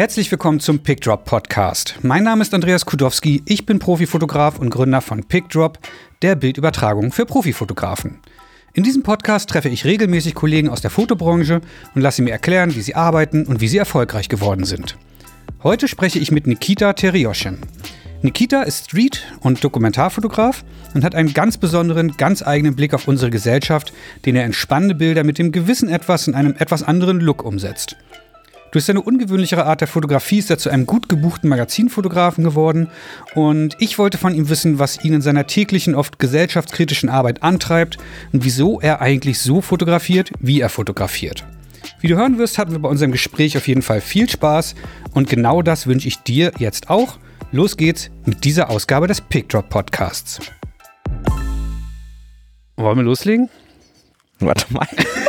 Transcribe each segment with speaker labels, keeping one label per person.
Speaker 1: Herzlich willkommen zum PickDrop Podcast. Mein Name ist Andreas Kudowski, ich bin Profifotograf und Gründer von PickDrop, der Bildübertragung für Profifotografen. In diesem Podcast treffe ich regelmäßig Kollegen aus der Fotobranche und lasse mir erklären, wie sie arbeiten und wie sie erfolgreich geworden sind. Heute spreche ich mit Nikita Terioshin. Nikita ist Street- und Dokumentarfotograf und hat einen ganz besonderen, ganz eigenen Blick auf unsere Gesellschaft, den er in spannende Bilder mit dem gewissen Etwas in einem etwas anderen Look umsetzt. Durch seine ungewöhnlichere Art der Fotografie ist er zu einem gut gebuchten Magazinfotografen geworden und ich wollte von ihm wissen, was ihn in seiner täglichen, oft gesellschaftskritischen Arbeit antreibt und wieso er eigentlich so fotografiert, wie er fotografiert. Wie du hören wirst, hatten wir bei unserem Gespräch auf jeden Fall viel Spaß und genau das wünsche ich dir jetzt auch. Los geht's mit dieser Ausgabe des Pickdrop Podcasts. Wollen wir loslegen?
Speaker 2: Warte mal.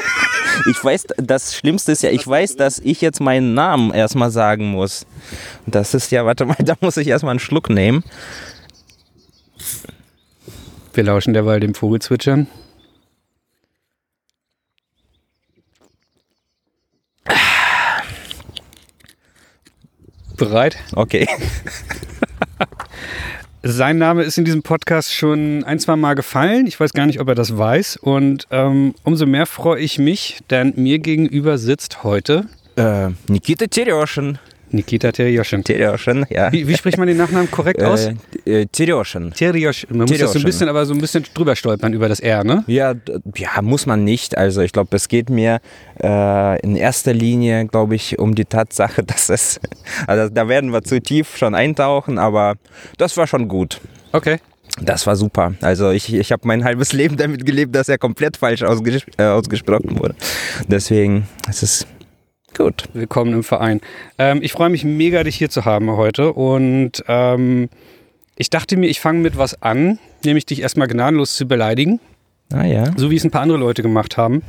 Speaker 2: Ich weiß, das Schlimmste ist ja, ich weiß, dass ich jetzt meinen Namen erstmal sagen muss. Das ist ja, warte mal, da muss ich erstmal einen Schluck nehmen.
Speaker 1: Wir lauschen derweil dem Vogelzwitschern. Bereit?
Speaker 2: Okay.
Speaker 1: Sein Name ist in diesem Podcast schon ein, zwei Mal gefallen. Ich weiß gar nicht, ob er das weiß. Und ähm, umso mehr freue ich mich, denn mir gegenüber sitzt heute
Speaker 2: Äh, Nikita Teryoshин.
Speaker 1: Nikita Terioschen.
Speaker 2: Terioschen, ja.
Speaker 1: Wie, wie, spricht man den Nachnamen korrekt äh, aus?
Speaker 2: Äh, Terioschen.
Speaker 1: Terioschen. Man muss das so ein bisschen, aber so ein bisschen drüber stolpern über das R, ne?
Speaker 2: Ja, ja muss man nicht. Also ich glaube, es geht mir äh, in erster Linie, glaube ich, um die Tatsache, dass es, also da werden wir zu tief schon eintauchen, aber das war schon gut.
Speaker 1: Okay.
Speaker 2: Das war super. Also ich, ich habe mein halbes Leben damit gelebt, dass er komplett falsch ausges äh, ausgesprochen wurde. Deswegen, es ist gut.
Speaker 1: Willkommen im Verein. Ähm, ich freue mich mega, dich hier zu haben heute. Und ähm, ich dachte mir, ich fange mit was an, nämlich dich erstmal gnadenlos zu beleidigen,
Speaker 2: Ah ja.
Speaker 1: so wie es ein paar andere Leute gemacht haben.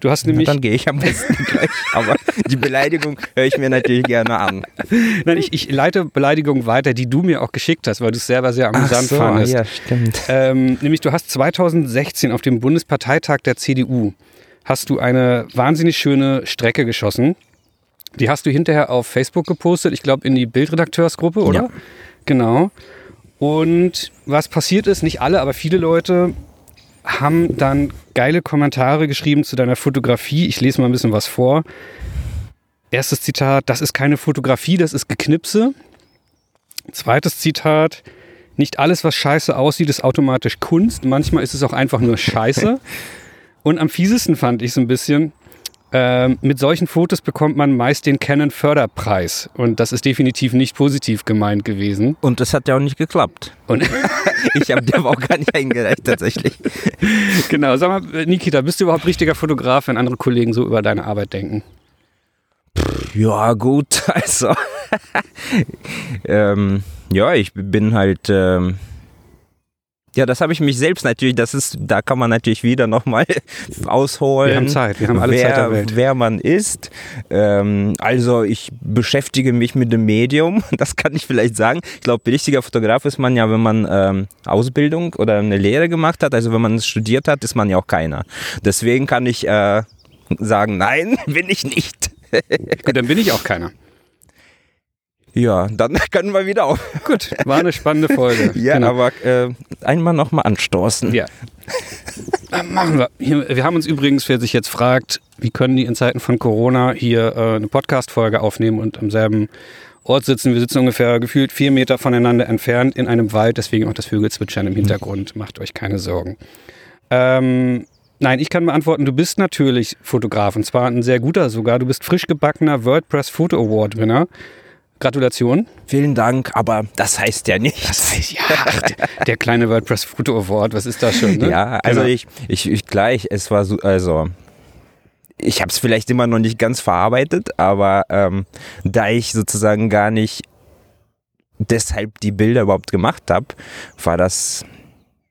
Speaker 1: Du hast
Speaker 2: Na,
Speaker 1: nämlich.
Speaker 2: dann gehe ich am besten gleich. Aber die Beleidigung höre ich mir natürlich gerne an.
Speaker 1: Nein, ich, ich leite Beleidigungen weiter, die du mir auch geschickt hast, weil du es selber sehr amüsant fandest.
Speaker 2: ja, stimmt.
Speaker 1: Ähm, nämlich du hast 2016 auf dem Bundesparteitag der CDU hast du eine wahnsinnig schöne Strecke geschossen. Die hast du hinterher auf Facebook gepostet, ich glaube in die Bildredakteursgruppe, oder?
Speaker 2: Ja.
Speaker 1: Genau. Und was passiert ist, nicht alle, aber viele Leute haben dann geile Kommentare geschrieben zu deiner Fotografie. Ich lese mal ein bisschen was vor. Erstes Zitat, das ist keine Fotografie, das ist Geknipse. Zweites Zitat, nicht alles, was scheiße aussieht, ist automatisch Kunst. Manchmal ist es auch einfach nur scheiße. Und am fiesesten fand ich so ein bisschen, ähm, mit solchen Fotos bekommt man meist den Canon Förderpreis. Und das ist definitiv nicht positiv gemeint gewesen.
Speaker 2: Und das hat ja auch nicht geklappt.
Speaker 1: Und
Speaker 2: Ich habe der auch gar nicht eingereicht tatsächlich.
Speaker 1: genau, sag mal, Nikita, bist du überhaupt richtiger Fotograf, wenn andere Kollegen so über deine Arbeit denken?
Speaker 2: Ja, gut, also. ähm, ja, ich bin halt. Ähm, ja, das habe ich mich selbst natürlich, das ist, da kann man natürlich wieder nochmal ausholen.
Speaker 1: Wir haben Zeit, wir haben alle
Speaker 2: wer,
Speaker 1: Zeit der Welt.
Speaker 2: Wer man ist. Ähm, also ich beschäftige mich mit dem Medium, das kann ich vielleicht sagen. Ich glaube, richtiger Fotograf ist man ja, wenn man ähm, Ausbildung oder eine Lehre gemacht hat. Also wenn man es studiert hat, ist man ja auch keiner. Deswegen kann ich äh, sagen, nein, bin ich nicht.
Speaker 1: Gut, dann bin ich auch keiner.
Speaker 2: Ja, dann können wir wieder auf.
Speaker 1: Gut, war eine spannende Folge.
Speaker 2: Ja,
Speaker 1: Genau.
Speaker 2: aber äh, einmal nochmal anstoßen.
Speaker 1: Ja. Machen wir. Hier, wir haben uns übrigens, wer sich jetzt fragt, wie können die in Zeiten von Corona hier äh, eine Podcast-Folge aufnehmen und am selben Ort sitzen. Wir sitzen ungefähr gefühlt vier Meter voneinander entfernt in einem Wald, deswegen auch das Vögelzwitschern im Hintergrund. Macht euch keine Sorgen. Ähm, nein, ich kann beantworten, du bist natürlich Fotograf und zwar ein sehr guter sogar. Du bist frisch gebackener WordPress Photo Award Winner. Gratulation.
Speaker 2: Vielen Dank, aber das heißt ja nicht.
Speaker 1: Das heißt, ja, ach, der, kleine WordPress Photo Award, was ist das schon? Ne?
Speaker 2: Ja, also
Speaker 1: Genau.
Speaker 2: ich, ich, ich gleich, es war so, also ich habe es vielleicht immer noch nicht ganz verarbeitet, aber ähm, da ich sozusagen gar nicht deshalb die Bilder überhaupt gemacht habe, war das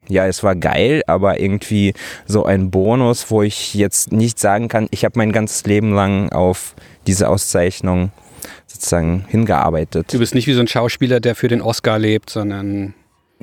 Speaker 2: ja, es war geil, aber irgendwie so ein Bonus, wo ich jetzt nicht sagen kann, ich habe mein ganzes Leben lang auf diese Auszeichnung sozusagen hingearbeitet.
Speaker 1: Du bist nicht wie so ein Schauspieler, der für den Oscar lebt, sondern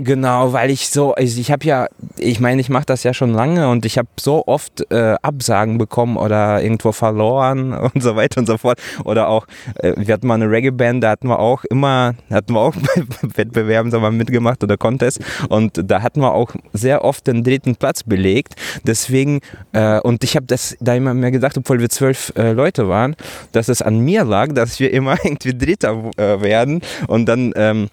Speaker 2: Genau, weil ich so, also ich habe ja, ich meine, ich mache das ja schon lange und ich habe so oft äh, Absagen bekommen oder irgendwo verloren und so weiter und so fort. Oder auch, äh, wir hatten mal eine Reggae-Band, da hatten wir auch immer, hatten wir auch bei Wettbewerben sagen wir, mitgemacht oder Contest und da hatten wir auch sehr oft den dritten Platz belegt. Deswegen, äh, und ich habe das da immer mehr gedacht, obwohl wir zwölf äh, Leute waren, dass es an mir lag, dass wir immer irgendwie Dritter äh, werden und dann ähm,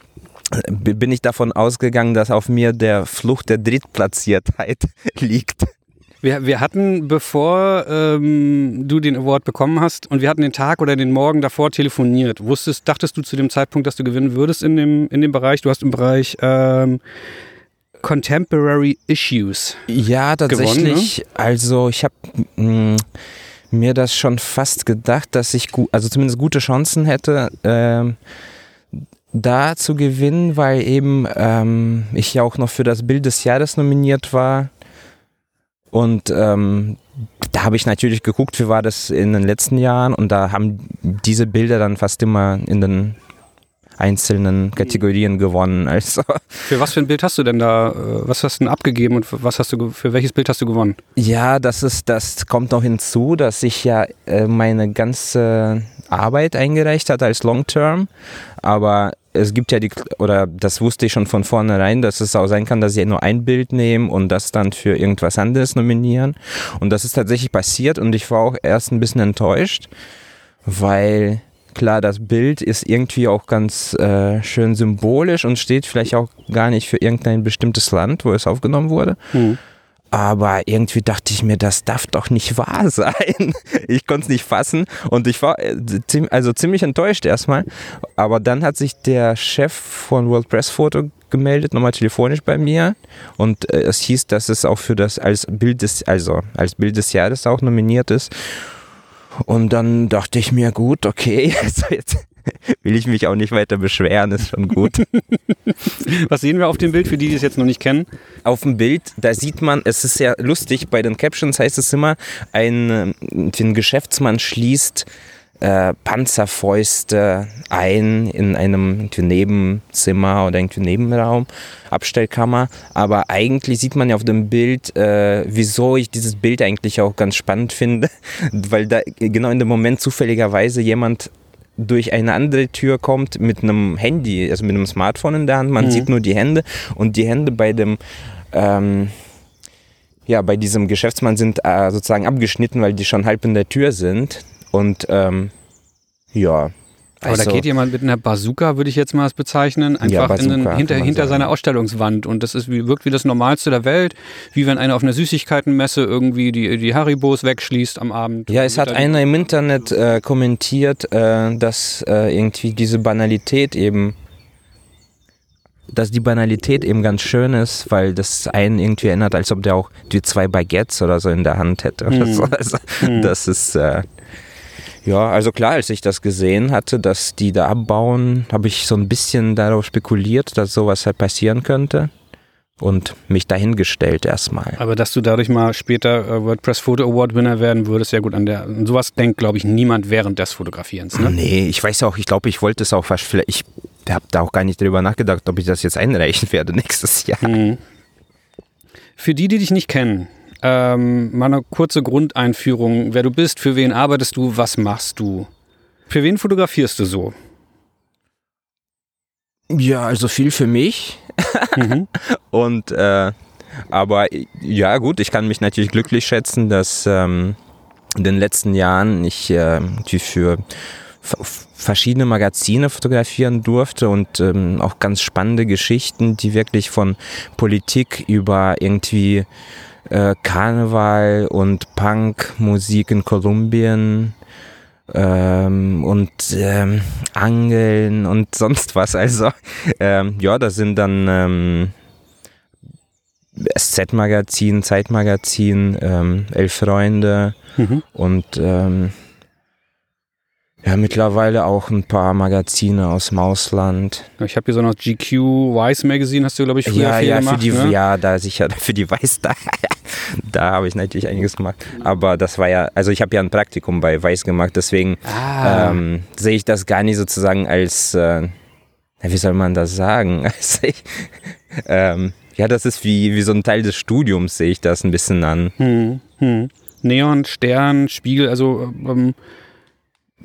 Speaker 2: bin ich davon ausgegangen, dass auf mir der Fluch der Drittplatziertheit liegt.
Speaker 1: Wir, wir hatten, bevor ähm, du den Award bekommen hast, und wir hatten den Tag oder den Morgen davor telefoniert. Wusstest, dachtest du zu dem Zeitpunkt, dass du gewinnen würdest in dem, in dem Bereich? Du hast im Bereich ähm, Contemporary Issues.
Speaker 2: Ja, tatsächlich. Gewonnen, ne? Also ich habe mm, mir das schon fast gedacht, dass ich also zumindest gute Chancen hätte. Ähm, da zu gewinnen, weil eben ähm, ich ja auch noch für das Bild des Jahres nominiert war. Und ähm, da habe ich natürlich geguckt, wie war das in den letzten Jahren und da haben diese Bilder dann fast immer in den einzelnen Kategorien gewonnen. Also
Speaker 1: für was für ein Bild hast du denn da? Äh, was hast du denn abgegeben und was hast du für welches Bild hast du gewonnen?
Speaker 2: Ja, das ist das kommt noch hinzu, dass ich ja äh, meine ganze Arbeit eingereicht hatte als Long Term, aber es gibt ja die, oder das wusste ich schon von vornherein, dass es auch sein kann, dass sie nur ein Bild nehmen und das dann für irgendwas anderes nominieren. Und das ist tatsächlich passiert und ich war auch erst ein bisschen enttäuscht, weil klar, das Bild ist irgendwie auch ganz äh, schön symbolisch und steht vielleicht auch gar nicht für irgendein bestimmtes Land, wo es aufgenommen wurde. Mhm. Aber irgendwie dachte ich mir, das darf doch nicht wahr sein. Ich konnte es nicht fassen und ich war äh, also ziemlich enttäuscht erstmal. Aber dann hat sich der Chef von World Press Photo gemeldet, nochmal telefonisch bei mir. Und äh, es hieß, dass es auch für das als Bild des, also als Bild des Jahres auch nominiert ist. Und dann dachte ich mir, gut, okay, also jetzt will ich mich auch nicht weiter beschweren, ist schon gut.
Speaker 1: Was sehen wir auf dem Bild für die, die es jetzt noch nicht kennen?
Speaker 2: Auf dem Bild, da sieht man, es ist sehr lustig, bei den Captions heißt es immer, ein, ein Geschäftsmann schließt äh, Panzerfäuste ein in einem Nebenzimmer oder irgendwie Nebenraum, Abstellkammer. Aber eigentlich sieht man ja auf dem Bild, äh, wieso ich dieses Bild eigentlich auch ganz spannend finde, weil da genau in dem Moment zufälligerweise jemand durch eine andere Tür kommt mit einem Handy, also mit einem Smartphone in der Hand. Man mhm. sieht nur die Hände und die Hände bei dem ähm, ja, bei diesem Geschäftsmann sind äh, sozusagen abgeschnitten, weil die schon halb in der Tür sind. Und ähm, ja.
Speaker 1: Aber also, da geht jemand mit einer Bazooka, würde ich jetzt mal bezeichnen, einfach ja, Bazooka, den, hinter, hinter seiner Ausstellungswand. Und das ist wie, wirkt wie das Normalste der Welt, wie wenn einer auf einer Süßigkeitenmesse irgendwie die, die Haribos wegschließt am Abend.
Speaker 2: Ja, es hat einer im Internet äh, kommentiert, äh, dass äh, irgendwie diese Banalität eben dass die Banalität eben ganz schön ist, weil das einen irgendwie erinnert, als ob der auch die zwei Baguettes oder so in der Hand hätte. Mhm. So. Also, mhm. Das ist äh, ja, also klar, als ich das gesehen hatte, dass die da abbauen, habe ich so ein bisschen darauf spekuliert, dass sowas halt passieren könnte und mich dahingestellt erstmal.
Speaker 1: Aber dass du dadurch mal später äh, WordPress Photo Award Winner werden würdest, ja gut an der. An sowas denkt, glaube ich, niemand während des Fotografierens. Ne?
Speaker 2: Nee, ich weiß auch, ich glaube, ich wollte es auch fast vielleicht. Ich habe da auch gar nicht drüber nachgedacht, ob ich das jetzt einreichen werde nächstes Jahr. Mhm.
Speaker 1: Für die, die dich nicht kennen, ähm, mal eine kurze Grundeinführung, wer du bist, für wen arbeitest du, was machst du? Für wen fotografierst du so?
Speaker 2: Ja, also viel für mich. Mhm. Und äh, aber ja gut, ich kann mich natürlich glücklich schätzen, dass ähm, in den letzten Jahren ich äh, für verschiedene Magazine fotografieren durfte und ähm, auch ganz spannende Geschichten, die wirklich von Politik über irgendwie äh, Karneval und Punkmusik in Kolumbien ähm, und ähm, Angeln und sonst was. Also ähm, ja, das sind dann ähm, SZ-Magazin, Zeitmagazin, ähm, Elf Freunde mhm. und ähm, ja, mittlerweile auch ein paar Magazine aus dem Ausland.
Speaker 1: Ich habe hier so noch GQ Vice Magazine, hast du, glaube ich, früher
Speaker 2: ja,
Speaker 1: viel
Speaker 2: ja,
Speaker 1: gemacht,
Speaker 2: für die,
Speaker 1: ne?
Speaker 2: Ja, da sicher, für die Weiß, da, da habe ich natürlich einiges gemacht. Aber das war ja, also ich habe ja ein Praktikum bei Weiß gemacht, deswegen ah. ähm, sehe ich das gar nicht sozusagen als, äh, wie soll man das sagen? Also ich, ähm, ja, das ist wie, wie so ein Teil des Studiums, sehe ich das ein bisschen an.
Speaker 1: Hm, hm. Neon, Stern, Spiegel, also ähm,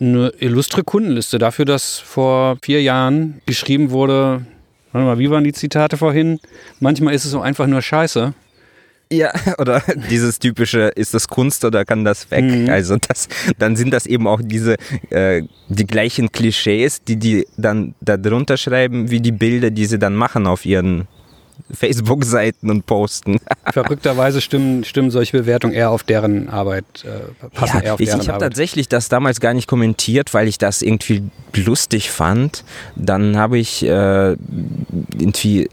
Speaker 1: eine illustre Kundenliste dafür, dass vor vier Jahren geschrieben wurde, warte mal, wie waren die Zitate vorhin? Manchmal ist es so einfach nur Scheiße.
Speaker 2: Ja, oder dieses typische, ist das Kunst oder kann das weg?
Speaker 1: Mhm.
Speaker 2: Also das, dann sind das eben auch diese, äh, die gleichen Klischees, die die dann da drunter schreiben, wie die Bilder, die sie dann machen auf ihren Facebook-Seiten und posten.
Speaker 1: Verrückterweise stimmen, stimmen solche Bewertungen eher auf deren Arbeit, äh, passen
Speaker 2: Ja,
Speaker 1: eher auf
Speaker 2: ich,
Speaker 1: deren
Speaker 2: ich habe tatsächlich das damals gar nicht kommentiert, weil ich das irgendwie lustig fand. Dann habe ich äh, irgendwie,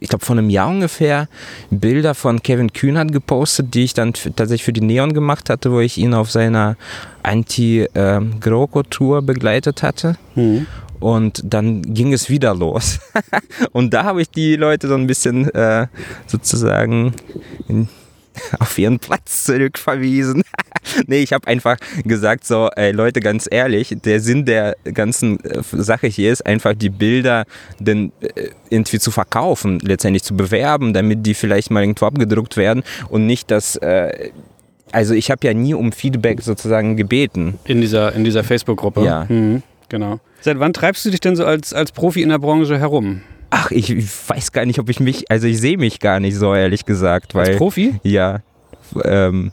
Speaker 2: ich glaube vor einem Jahr ungefähr, Bilder von Kevin Kühnert gepostet, die ich dann tatsächlich für die Neon gemacht hatte, wo ich ihn auf seiner Anti-GroKo-Tour begleitet hatte.
Speaker 1: Mhm.
Speaker 2: Und dann ging es wieder los. und da habe ich die Leute so ein bisschen äh, sozusagen in, auf ihren Platz zurückverwiesen. nee, ich habe einfach gesagt so, ey Leute, ganz ehrlich, der Sinn der ganzen äh, Sache hier ist einfach die Bilder denn äh, irgendwie zu verkaufen, letztendlich zu bewerben, damit die vielleicht mal irgendwo abgedruckt werden und nicht das äh, also ich habe ja nie um Feedback sozusagen gebeten.
Speaker 1: In dieser, in dieser Facebook-Gruppe.
Speaker 2: Ja.
Speaker 1: Mhm, genau. Seit wann treibst du dich denn so als, als Profi in der Branche herum?
Speaker 2: Ach, ich weiß gar nicht, ob ich mich, also ich sehe mich gar nicht so, ehrlich gesagt, weil.
Speaker 1: Als Profi?
Speaker 2: Ja. Ähm,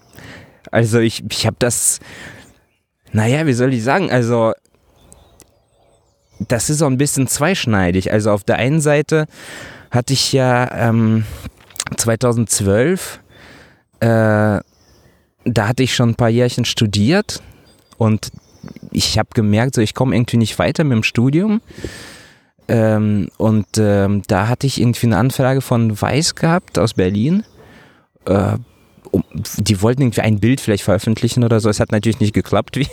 Speaker 2: also ich, ich habe das, naja, wie soll ich sagen, also das ist so ein bisschen zweischneidig. Also auf der einen Seite hatte ich ja ähm, 2012, äh, da hatte ich schon ein paar Jährchen studiert und ich habe gemerkt, so ich komme irgendwie nicht weiter mit dem Studium. Ähm, und ähm, da hatte ich irgendwie eine Anfrage von Weiß gehabt aus Berlin. Äh, um, die wollten irgendwie ein Bild vielleicht veröffentlichen oder so. Es hat natürlich nicht geklappt, wie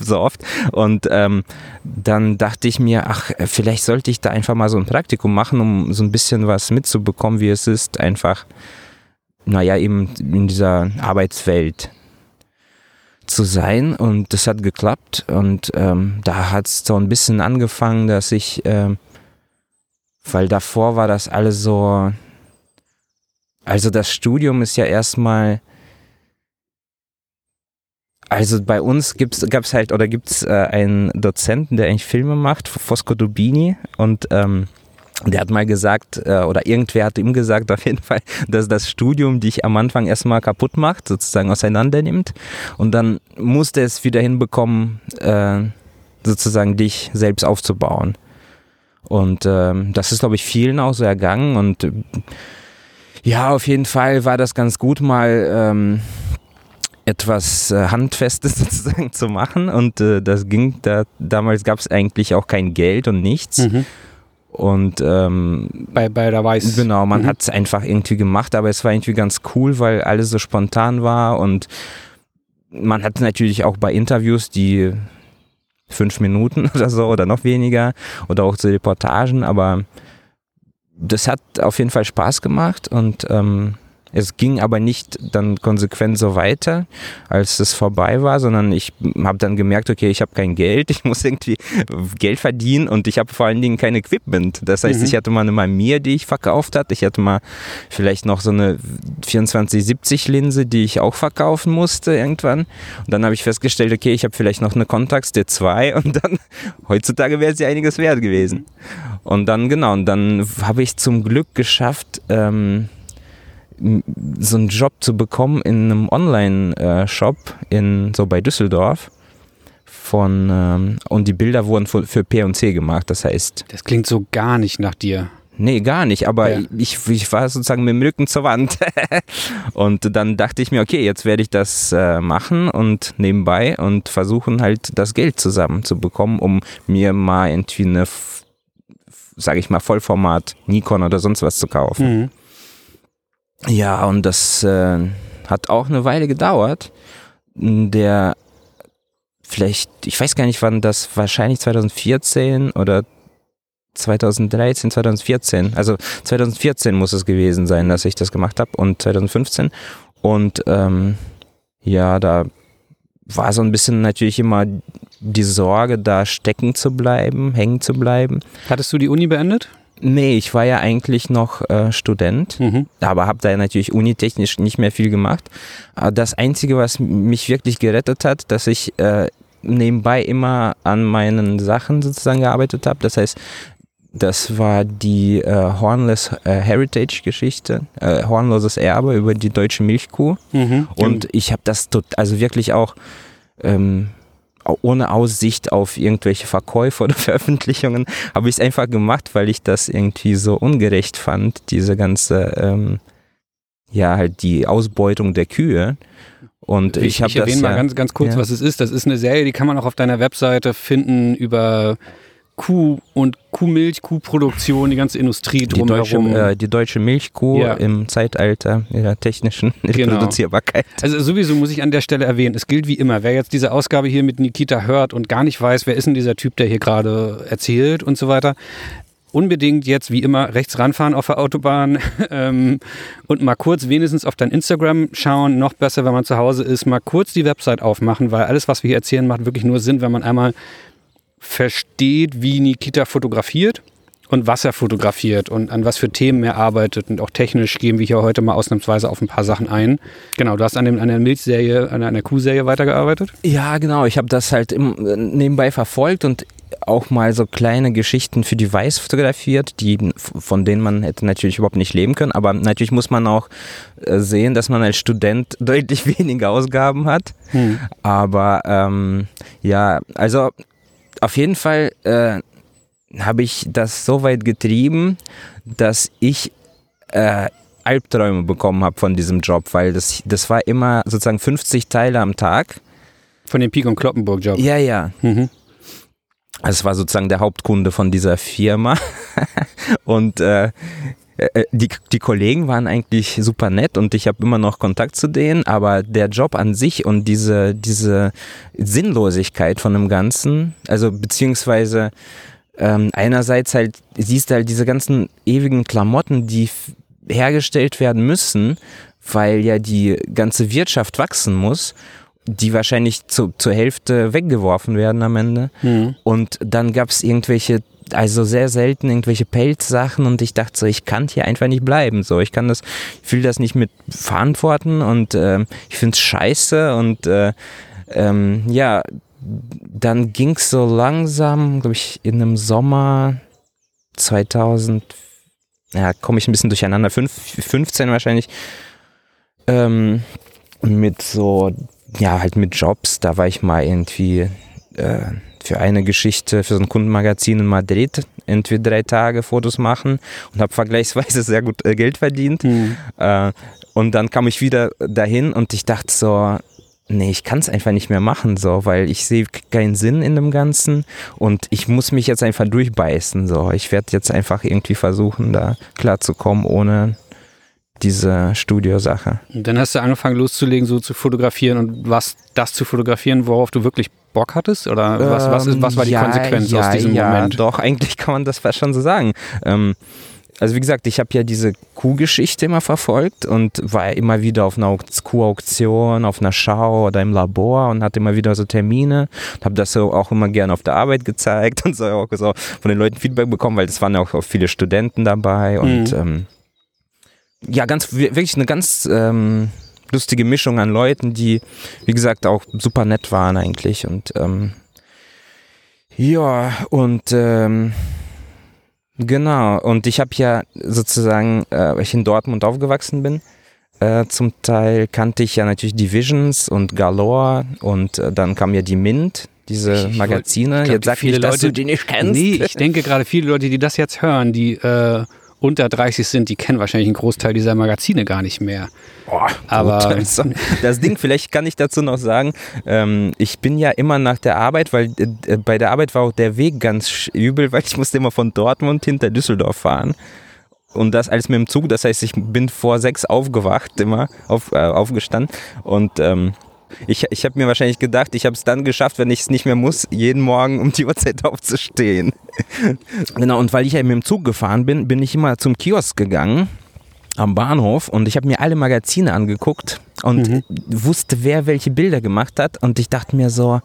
Speaker 2: so oft. Und ähm, dann dachte ich mir, ach, vielleicht sollte ich da einfach mal so ein Praktikum machen, um so ein bisschen was mitzubekommen, wie es ist, einfach, naja, eben in dieser Arbeitswelt zu sein. Und das hat geklappt. Und ähm, da hat es so ein bisschen angefangen, dass ich, ähm, weil davor war das alles so, also das Studium ist ja erstmal, also bei uns gab es halt oder gibt es äh, einen Dozenten, der eigentlich Filme macht, Fosco Dubini und ähm, der hat mal gesagt, äh, oder irgendwer hat ihm gesagt auf jeden Fall, dass das Studium dich am Anfang erstmal kaputt macht, sozusagen auseinander nimmt und dann musste es wieder hinbekommen, äh, sozusagen dich selbst aufzubauen. Und ähm, das ist, glaube ich, vielen auch so ergangen und äh, ja, auf jeden Fall war das ganz gut, mal ähm, etwas Handfestes sozusagen zu machen. Und das ging, da, damals gab es eigentlich auch kein Geld und nichts.
Speaker 1: Mhm.
Speaker 2: Und ähm,
Speaker 1: Bei, bei der Weiß.
Speaker 2: genau, man
Speaker 1: Mhm.
Speaker 2: hat es einfach irgendwie gemacht, aber es war irgendwie ganz cool, weil alles so spontan war und man hat natürlich auch bei Interviews, die fünf Minuten oder so oder noch weniger oder auch zu Reportagen, aber das hat auf jeden Fall Spaß gemacht und ähm, es ging aber nicht dann konsequent so weiter, als es vorbei war, sondern ich habe dann gemerkt, okay, ich habe kein Geld, ich muss irgendwie Geld verdienen und ich habe vor allen Dingen kein Equipment. Das heißt,
Speaker 1: Mhm.
Speaker 2: ich hatte mal eine Mamiya, die ich verkauft hatte. Ich hatte mal vielleicht noch so eine 2470 Linse, die ich auch verkaufen musste irgendwann. Und dann habe ich festgestellt, okay, ich habe vielleicht noch eine Contax D2 und dann heutzutage wäre sie einiges wert gewesen. Und dann genau, und dann habe ich zum Glück geschafft, ähm, so einen Job zu bekommen in einem Online-Shop in so bei Düsseldorf. Von ähm, und die Bilder wurden für, für P&C gemacht. Das heißt,
Speaker 1: Das klingt so gar nicht nach dir.
Speaker 2: nee, gar nicht. Aber
Speaker 1: Ja.
Speaker 2: ich, ich war sozusagen mit dem Rücken zur Wand. und dann dachte ich mir, okay, jetzt werde ich das äh, machen und nebenbei und versuchen halt das Geld zusammenzubekommen, um mir mal irgendwie eine, sage ich mal, Vollformat Nikon oder sonst was zu kaufen.
Speaker 1: Mhm.
Speaker 2: Ja, und das äh, hat auch eine Weile gedauert. Der vielleicht, ich weiß gar nicht wann das, wahrscheinlich 2014 oder 2013, 2014. Also 2014 muss es gewesen sein, dass ich das gemacht habe und 2015. Und ähm, ja, da war so ein bisschen natürlich immer die Sorge, da stecken zu bleiben, hängen zu bleiben.
Speaker 1: Hattest du die Uni beendet?
Speaker 2: Nee, ich war ja eigentlich noch äh, Student,
Speaker 1: Mhm.
Speaker 2: aber habe da natürlich unitechnisch nicht mehr viel gemacht. Aber das Einzige, was mich wirklich gerettet hat, dass ich äh, nebenbei immer an meinen Sachen sozusagen gearbeitet habe. Das heißt, das war die äh, Hornless äh, Heritage Geschichte, äh, Hornloses Erbe über die deutsche Milchkuh.
Speaker 1: Mhm.
Speaker 2: Und ich habe das tot, also wirklich auch ähm, ohne Aussicht auf irgendwelche Verkäufe oder Veröffentlichungen, habe ich es einfach gemacht, weil ich das irgendwie so ungerecht fand, diese ganze, ähm, ja, halt die Ausbeutung der Kühe. Und ich,
Speaker 1: ich,
Speaker 2: habe
Speaker 1: ich
Speaker 2: das
Speaker 1: erwähne mal
Speaker 2: ja,
Speaker 1: ganz, ganz kurz,
Speaker 2: ja.
Speaker 1: was es ist. Das ist eine Serie, die kann man auch auf deiner Webseite finden über Kuh und Kuhmilch, Kuhproduktion, die ganze Industrie
Speaker 2: die deutsche,
Speaker 1: drumherum.
Speaker 2: äh, die deutsche Milchkuh
Speaker 1: Ja.
Speaker 2: im Zeitalter ihrer technischen
Speaker 1: Genau.
Speaker 2: Reproduzierbarkeit.
Speaker 1: Also sowieso muss ich an der Stelle erwähnen, es gilt wie immer, wer jetzt diese Ausgabe hier mit Nikita hört und gar nicht weiß, wer ist denn dieser Typ, der hier gerade erzählt und so weiter, unbedingt jetzt wie immer rechts ranfahren auf der Autobahn ähm, und mal kurz wenigstens auf dein Instagram schauen. Noch besser, wenn man zu Hause ist, mal kurz die Website aufmachen, weil alles, was wir hier erzählen, macht wirklich nur Sinn, wenn man einmal versteht, wie Nikita fotografiert und was er fotografiert und an was für Themen er arbeitet und auch technisch gehen wir hier heute mal ausnahmsweise auf ein paar Sachen ein. Genau, du hast an, dem, an der Milchserie, an einer Kuhserie weitergearbeitet.
Speaker 2: Ja, genau. Ich habe das halt im, nebenbei verfolgt und auch mal so kleine Geschichten für die Weiß fotografiert, die, von denen man hätte natürlich überhaupt nicht leben können. Aber natürlich muss man auch äh, sehen, dass man als Student deutlich weniger Ausgaben hat.
Speaker 1: Hm.
Speaker 2: Aber ähm, ja, also auf jeden Fall äh, habe ich das so weit getrieben, dass ich äh, Albträume bekommen habe von diesem Job, weil das, das war immer sozusagen 50 Teile am Tag.
Speaker 1: Von dem Pik und Kloppenburg Job.
Speaker 2: Ja, ja.
Speaker 1: Mhm.
Speaker 2: Es war sozusagen der Hauptkunde von dieser Firma. und äh, die, die Kollegen waren eigentlich super nett und ich habe immer noch Kontakt zu denen, aber der Job an sich und diese, diese Sinnlosigkeit von dem Ganzen, also beziehungsweise ähm, einerseits halt, siehst du halt diese ganzen ewigen Klamotten, die hergestellt werden müssen, weil ja die ganze Wirtschaft wachsen muss, die wahrscheinlich zu, zur Hälfte weggeworfen werden am Ende.
Speaker 1: Mhm.
Speaker 2: Und dann gab es irgendwelche, also sehr selten irgendwelche Pelzsachen und ich dachte so, ich kann hier einfach nicht bleiben. So, ich kann das, ich will das nicht mit verantworten und ähm, ich finde es scheiße und äh, ähm, ja, dann ging es so langsam, glaube ich, in einem Sommer 2000, ja, komme ich ein bisschen durcheinander, fünf, 15 wahrscheinlich, ähm, mit so, ja, halt mit Jobs, da war ich mal irgendwie äh, für eine Geschichte, für so ein Kundenmagazin in Madrid, irgendwie drei Tage Fotos machen und habe vergleichsweise sehr gut äh, Geld verdient.
Speaker 1: Mhm.
Speaker 2: Und dann kam ich wieder dahin und ich dachte so, nee, ich kann es einfach nicht mehr machen, so, weil ich sehe keinen Sinn in dem Ganzen und ich muss mich jetzt einfach durchbeißen, so. Ich werde jetzt einfach irgendwie versuchen, da klarzukommen ohne diese Studiosache.
Speaker 1: Und dann hast du angefangen loszulegen, so zu fotografieren und was das zu fotografieren, worauf du wirklich Bock hattest? Oder was, was, ist, was war die
Speaker 2: Ähm, ja,
Speaker 1: Konsequenz
Speaker 2: ja,
Speaker 1: aus diesem
Speaker 2: ja,
Speaker 1: Moment?
Speaker 2: Doch, eigentlich kann man das fast schon so sagen. Ähm, also wie gesagt, ich habe ja diese Kuhgeschichte immer verfolgt und war immer wieder auf einer Auk- Kuhauktion, auf einer Schau oder im Labor und hatte immer wieder so Termine und habe das so auch immer gerne auf der Arbeit gezeigt und so auch so von den Leuten Feedback bekommen, weil es waren ja auch viele Studenten dabei und
Speaker 1: Mhm.
Speaker 2: ähm, ja, ganz wirklich eine ganz ähm, lustige Mischung an Leuten, die, wie gesagt, auch super nett waren eigentlich und ähm, ja, und ähm, genau, und ich habe ja sozusagen, äh, weil ich in Dortmund aufgewachsen bin, äh, zum Teil kannte ich ja natürlich Divisions und Galore und äh, dann kam ja die Mint, diese Magazine.
Speaker 1: ich glaub,
Speaker 2: Jetzt sag
Speaker 1: viele
Speaker 2: nicht, dass
Speaker 1: Leute-
Speaker 2: du die nicht kennst.
Speaker 1: Nee, ich denke gerade viele Leute, die das jetzt hören, die äh, unter 30 sind, die kennen wahrscheinlich einen Großteil dieser Magazine gar nicht mehr.
Speaker 2: Boah,
Speaker 1: Aber-
Speaker 2: das Ding, vielleicht kann ich dazu noch sagen, ähm, ich bin ja immer nach der Arbeit, weil äh, bei der Arbeit war auch der Weg ganz übel, weil ich musste immer von Dortmund hinter Düsseldorf fahren. Und das alles mit dem Zug, das heißt, ich bin vor sechs aufgewacht, immer auf, äh, aufgestanden. Und ähm, ich, ich habe mir wahrscheinlich gedacht, ich habe es dann geschafft, wenn ich es nicht mehr muss, jeden Morgen um die Uhrzeit aufzustehen. genau, und weil ich ja mit dem Zug gefahren bin, bin ich immer zum Kiosk gegangen am Bahnhof und ich habe mir alle Magazine angeguckt und
Speaker 1: Mhm.
Speaker 2: wusste, wer welche Bilder gemacht hat und ich dachte mir so,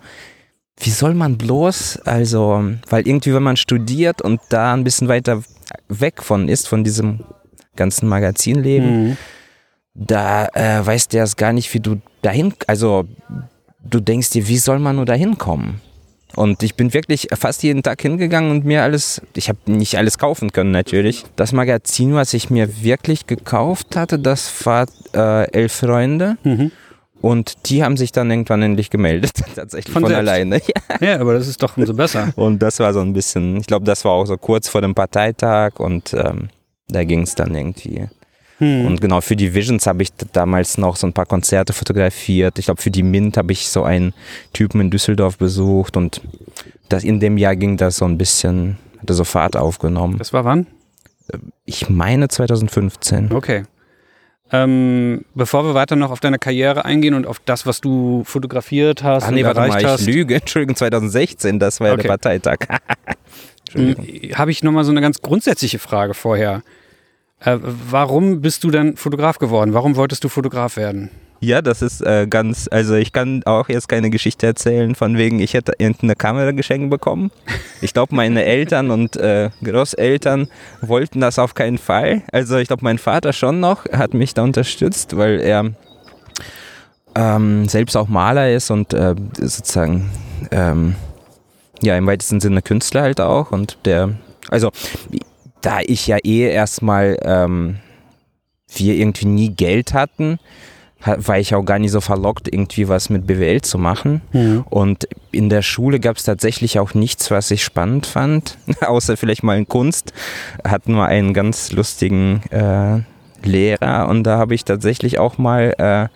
Speaker 2: wie soll man bloß, also, weil irgendwie, wenn man studiert und da ein bisschen weiter weg von ist, von diesem ganzen Magazinleben,
Speaker 1: Mhm.
Speaker 2: Da äh, weißt du erst gar nicht, wie du dahin, also du denkst dir, wie soll man nur dahin kommen? Und ich bin wirklich fast jeden Tag hingegangen und mir alles, ich habe nicht alles kaufen können natürlich. Das Magazin, was ich mir wirklich gekauft hatte, das war äh, Elf Freunde.
Speaker 1: Mhm.
Speaker 2: Und die haben sich dann irgendwann endlich gemeldet, tatsächlich
Speaker 1: Von
Speaker 2: von, alleine. Ja.
Speaker 1: Ja, aber das ist doch umso besser.
Speaker 2: Und das war so ein bisschen, ich glaube, das war auch so kurz vor dem Parteitag und ähm, da ging es dann irgendwie.
Speaker 1: Hm.
Speaker 2: Und genau, für die Visions habe ich damals noch so ein paar Konzerte fotografiert. Ich glaube, für die Mint habe ich so einen Typen in Düsseldorf besucht und das, in dem Jahr ging das so ein bisschen, hatte so Fahrt aufgenommen.
Speaker 1: Das war wann?
Speaker 2: Ich meine 2015.
Speaker 1: Okay. Ähm, bevor wir weiter noch auf deine Karriere eingehen und auf das, was du fotografiert hast
Speaker 2: Ach nee,
Speaker 1: und
Speaker 2: warte
Speaker 1: erreicht
Speaker 2: mal, ich
Speaker 1: hast,
Speaker 2: lüge. Entschuldigung, 2016, das war ja
Speaker 1: Okay.
Speaker 2: der Parteitag. Entschuldigung.
Speaker 1: habe ich nochmal so eine ganz grundsätzliche Frage vorher. Äh, warum bist du dann Fotograf geworden? Warum wolltest du Fotograf werden?
Speaker 2: Ja, das ist äh, ganz, also ich kann auch jetzt keine Geschichte erzählen, von wegen, ich hätte irgendeine Kamera geschenkt bekommen. Ich glaube, meine Eltern und äh, Großeltern wollten das auf keinen Fall. Also ich glaube, mein Vater schon noch hat mich da unterstützt, weil er ähm, selbst auch Maler ist und äh, sozusagen ähm, ja im weitesten Sinne Künstler halt auch und der, also da ich ja eh erstmal ähm, wir irgendwie nie Geld hatten, ha- war ich auch gar nicht so verlockt, irgendwie was mit BWL zu machen. Und in der Schule gab es tatsächlich auch nichts, was ich spannend fand, außer vielleicht mal in Kunst. Hatten wir einen ganz lustigen äh, Lehrer und da habe ich tatsächlich auch mal äh,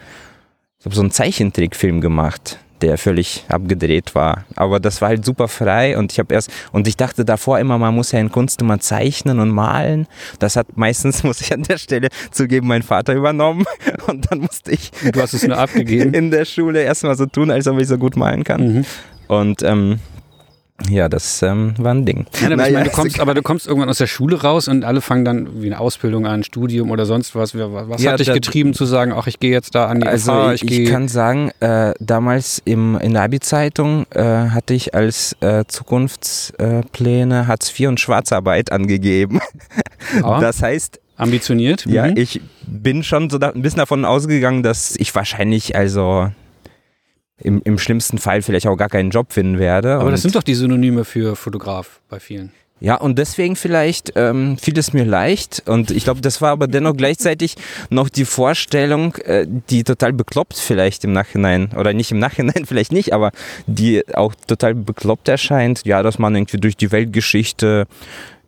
Speaker 2: so einen Zeichentrickfilm gemacht, der völlig abgedreht war. Aber das war halt super frei und ich habe erst und ich dachte davor immer, man muss ja in Kunst immer zeichnen und malen. Das hat meistens, muss ich an der Stelle zugeben, mein Vater übernommen und dann musste ich
Speaker 1: Du hast es nur abgegeben.
Speaker 2: in der Schule erstmal so tun, als ob ich so gut malen kann.
Speaker 1: Mhm.
Speaker 2: Und ähm, ja, das ähm, war ein Ding.
Speaker 1: Ich
Speaker 2: Naja,
Speaker 1: meine, du kommst, aber du kommst irgendwann aus der Schule raus und alle fangen dann wie eine Ausbildung an, Studium oder sonst was. Was
Speaker 2: Ja,
Speaker 1: hat dich getrieben zu sagen, ach, ich gehe jetzt da an die
Speaker 2: Also
Speaker 1: FH,
Speaker 2: ich,
Speaker 1: ich,
Speaker 2: kann sagen, äh, damals im, in der Abi-Zeitung äh, hatte ich als äh, Zukunftspläne Hartz IV und Schwarzarbeit angegeben.
Speaker 1: Ja,
Speaker 2: Das heißt,
Speaker 1: ambitioniert.
Speaker 2: ja,
Speaker 1: Mhm.
Speaker 2: ich bin schon so da, ein bisschen davon ausgegangen, dass ich wahrscheinlich also im, im schlimmsten Fall vielleicht auch gar keinen Job finden werde.
Speaker 1: aber das sind doch die Synonyme für Fotograf bei vielen.
Speaker 2: Ja, und deswegen vielleicht ähm, fiel es mir leicht. Und ich glaube, das war aber dennoch gleichzeitig noch die Vorstellung, äh, die total bekloppt vielleicht im Nachhinein, oder nicht im Nachhinein vielleicht nicht, aber die auch total bekloppt erscheint. Ja, dass man irgendwie durch die Weltgeschichte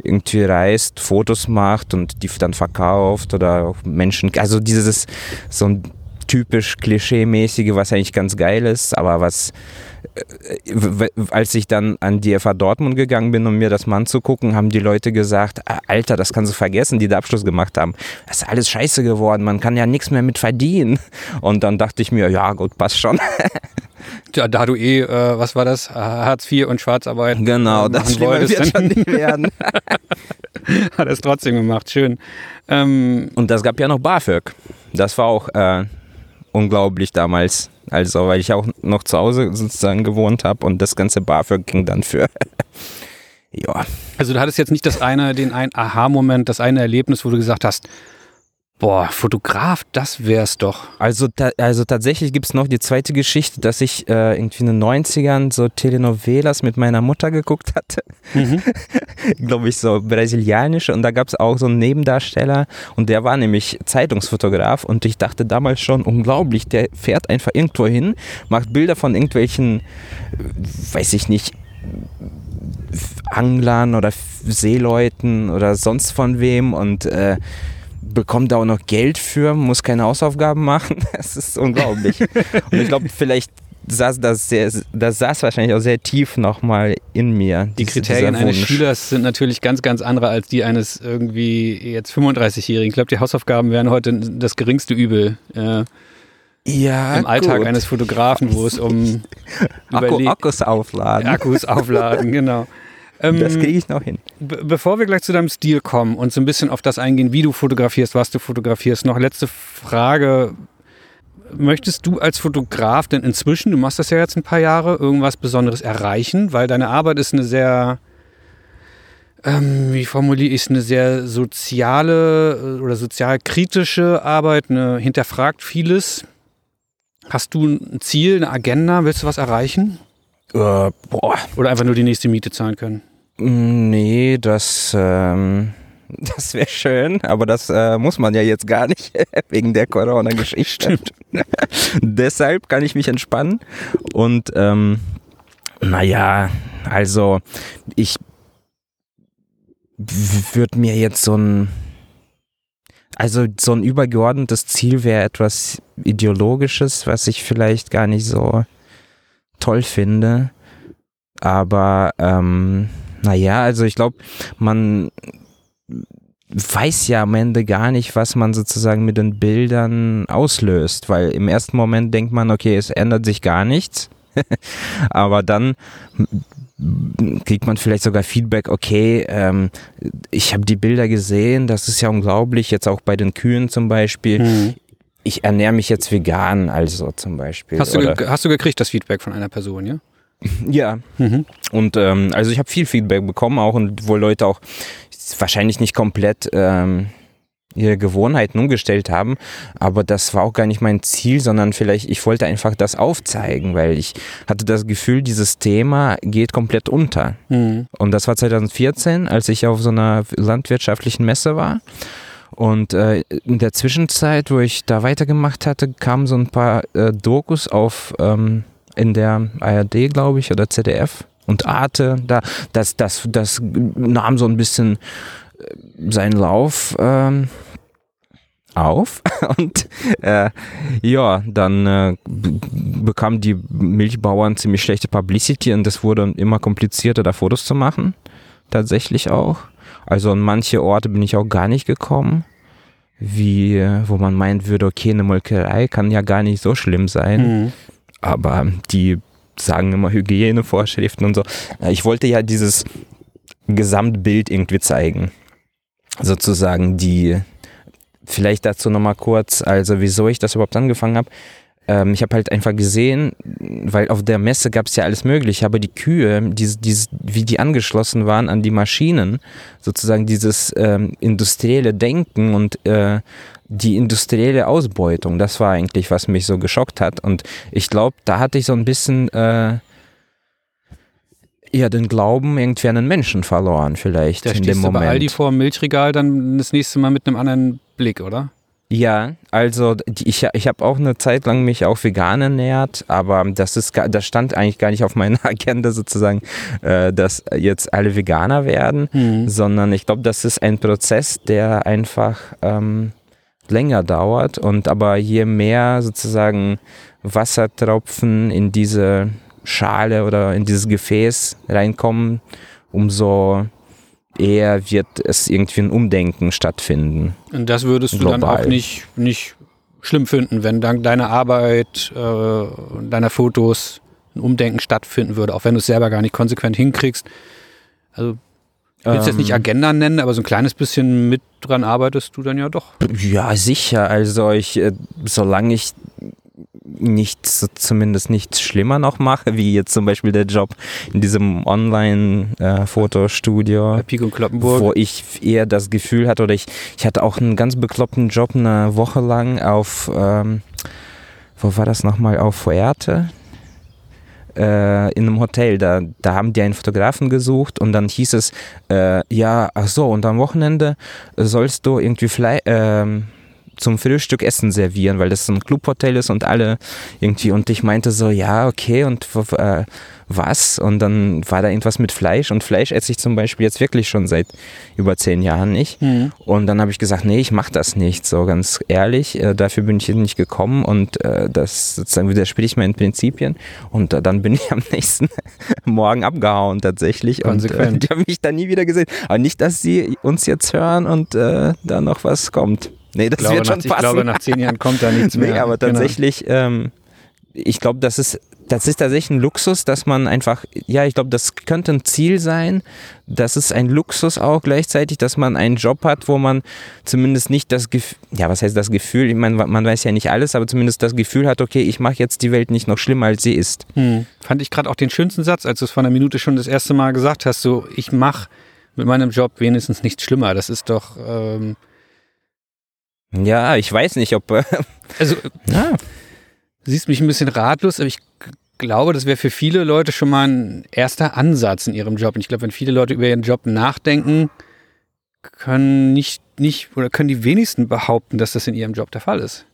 Speaker 2: irgendwie reist, Fotos macht und die dann verkauft oder auch Menschen, also dieses so ein typisch klischee-mäßige, was eigentlich ganz geil ist, aber was w- als ich dann an die FH Dortmund gegangen bin, um mir das mal anzugucken, haben die Leute gesagt, "Ah, Alter, das kannst du vergessen, die da Abschluss gemacht haben. Das ist alles scheiße geworden, man kann ja nichts mehr mit verdienen. Und dann dachte ich mir, ja gut, passt schon.
Speaker 1: Ja, da du eh, äh, was war das? Hartz IV und Schwarzarbeit
Speaker 2: Genau,
Speaker 1: äh,
Speaker 2: das
Speaker 1: machen
Speaker 2: Schlimme
Speaker 1: wolltest,
Speaker 2: wird schon nicht werden.
Speaker 1: hat es trotzdem gemacht. Schön. Ähm,
Speaker 2: Und das gab ja noch BAföG. Das war auch äh, unglaublich damals. Also, weil ich auch noch zu Hause sozusagen gewohnt habe und das ganze BAföG ging dann für. ja.
Speaker 1: also du hattest jetzt nicht das eine, den einen Aha-Moment, das eine Erlebnis, wo du gesagt hast, boah, Fotograf, das wär's doch.
Speaker 2: Also, ta also tatsächlich gibt es noch die zweite Geschichte, dass ich äh, irgendwie in den 90ern so Telenovelas mit meiner Mutter geguckt hatte. Glaube ich, so brasilianische. Und da gab es auch so einen Nebendarsteller und der war nämlich Zeitungsfotograf. Und ich dachte damals schon, unglaublich, der fährt einfach irgendwo hin, macht Bilder von irgendwelchen, äh, weiß ich nicht, Anglern oder Seeleuten oder sonst von wem und äh, bekommt da auch noch Geld für, muss keine Hausaufgaben machen. Das ist unglaublich. Und ich glaube, vielleicht saß das sehr, das saß wahrscheinlich auch sehr tief nochmal in mir.
Speaker 1: Die
Speaker 2: dies-
Speaker 1: Kriterien eines. Schülers sind natürlich ganz, ganz andere als die eines irgendwie jetzt 35-Jährigen. Ich glaube, die Hausaufgaben wären heute das geringste Übel äh,
Speaker 2: ja,
Speaker 1: im Alltag
Speaker 2: gut.
Speaker 1: eines Fotografen, wo es um
Speaker 2: Akku, Akkus aufladen.
Speaker 1: Akkus aufladen, genau. Ähm,
Speaker 2: Das kriege ich noch hin.
Speaker 1: Be bevor wir gleich zu deinem Stil kommen und so ein bisschen auf das eingehen, wie du fotografierst, was du fotografierst, noch letzte Frage. möchtest du als Fotograf denn inzwischen, du machst das ja jetzt ein paar Jahre, irgendwas Besonderes erreichen? Weil deine Arbeit ist eine sehr, ähm, wie formuliere ich es, eine sehr soziale oder sozialkritische Arbeit, eine hinterfragt vieles. Hast du ein Ziel, eine Agenda? Willst du was erreichen?
Speaker 2: Äh, boah.
Speaker 1: Oder einfach nur die nächste Miete zahlen können?
Speaker 2: Nee, das, ähm, das wäre schön, aber das äh, muss man ja jetzt gar nicht wegen der Corona-Geschichte. Deshalb kann ich mich entspannen und ähm, naja, also ich würde mir jetzt so ein also so ein übergeordnetes Ziel wäre etwas ideologisches, was ich vielleicht gar nicht so toll finde. Aber ähm, naja, also ich glaube, man weiß ja am Ende gar nicht, was man sozusagen mit den Bildern auslöst, weil im ersten Moment denkt man, okay, es ändert sich gar nichts. Aber dann kriegt man vielleicht sogar Feedback, okay, ähm, ich habe die Bilder gesehen, das ist ja unglaublich, jetzt auch bei den Kühen zum Beispiel. Mhm. Ich ernähre mich jetzt vegan, also zum Beispiel.
Speaker 1: Hast du, hast du gekriegt das Feedback von einer Person, ja?
Speaker 2: Ja. Mhm. Und ähm, also ich habe viel Feedback bekommen auch und wo Leute auch wahrscheinlich nicht komplett ähm, ihre Gewohnheiten umgestellt haben. Aber das war auch gar nicht mein Ziel, sondern vielleicht, ich wollte einfach das aufzeigen, weil ich hatte das Gefühl, dieses Thema geht komplett unter. Mhm. Und das war 2014, als ich auf so einer landwirtschaftlichen Messe war. Und äh, in der Zwischenzeit, wo ich da weitergemacht hatte, kamen so ein paar äh, Dokus auf ähm, in der ARD, glaube ich, oder ZDF und Arte. Da, das, das, das nahm so ein bisschen seinen Lauf ähm, auf und äh, ja, dann äh, bekamen die Milchbauern ziemlich schlechte Publicity und es wurde immer komplizierter, da Fotos zu machen. Tatsächlich auch. Also an manche Orte bin ich auch gar nicht gekommen, wie, wo man meint würde, okay, eine Molkerei kann ja gar nicht so schlimm sein. Mhm. Aber die sagen immer Hygienevorschriften und so. Ich wollte ja dieses Gesamtbild irgendwie zeigen sozusagen die, vielleicht dazu nochmal kurz, also wieso ich das überhaupt angefangen habe. Ähm, ich habe halt einfach gesehen, weil auf der Messe gab es ja alles mögliche, aber die Kühe, die, die, wie die angeschlossen waren an die Maschinen, sozusagen dieses ähm, industrielle Denken und äh, die industrielle Ausbeutung, das war eigentlich, was mich so geschockt hat. Und ich glaube, da hatte ich so ein bisschen äh, ja den Glauben irgendwie an den Menschen verloren, vielleicht
Speaker 1: da
Speaker 2: in dem Moment.
Speaker 1: bei Aldi vor dem Milchregal dann das nächste Mal mit einem anderen Blick, oder?
Speaker 2: Ja, also ich, ich habe auch eine Zeit lang mich auch vegan ernährt, aber das ist das stand eigentlich gar nicht auf meiner Agenda sozusagen, äh, dass jetzt alle Veganer werden, mhm. sondern ich glaube, das ist ein Prozess, der einfach ähm, länger dauert und aber je mehr sozusagen Wassertropfen in diese Schale oder in dieses Gefäß reinkommen, umso eher wird es irgendwie ein Umdenken stattfinden.
Speaker 1: Und das würdest global. du dann auch nicht, nicht schlimm finden, wenn dank deiner Arbeit, äh, deiner Fotos ein Umdenken stattfinden würde, auch wenn du es selber gar nicht konsequent hinkriegst. Also ich will es jetzt nicht ähm. Agenda nennen, aber so ein kleines bisschen mit dran arbeitest du dann ja doch.
Speaker 2: Ja, sicher. Also ich, äh, solange ich nichts, zumindest nichts schlimmer noch mache, wie jetzt zum Beispiel der Job in diesem Online-Fotostudio,
Speaker 1: äh, wo
Speaker 2: ich eher das Gefühl hatte, oder ich, ich hatte auch einen ganz bekloppten Job eine Woche lang auf, ähm, wo war das nochmal, auf Fuerte? Äh, in einem Hotel, da, da haben die einen Fotografen gesucht und dann hieß es, äh, ja, ach so, und am Wochenende sollst du irgendwie Fleisch, ähm, zum Frühstück Essen servieren, weil das so ein Clubhotel ist und alle irgendwie und ich meinte so, ja, okay und äh, was? Und dann war da irgendwas mit Fleisch und Fleisch esse ich zum Beispiel jetzt wirklich schon seit über zehn Jahren nicht. Mhm. Und dann habe ich gesagt, nee, ich mache das nicht, so ganz ehrlich, äh, dafür bin ich hier nicht gekommen und äh, das sozusagen widerspricht meinen Prinzipien und äh, dann bin ich am nächsten Morgen abgehauen tatsächlich
Speaker 1: Konsequent.
Speaker 2: und äh, die haben mich da nie wieder gesehen. Aber nicht, dass sie uns jetzt hören und äh, da noch was kommt. Nee, das
Speaker 1: glaube,
Speaker 2: wird schon
Speaker 1: nach,
Speaker 2: passen. Ich
Speaker 1: glaube, nach zehn Jahren kommt da nichts mehr.
Speaker 2: Nee, aber genau. tatsächlich, genau. ähm, ich glaube, das ist das ist tatsächlich ein Luxus, dass man einfach, ja, ich glaube, das könnte ein Ziel sein. Das ist ein Luxus auch gleichzeitig, dass man einen Job hat, wo man zumindest nicht das Gefühl, ja, was heißt das Gefühl? Ich meine, man weiß ja nicht alles, aber zumindest das Gefühl hat, okay, ich mache jetzt die Welt nicht noch schlimmer, als sie ist.
Speaker 1: Hm. Fand ich gerade auch den schönsten Satz, als du es vor einer Minute schon das erste Mal gesagt hast, so, ich mache mit meinem Job wenigstens nichts schlimmer. Das ist doch. Ähm
Speaker 2: ja, ich weiß nicht, ob. Äh,
Speaker 1: also, ja. siehst mich ein bisschen ratlos, aber ich glaube, das wäre für viele Leute schon mal ein erster Ansatz in ihrem Job. Und ich glaube, wenn viele Leute über ihren Job nachdenken, können nicht, nicht oder können die wenigsten behaupten, dass das in ihrem Job der Fall ist.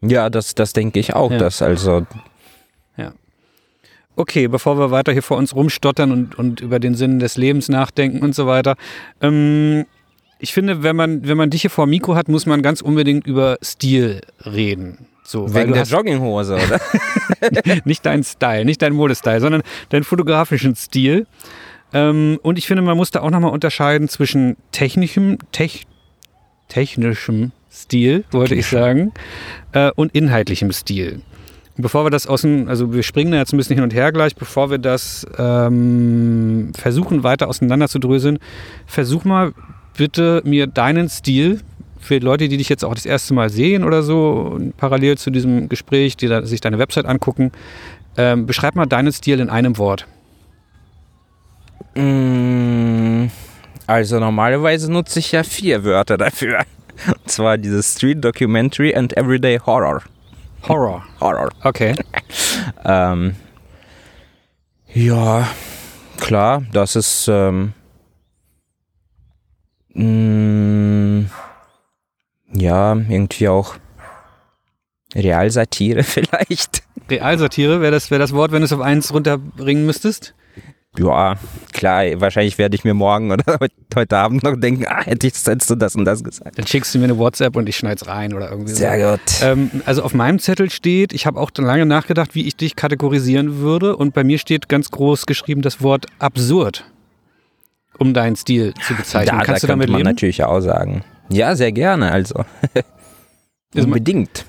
Speaker 2: Ja, das, das denke ich auch, ja. dass also.
Speaker 1: Ja. Okay, bevor wir weiter hier vor uns rumstottern und, und über den Sinn des Lebens nachdenken und so weiter. Ähm, ich finde, wenn man, wenn man dich hier vor Mikro hat, muss man ganz unbedingt über Stil reden. So,
Speaker 2: Wegen der Jogginghose, oder?
Speaker 1: nicht dein Style, nicht dein Modestyle, sondern deinen fotografischen Stil. Ähm, und ich finde, man muss da auch nochmal unterscheiden zwischen technischem, tech, technischem Stil, wollte ich sagen, äh, und inhaltlichem Stil. Bevor wir das außen, also wir springen da jetzt ein bisschen hin und her gleich, bevor wir das ähm, versuchen weiter auseinander zu dröseln, versuch mal bitte mir deinen Stil für Leute, die dich jetzt auch das erste Mal sehen oder so, parallel zu diesem Gespräch, die da, sich deine Website angucken, ähm, beschreib mal deinen Stil in einem Wort.
Speaker 2: Mm, also normalerweise nutze ich ja vier Wörter dafür. Und zwar dieses Street Documentary and Everyday Horror.
Speaker 1: Horror.
Speaker 2: Horror.
Speaker 1: Okay.
Speaker 2: ähm, ja, klar, das ist ähm, mh, mm, ja, irgendwie auch Realsatire vielleicht.
Speaker 1: Realsatire wäre das, wär das Wort, wenn du es auf eins runterbringen müsstest?
Speaker 2: Ja, klar, wahrscheinlich werde ich mir morgen oder heute Abend noch denken, ah, hätte ich du das und das gesagt.
Speaker 1: Dann schickst du mir eine WhatsApp und ich schneide es rein oder irgendwie
Speaker 2: Sehr so. gut.
Speaker 1: Ähm, also auf meinem Zettel steht, ich habe auch lange nachgedacht, wie ich dich kategorisieren würde und bei mir steht ganz groß geschrieben das Wort absurd, um deinen Stil zu bezeichnen.
Speaker 2: Da,
Speaker 1: Kannst
Speaker 2: da
Speaker 1: du damit
Speaker 2: man
Speaker 1: leben?
Speaker 2: natürlich auch sagen. Ja, sehr gerne. Also unbedingt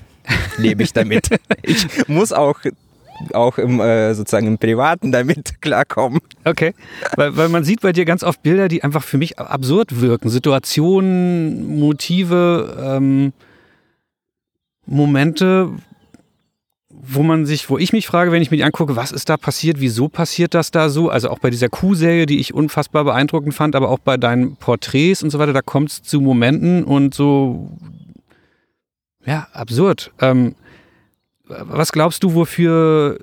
Speaker 2: lebe ich damit. ich muss auch auch im äh, sozusagen im Privaten damit klarkommen.
Speaker 1: Okay, weil, weil man sieht bei dir ganz oft Bilder, die einfach für mich absurd wirken. Situationen, Motive, ähm, Momente, wo man sich, wo ich mich frage, wenn ich die angucke, was ist da passiert, wieso passiert das da so? Also auch bei dieser Kuh-Serie, die ich unfassbar beeindruckend fand, aber auch bei deinen Porträts und so weiter, da kommt es zu Momenten und so, ja, absurd. Ähm, was glaubst du, wofür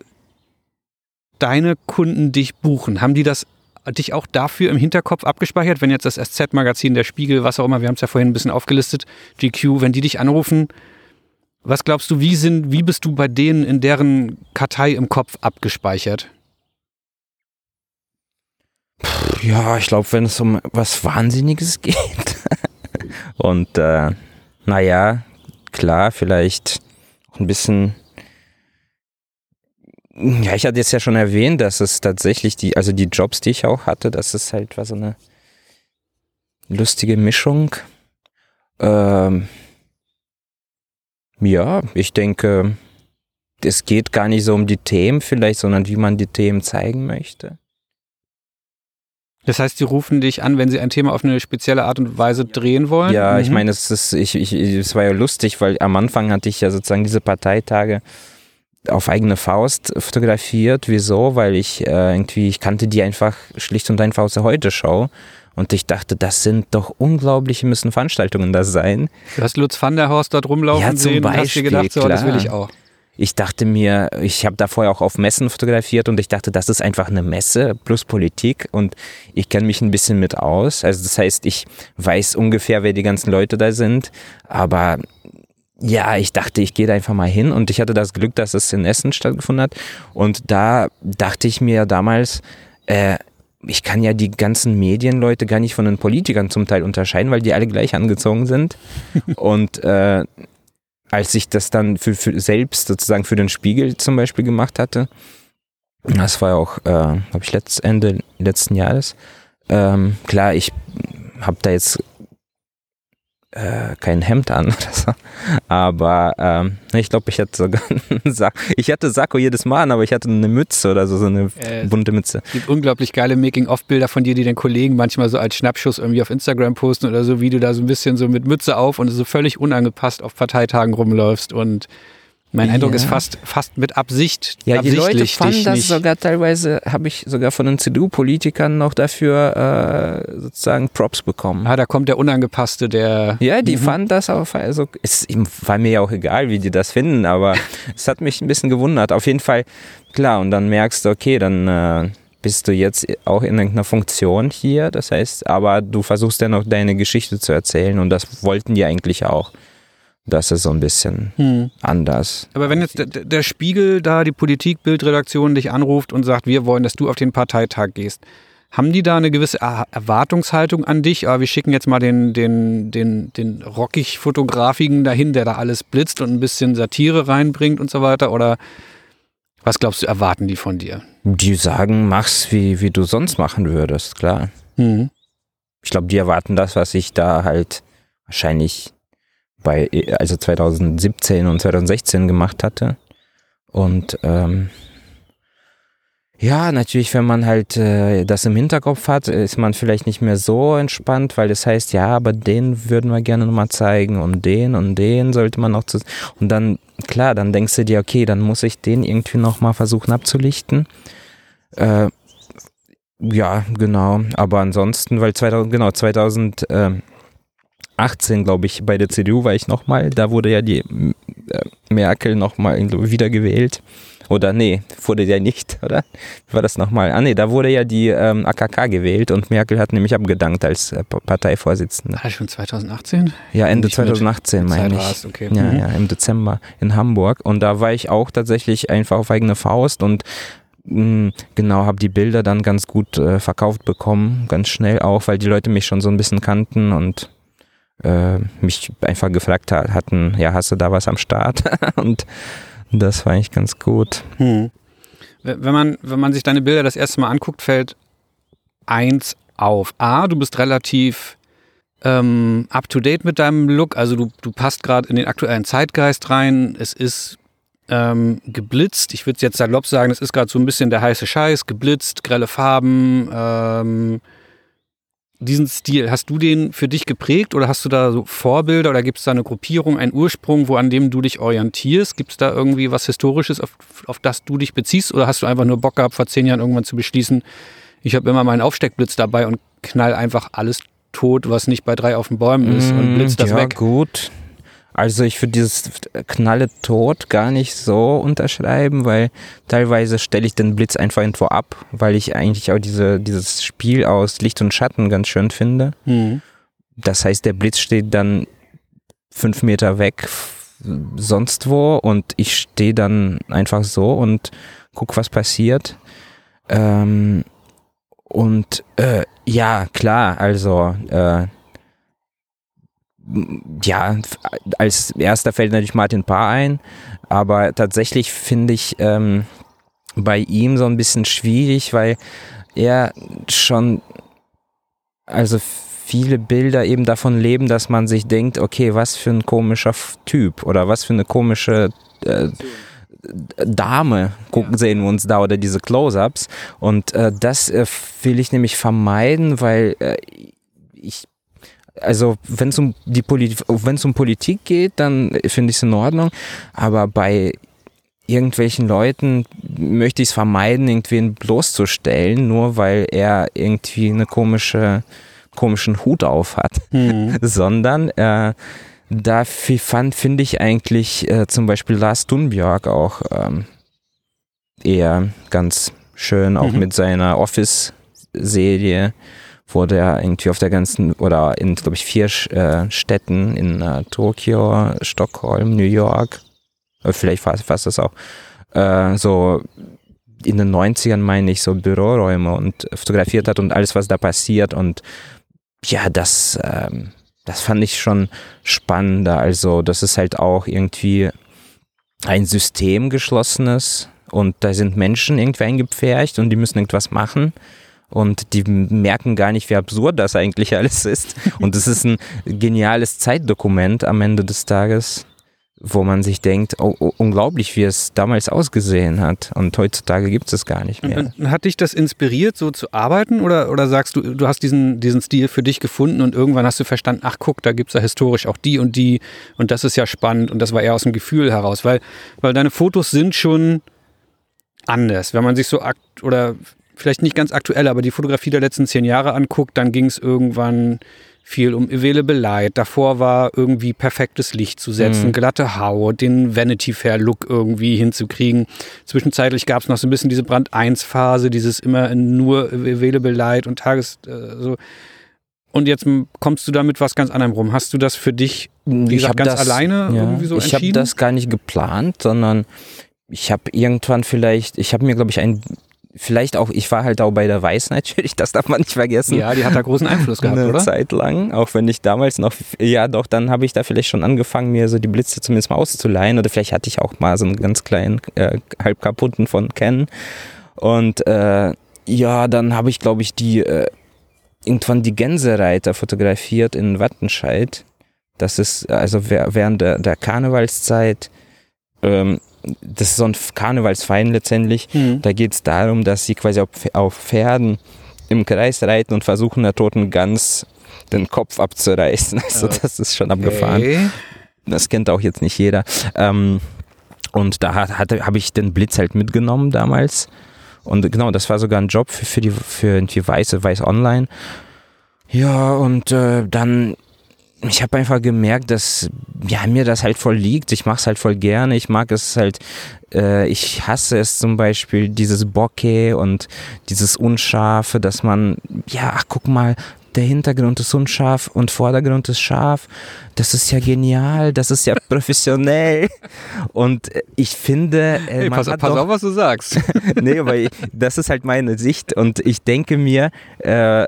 Speaker 1: deine Kunden dich buchen? Haben die das dich auch dafür im Hinterkopf abgespeichert, wenn jetzt das SZ-Magazin, der Spiegel, was auch immer, wir haben es ja vorhin ein bisschen aufgelistet, GQ, wenn die dich anrufen, was glaubst du, wie, sind, wie bist du bei denen in deren Kartei im Kopf abgespeichert?
Speaker 2: Ja, ich glaube, wenn es um was Wahnsinniges geht. Und äh, naja, klar, vielleicht ein bisschen. Ja, ich hatte jetzt ja schon erwähnt, dass es tatsächlich die, also die Jobs, die ich auch hatte, dass es halt war so eine lustige Mischung. Ähm, ja, ich denke, es geht gar nicht so um die Themen vielleicht, sondern wie man die Themen zeigen möchte.
Speaker 1: Das heißt, sie rufen dich an, wenn sie ein Thema auf eine spezielle Art und Weise drehen wollen?
Speaker 2: Ja, mhm. ich meine, es ist, ich, ich, es war ja lustig, weil am Anfang hatte ich ja sozusagen diese Parteitage auf eigene Faust fotografiert. Wieso? Weil ich äh, irgendwie, ich kannte die einfach schlicht und einfach aus der Heute-Show. Und ich dachte, das sind doch unglaubliche müssen Veranstaltungen da sein.
Speaker 1: Du hast Lutz van der Horst dort rumlaufen ja, zum sehen Beispiel, und hast dir gedacht, so, das will ich auch.
Speaker 2: Ich dachte mir, ich habe da vorher auch auf Messen fotografiert und ich dachte, das ist einfach eine Messe plus Politik und ich kenne mich ein bisschen mit aus. Also das heißt, ich weiß ungefähr, wer die ganzen Leute da sind, aber ja, ich dachte, ich gehe da einfach mal hin und ich hatte das Glück, dass es in Essen stattgefunden hat und da dachte ich mir damals, äh, ich kann ja die ganzen Medienleute gar nicht von den Politikern zum Teil unterscheiden, weil die alle gleich angezogen sind. und äh, als ich das dann für, für, selbst sozusagen für den Spiegel zum Beispiel gemacht hatte, das war ja auch, äh, habe ich letzt, Ende letzten Jahres, ähm, klar, ich habe da jetzt äh, kein Hemd an oder so. Aber ähm, ich glaube, ich hatte sogar einen Sakko. Ich hatte Sakko jedes Mal an, aber ich hatte eine Mütze oder so, so eine äh, bunte Mütze.
Speaker 1: Es gibt unglaublich geile Making-of-Bilder von dir, die den Kollegen manchmal so als Schnappschuss irgendwie auf Instagram posten oder so, wie du da so ein bisschen so mit Mütze auf und so völlig unangepasst auf Parteitagen rumläufst und mein Eindruck ist fast, fast mit Absicht.
Speaker 2: Ja, die Leute fanden das nicht. sogar teilweise, habe ich sogar von den CDU-Politikern noch dafür äh, sozusagen Props bekommen.
Speaker 1: Ah, da kommt der Unangepasste, der.
Speaker 2: Ja, die mhm. fanden das auch, also es war mir ja auch egal, wie die das finden, aber es hat mich ein bisschen gewundert. Auf jeden Fall, klar, und dann merkst du, okay, dann äh, bist du jetzt auch in irgendeiner Funktion hier, das heißt, aber du versuchst ja noch deine Geschichte zu erzählen und das wollten die eigentlich auch. Das ist so ein bisschen hm. anders.
Speaker 1: Aber wenn jetzt der, der Spiegel da, die Politikbildredaktion dich anruft und sagt, wir wollen, dass du auf den Parteitag gehst, haben die da eine gewisse Erwartungshaltung an dich? Aber wir schicken jetzt mal den, den, den, den rockig-Fotografigen dahin, der da alles blitzt und ein bisschen Satire reinbringt und so weiter? Oder was glaubst du, erwarten die von dir?
Speaker 2: Die sagen, mach's wie, wie du sonst machen würdest, klar. Mhm. Ich glaube, die erwarten das, was ich da halt wahrscheinlich bei, also 2017 und 2016 gemacht hatte. Und ähm, ja, natürlich, wenn man halt äh, das im Hinterkopf hat, ist man vielleicht nicht mehr so entspannt, weil das heißt, ja, aber den würden wir gerne nochmal zeigen und den und den sollte man noch zu. Und dann, klar, dann denkst du dir, okay, dann muss ich den irgendwie nochmal versuchen abzulichten. Äh, ja, genau. Aber ansonsten, weil 2000, genau, 2000, äh, 18, glaube ich, bei der CDU war ich nochmal. Da wurde ja die äh, Merkel nochmal wiedergewählt. Oder nee, wurde ja nicht, oder? Wie war das nochmal? Ah nee, da wurde ja die ähm, AKK gewählt und Merkel hat nämlich abgedankt als äh, Parteivorsitzende.
Speaker 1: Ah, schon 2018?
Speaker 2: Ja, Ende 2018 meine ich. Okay. Ja, mhm. ja, im Dezember in Hamburg. Und da war ich auch tatsächlich einfach auf eigene Faust und hm, genau, habe die Bilder dann ganz gut äh, verkauft bekommen, ganz schnell auch, weil die Leute mich schon so ein bisschen kannten und äh, mich einfach gefragt hatten, ja, hast du da was am Start? und das war eigentlich ganz gut. Hm.
Speaker 1: Wenn man, wenn man sich deine Bilder das erste Mal anguckt, fällt eins auf. A, du bist relativ ähm, up to date mit deinem Look, also du, du passt gerade in den aktuellen Zeitgeist rein. Es ist ähm, geblitzt. Ich würde jetzt salopp sagen, es ist gerade so ein bisschen der heiße Scheiß, geblitzt, grelle Farben, ähm, diesen Stil, hast du den für dich geprägt oder hast du da so Vorbilder oder gibt es da eine Gruppierung, einen Ursprung, wo an dem du dich orientierst? Gibt es da irgendwie was Historisches, auf, auf das du dich beziehst oder hast du einfach nur Bock gehabt, vor zehn Jahren irgendwann zu beschließen, ich habe immer meinen Aufsteckblitz dabei und knall einfach alles tot, was nicht bei drei auf den Bäumen ist und blitzt das
Speaker 2: ja,
Speaker 1: weg?
Speaker 2: Ja, gut. Also ich würde dieses Knalle tot gar nicht so unterschreiben, weil teilweise stelle ich den Blitz einfach irgendwo ab, weil ich eigentlich auch diese, dieses Spiel aus Licht und Schatten ganz schön finde. Mhm. Das heißt, der Blitz steht dann fünf Meter weg sonst wo und ich stehe dann einfach so und guck, was passiert. Ähm, und äh, ja, klar, also äh, ja, als erster fällt natürlich Martin Paar ein, aber tatsächlich finde ich ähm, bei ihm so ein bisschen schwierig, weil er schon, also viele Bilder eben davon leben, dass man sich denkt, okay, was für ein komischer Typ oder was für eine komische äh, Dame gucken, sehen wir uns da oder diese Close-ups. Und äh, das äh, will ich nämlich vermeiden, weil äh, ich also wenn es um die Politik, wenn es um Politik geht, dann finde ich es in Ordnung. Aber bei irgendwelchen Leuten möchte ich es vermeiden, irgendwen bloßzustellen, nur weil er irgendwie eine komische, komischen Hut auf hat. Mhm. Sondern äh, dafür fand, finde ich eigentlich äh, zum Beispiel Lars Thunbjörg auch ähm, eher ganz schön, auch mhm. mit seiner Office-Serie wurde er irgendwie auf der ganzen, oder in, glaube ich, vier äh, Städten, in äh, Tokio, Stockholm, New York, äh, vielleicht fast, fast das auch, äh, so in den 90ern, meine ich, so Büroräume und fotografiert hat und alles, was da passiert. Und ja, das, ähm, das fand ich schon spannender. Also, das ist halt auch irgendwie ein System geschlossenes und da sind Menschen irgendwie eingepfercht und die müssen irgendwas machen. Und die merken gar nicht, wie absurd das eigentlich alles ist. Und es ist ein geniales Zeitdokument am Ende des Tages, wo man sich denkt, oh, oh, unglaublich, wie es damals ausgesehen hat. Und heutzutage gibt es gar nicht mehr.
Speaker 1: Und hat dich das inspiriert, so zu arbeiten? Oder, oder sagst du, du hast diesen, diesen Stil für dich gefunden und irgendwann hast du verstanden, ach guck, da gibt es ja historisch auch die und die und das ist ja spannend und das war eher aus dem Gefühl heraus, weil, weil deine Fotos sind schon anders. Wenn man sich so akt oder vielleicht nicht ganz aktuell, aber die Fotografie der letzten zehn Jahre anguckt, dann ging es irgendwann viel um Available Light. Davor war irgendwie perfektes Licht zu setzen, mhm. glatte Haut, den Vanity Fair Look irgendwie hinzukriegen. Zwischenzeitlich gab es noch so ein bisschen diese Brand 1 Phase, dieses immer nur Available Light und Tages äh, so. Und jetzt kommst du damit was ganz anderem rum. Hast du das für dich, wie gesagt, ganz das, alleine ja, irgendwie so
Speaker 2: ich entschieden? Ich habe das gar nicht geplant, sondern ich habe irgendwann vielleicht, ich habe mir, glaube ich, ein vielleicht auch, ich war halt auch bei der Weiß natürlich, das darf man nicht vergessen.
Speaker 1: Ja, die hat da großen Einfluss gehabt,
Speaker 2: Eine
Speaker 1: oder?
Speaker 2: Zeit lang, auch wenn ich damals noch, ja doch, dann habe ich da vielleicht schon angefangen, mir so die Blitze zumindest mal auszuleihen oder vielleicht hatte ich auch mal so einen ganz kleinen, äh, halb kaputten von Ken und äh, ja, dann habe ich glaube ich die, äh, irgendwann die Gänsereiter fotografiert in Wattenscheid. Das ist also während der, der Karnevalszeit ähm, das ist so ein Karnevalsverein letztendlich. Mhm. Da geht es darum, dass sie quasi auf, auf Pferden im Kreis reiten und versuchen, der toten Gans den Kopf abzureißen. Also das ist schon abgefahren. Okay. Das kennt auch jetzt nicht jeder. Ähm, und da habe ich den Blitz halt mitgenommen damals. Und genau, das war sogar ein Job für, für die für irgendwie Weiße, Weiß Online. Ja, und äh, dann ich habe einfach gemerkt, dass ja, mir das halt voll liegt. Ich mache es halt voll gerne. Ich mag es halt, äh, ich hasse es zum Beispiel, dieses Bokeh und dieses Unscharfe, dass man, ja, ach guck mal, der Hintergrund ist unscharf und Vordergrund ist scharf. Das ist ja genial, das ist ja professionell. Und ich finde,
Speaker 1: äh, hey, pass, pass doch, auf, was du sagst.
Speaker 2: nee, aber ich, das ist halt meine Sicht und ich denke mir, äh,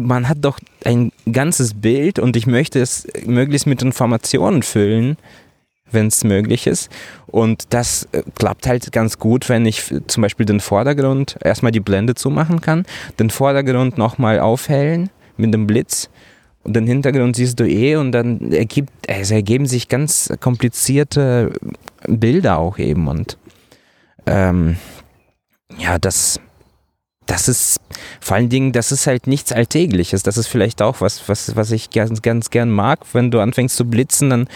Speaker 2: man hat doch ein ganzes Bild und ich möchte es möglichst mit Informationen füllen, wenn es möglich ist. Und das äh, klappt halt ganz gut, wenn ich zum Beispiel den Vordergrund erstmal die Blende zumachen kann, den Vordergrund nochmal aufhellen mit dem Blitz und den Hintergrund siehst du eh und dann ergibt, also ergeben sich ganz komplizierte Bilder auch eben und ähm, ja, das das ist vor allen Dingen, das ist halt nichts Alltägliches. Das ist vielleicht auch was, was, was ich ganz, ganz gern mag. Wenn du anfängst zu blitzen, dann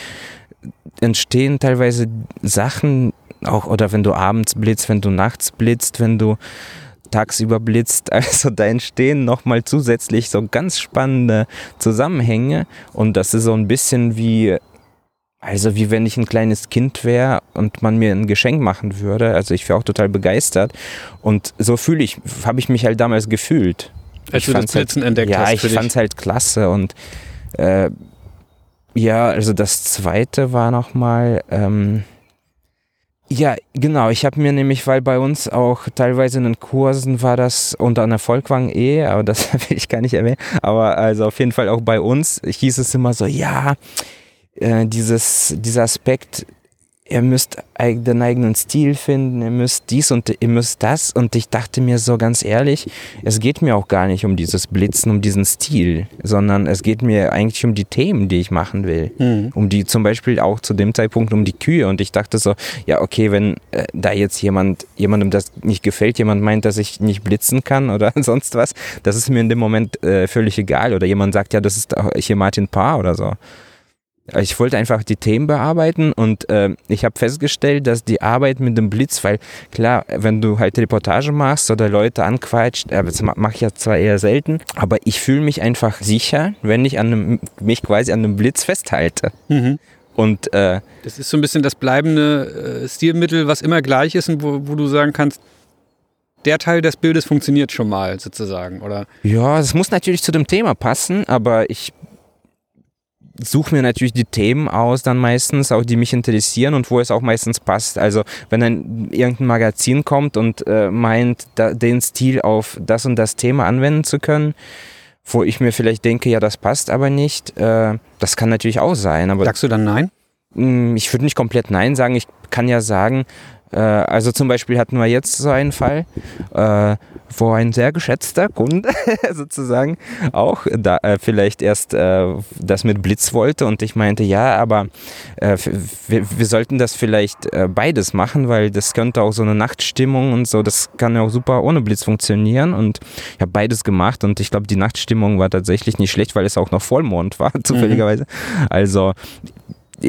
Speaker 2: entstehen teilweise Sachen, auch, oder wenn du abends blitzt, wenn du nachts blitzt, wenn du tagsüber blitzt. Also da entstehen nochmal zusätzlich so ganz spannende Zusammenhänge. Und das ist so ein bisschen wie also wie wenn ich ein kleines Kind wäre und man mir ein Geschenk machen würde. Also ich wäre auch total begeistert. Und so fühle ich, habe ich mich halt damals gefühlt.
Speaker 1: Als ich du das Blitzen halt, entdeckt
Speaker 2: ja,
Speaker 1: hast.
Speaker 2: Ja, ich fand es halt klasse. Und äh, ja, also das zweite war nochmal, ähm, ja, genau. Ich habe mir nämlich, weil bei uns auch teilweise in den Kursen war das unter einer Volkwang eh, aber das will ich gar nicht erwähnen. Aber also auf jeden Fall auch bei uns hieß es immer so, ja, äh, dieses, dieser Aspekt, ihr müsst den eigenen Stil finden, ihr müsst dies und ihr müsst das. Und ich dachte mir so ganz ehrlich, es geht mir auch gar nicht um dieses Blitzen, um diesen Stil, sondern es geht mir eigentlich um die Themen, die ich machen will. Mhm. Um die zum Beispiel auch zu dem Zeitpunkt um die Kühe. Und ich dachte so, ja, okay, wenn äh, da jetzt jemand, jemandem das nicht gefällt, jemand meint, dass ich nicht blitzen kann oder sonst was, das ist mir in dem Moment äh, völlig egal. Oder jemand sagt, ja, das ist hier Martin Paar oder so. Ich wollte einfach die Themen bearbeiten und äh, ich habe festgestellt, dass die Arbeit mit dem Blitz, weil klar, wenn du halt Reportage machst oder Leute anquatscht, äh, das mache ich ja zwar eher selten, aber ich fühle mich einfach sicher, wenn ich an einem, mich quasi an dem Blitz festhalte. Mhm. Und, äh,
Speaker 1: das ist so ein bisschen das bleibende äh, Stilmittel, was immer gleich ist und wo, wo du sagen kannst, der Teil des Bildes funktioniert schon mal sozusagen, oder?
Speaker 2: Ja, es muss natürlich zu dem Thema passen, aber ich suche mir natürlich die Themen aus, dann meistens, auch die mich interessieren und wo es auch meistens passt. Also wenn ein irgendein Magazin kommt und äh, meint, da, den Stil auf das und das Thema anwenden zu können, wo ich mir vielleicht denke, ja, das passt aber nicht, äh, das kann natürlich auch sein. Aber
Speaker 1: Sagst du dann nein?
Speaker 2: Hm, ich würde nicht komplett nein sagen. Ich kann ja sagen, Äh, also zum Beispiel hatten wir jetzt so einen Fall, äh, wo ein sehr geschätzter Kunde sozusagen auch da äh, vielleicht erst äh, das mit Blitz wollte und ich meinte, ja, aber äh, wir, wir, sollten das vielleicht beides machen, weil das könnte auch so eine Nachtstimmung und so, das kann ja auch super ohne Blitz funktionieren und ich habe beides gemacht und ich glaube, die Nachtstimmung war tatsächlich nicht schlecht, weil es auch noch Vollmond war, zufälligerweise. Mhm. Also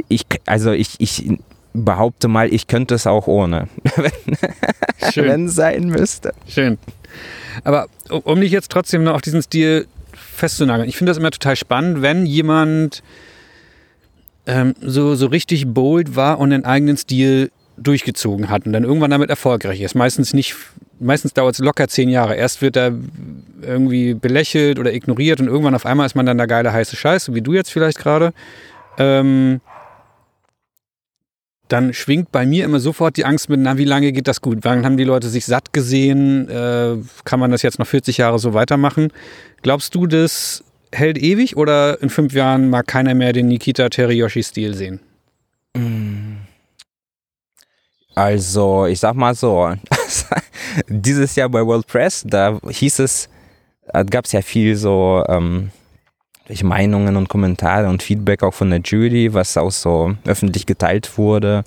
Speaker 2: ich, also ich, ich behaupte mal, ich könnte es auch ohne, wenn es sein müsste.
Speaker 1: Schön. Aber um dich jetzt trotzdem noch auf diesen Stil festzunageln, ich finde das immer total spannend, wenn jemand ähm, so, so richtig bold war und einen eigenen Stil durchgezogen hat und dann irgendwann damit erfolgreich ist. Meistens nicht, meistens dauert es locker zehn Jahre. Erst wird er irgendwie belächelt oder ignoriert und irgendwann auf einmal ist man dann der geile heiße Scheiß, so wie du jetzt vielleicht gerade. Ähm, dann schwingt bei mir immer sofort die Angst mit, na, wie lange geht das gut? Wann haben die Leute sich satt gesehen? Äh, kann man das jetzt noch 40 Jahre so weitermachen? Glaubst du, das hält ewig oder in fünf Jahren mag keiner mehr den Nikita Teriyoshi-Stil sehen?
Speaker 2: Also, ich sag mal so, dieses Jahr bei World Press, da hieß es, gab es ja viel so ähm, welche Meinungen und Kommentare und Feedback auch von der Jury, was auch so öffentlich geteilt wurde,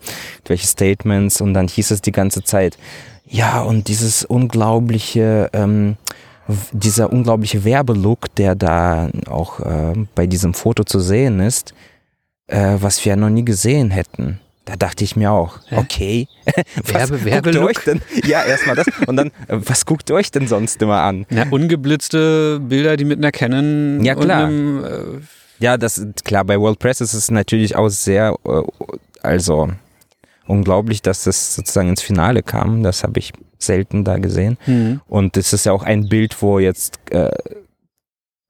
Speaker 2: welche Statements und dann hieß es die ganze Zeit, ja und dieses unglaubliche, ähm, dieser unglaubliche Werbelook, der da auch äh, bei diesem Foto zu sehen ist, äh, was wir noch nie gesehen hätten. Da dachte ich mir auch, Hä? okay.
Speaker 1: Werbe, Werbelook?
Speaker 2: Denn, ja, erstmal das. Und dann, äh, was guckt euch denn sonst immer an?
Speaker 1: Ja, ungeblitzte Bilder, die mit einer Canon
Speaker 2: ja, klar.
Speaker 1: Einem,
Speaker 2: äh ja, das klar, bei World Press ist es natürlich auch sehr, äh, also unglaublich, dass das sozusagen ins Finale kam. Das habe ich selten da gesehen. Mhm. Und es ist ja auch ein Bild, wo jetzt äh,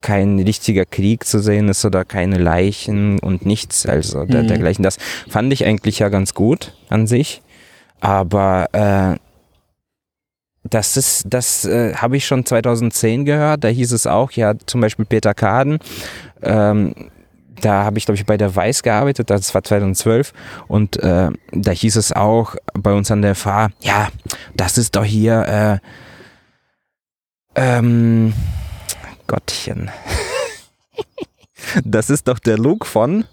Speaker 2: kein richtiger Krieg zu sehen ist oder keine Leichen und nichts, also der, mhm. dergleichen. Das fand ich eigentlich ja ganz gut an sich, aber äh, das ist, das äh, habe ich schon 2010 gehört. Da hieß es auch, ja, zum Beispiel Peter Kaden. Ähm, da habe ich, glaube ich, bei der Weiß gearbeitet, das war 2012. Und äh, da hieß es auch bei uns an der FH, ja, das ist doch hier, äh, ähm, Gottchen. das ist doch der Look von.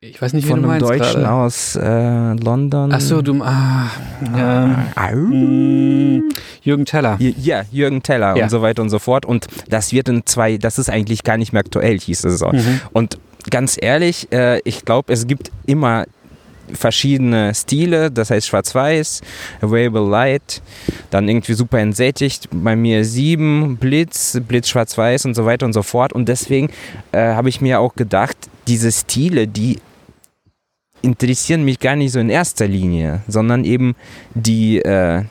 Speaker 1: Ich weiß nicht, wie
Speaker 2: von
Speaker 1: du
Speaker 2: einem Deutschen
Speaker 1: grade.
Speaker 2: aus äh, London.
Speaker 1: Ach so, du. Ah, mm, Jürgen Teller.
Speaker 2: Ja, Jürgen Teller
Speaker 1: Ja.
Speaker 2: und so weiter und so fort. Und das wird in zwei, das ist eigentlich gar nicht mehr aktuell, hieß es so.
Speaker 1: Mhm.
Speaker 2: Und ganz ehrlich, äh, ich glaube, es gibt immer verschiedene Stile, das heißt schwarz-weiß, Available Light, dann irgendwie super entsättigt, bei mir sieben, Blitz, Blitz schwarz-weiß und so weiter und so fort. Und deswegen äh, habe ich mir auch gedacht, diese Stile, die interessieren mich gar nicht so in erster Linie, sondern eben die, äh,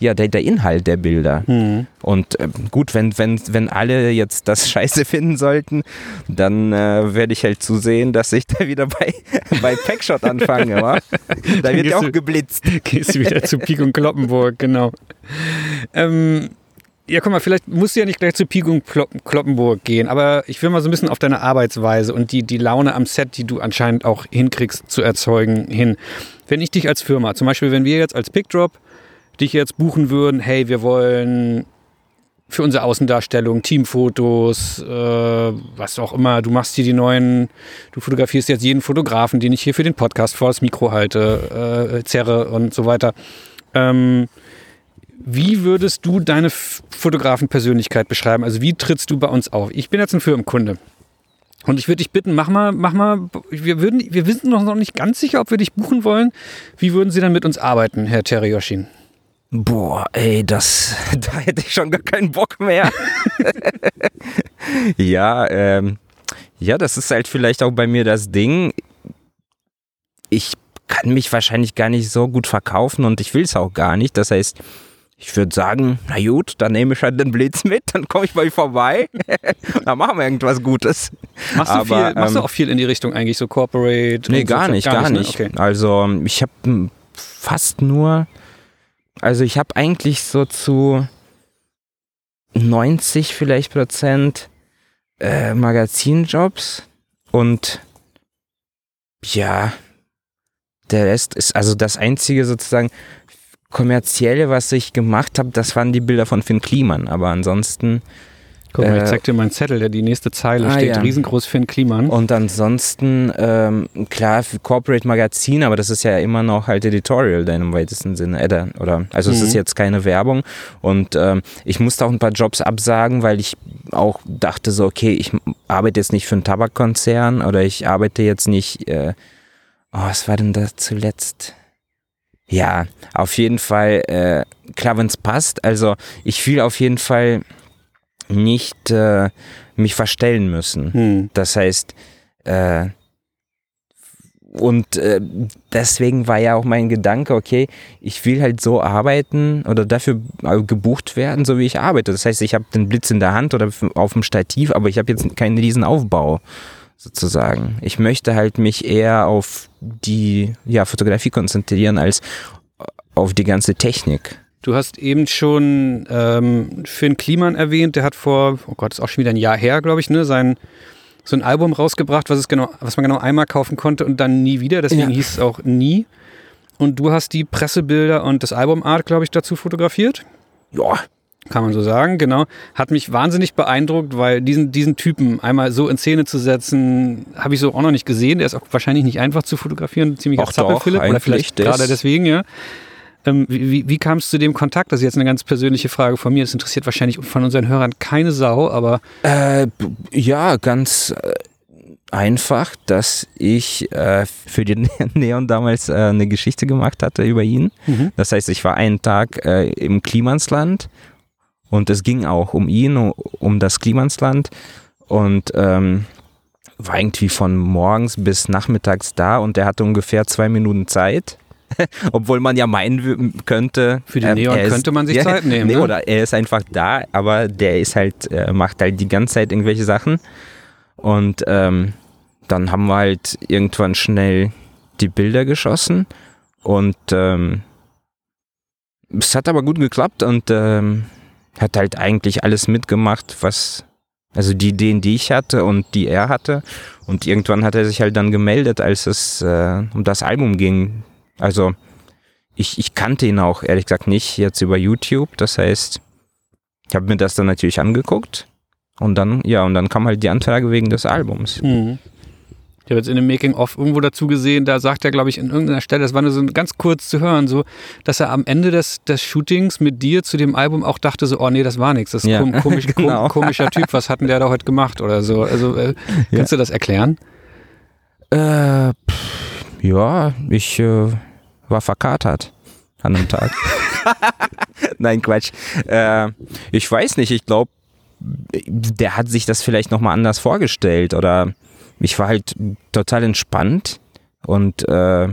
Speaker 2: ja, der, der Inhalt der Bilder.
Speaker 1: Mhm.
Speaker 2: Und ähm, gut, wenn, wenn, wenn alle jetzt das scheiße finden sollten, dann äh, werde ich halt zusehen, dass ich da wieder bei, bei Packshot anfange. Da wird
Speaker 1: gehst
Speaker 2: ja auch
Speaker 1: du-
Speaker 2: geblitzt.
Speaker 1: Gehst wieder zu Pik und Kloppenburg, genau. Ähm, ja, guck mal, vielleicht musst du ja nicht gleich zu Pik und Klopp- Kloppenburg gehen, aber ich will mal so ein bisschen auf deine Arbeitsweise und die, die Laune am Set, die du anscheinend auch hinkriegst zu erzeugen, hin. Wenn ich dich als Firma, zum Beispiel, wenn wir jetzt als Pickdrop dich jetzt buchen würden, hey, wir wollen für unsere Außendarstellung, Teamfotos, äh, was auch immer. Du machst hier die neuen, du fotografierst jetzt jeden Fotografen, den ich hier für den Podcast vor das Mikro halte, äh, zerre und so weiter. Ähm, wie würdest du deine Fotografenpersönlichkeit beschreiben? Also wie trittst du bei uns auf? Ich bin jetzt ein Firmenkunde. Und ich würde dich bitten, mach mal, mach mal, wir würden, wir wissen noch nicht ganz sicher, ob wir dich buchen wollen. Wie würden Sie dann mit uns arbeiten, Herr Teriyoshin?
Speaker 2: Boah, ey, das, da hätte ich schon gar keinen Bock mehr. ja, ähm, ja, das ist halt vielleicht auch bei mir das Ding. Ich kann mich wahrscheinlich gar nicht so gut verkaufen und ich will es auch gar nicht. Das heißt, ich würde sagen, na gut, dann nehme ich halt den Blitz mit, dann komme ich bei euch vorbei. dann machen wir irgendwas Gutes.
Speaker 1: Machst du,
Speaker 2: Aber,
Speaker 1: viel, machst du
Speaker 2: ähm,
Speaker 1: auch viel in die Richtung eigentlich so Corporate?
Speaker 2: Nee,
Speaker 1: und so?
Speaker 2: gar nicht, gar
Speaker 1: ne?
Speaker 2: nicht.
Speaker 1: Okay.
Speaker 2: Also ich habe fast nur, also ich habe eigentlich so zu 90 vielleicht Prozent äh, Magazinjobs und ja, der Rest ist, also das einzige sozusagen kommerzielle, was ich gemacht habe, das waren die Bilder von Finn Kliman. Aber ansonsten
Speaker 1: Guck mal, ich
Speaker 2: Äh,
Speaker 1: zeig dir meinen Zettel, der die nächste Zeile
Speaker 2: ah,
Speaker 1: steht.
Speaker 2: ja.
Speaker 1: Riesengroß Finn Kliman.
Speaker 2: Und ansonsten, ähm, klar, für Corporate Magazin, aber das ist ja immer noch halt Editorial dann im weitesten Sinne. Oder, oder, also es
Speaker 1: Mhm.
Speaker 2: ist jetzt keine Werbung. Und ähm, ich musste auch ein paar Jobs absagen, weil ich auch dachte so, okay, ich arbeite jetzt nicht für einen Tabakkonzern oder ich arbeite jetzt nicht, äh, oh, was war denn da zuletzt? Ja, auf jeden Fall, äh, klar, wenn es passt. Also ich fühle auf jeden Fall nicht äh, mich verstellen müssen.
Speaker 1: Hm.
Speaker 2: Das heißt, äh, und äh, deswegen war ja auch mein Gedanke, okay, ich will halt so arbeiten oder dafür äh, gebucht werden, so wie ich arbeite. Das heißt, ich habe den Blitz in der Hand oder auf dem Stativ, aber ich habe jetzt keinen riesen Aufbau sozusagen. Ich möchte halt mich eher auf die ja, Fotografie konzentrieren als auf die ganze Technik.
Speaker 1: Du hast eben schon ähm, Finn Kliman erwähnt, der hat vor, oh Gott, ist auch schon wieder ein Jahr her, glaube ich, ne, sein so ein Album rausgebracht, was es genau, was man genau einmal kaufen konnte und dann nie wieder, deswegen
Speaker 2: Ja.
Speaker 1: hieß es auch nie. Und du hast die Pressebilder und das Albumart, glaube ich, dazu fotografiert.
Speaker 2: Ja,
Speaker 1: Kann man so sagen, genau. Hat mich wahnsinnig beeindruckt, weil diesen, diesen Typen einmal so in Szene zu setzen, habe ich so auch noch nicht gesehen. Der ist auch wahrscheinlich nicht einfach zu fotografieren, ziemlich
Speaker 2: Ach doch,
Speaker 1: Philipp. Oder vielleicht gerade deswegen, ja. Ähm, wie, wie, kam es zu dem Kontakt? Das ist jetzt eine ganz persönliche Frage von mir. Das interessiert wahrscheinlich von unseren Hörern keine Sau, aber
Speaker 2: Äh, ja, ganz äh, einfach, dass ich äh, für den Neon damals äh, eine Geschichte gemacht hatte über ihn.
Speaker 1: Mhm.
Speaker 2: Das heißt, ich war einen Tag äh, im Klimansland und es ging auch um ihn, um, um das Klimansland und ähm, war irgendwie von morgens bis nachmittags da und er hatte ungefähr zwei Minuten Zeit. Obwohl man ja meinen könnte,
Speaker 1: Für den
Speaker 2: ähm,
Speaker 1: Neon
Speaker 2: er ist-
Speaker 1: könnte man sich Zeit nehmen,
Speaker 2: Nee,
Speaker 1: ne?
Speaker 2: oder er ist einfach da, aber der ist halt, äh, macht halt die ganze Zeit irgendwelche Sachen. Und ähm, dann haben wir halt irgendwann schnell die Bilder geschossen. Und ähm, es hat aber gut geklappt und ähm, hat halt eigentlich alles mitgemacht, was, also die Ideen, die ich hatte und die er hatte. Und irgendwann hat er sich halt dann gemeldet, als es äh, um das Album ging. Also ich, ich kannte ihn auch ehrlich gesagt nicht jetzt über YouTube. Das heißt, ich habe mir das dann natürlich angeguckt. Und dann, ja, und dann kam halt die Anfrage wegen des Albums.
Speaker 1: Mhm. Ich habe jetzt in dem Making-of irgendwo dazu gesehen, da sagt er, glaube ich, in irgendeiner Stelle, das war nur so ganz kurz zu hören, so, dass er am Ende des, des Shootings mit dir zu dem Album auch dachte, so, oh nee, das war nichts, das ist
Speaker 2: Ja,
Speaker 1: kom komisch, kom
Speaker 2: genau.
Speaker 1: komischer Typ, was hat denn der da heute gemacht oder so. Also, äh, kannst du das erklären?
Speaker 2: Äh, pff, ja, ich äh, war verkatert an dem Tag. Nein, Quatsch. Äh, ich weiß nicht, ich glaube, der hat sich das vielleicht nochmal anders vorgestellt oder ich war halt total entspannt und äh,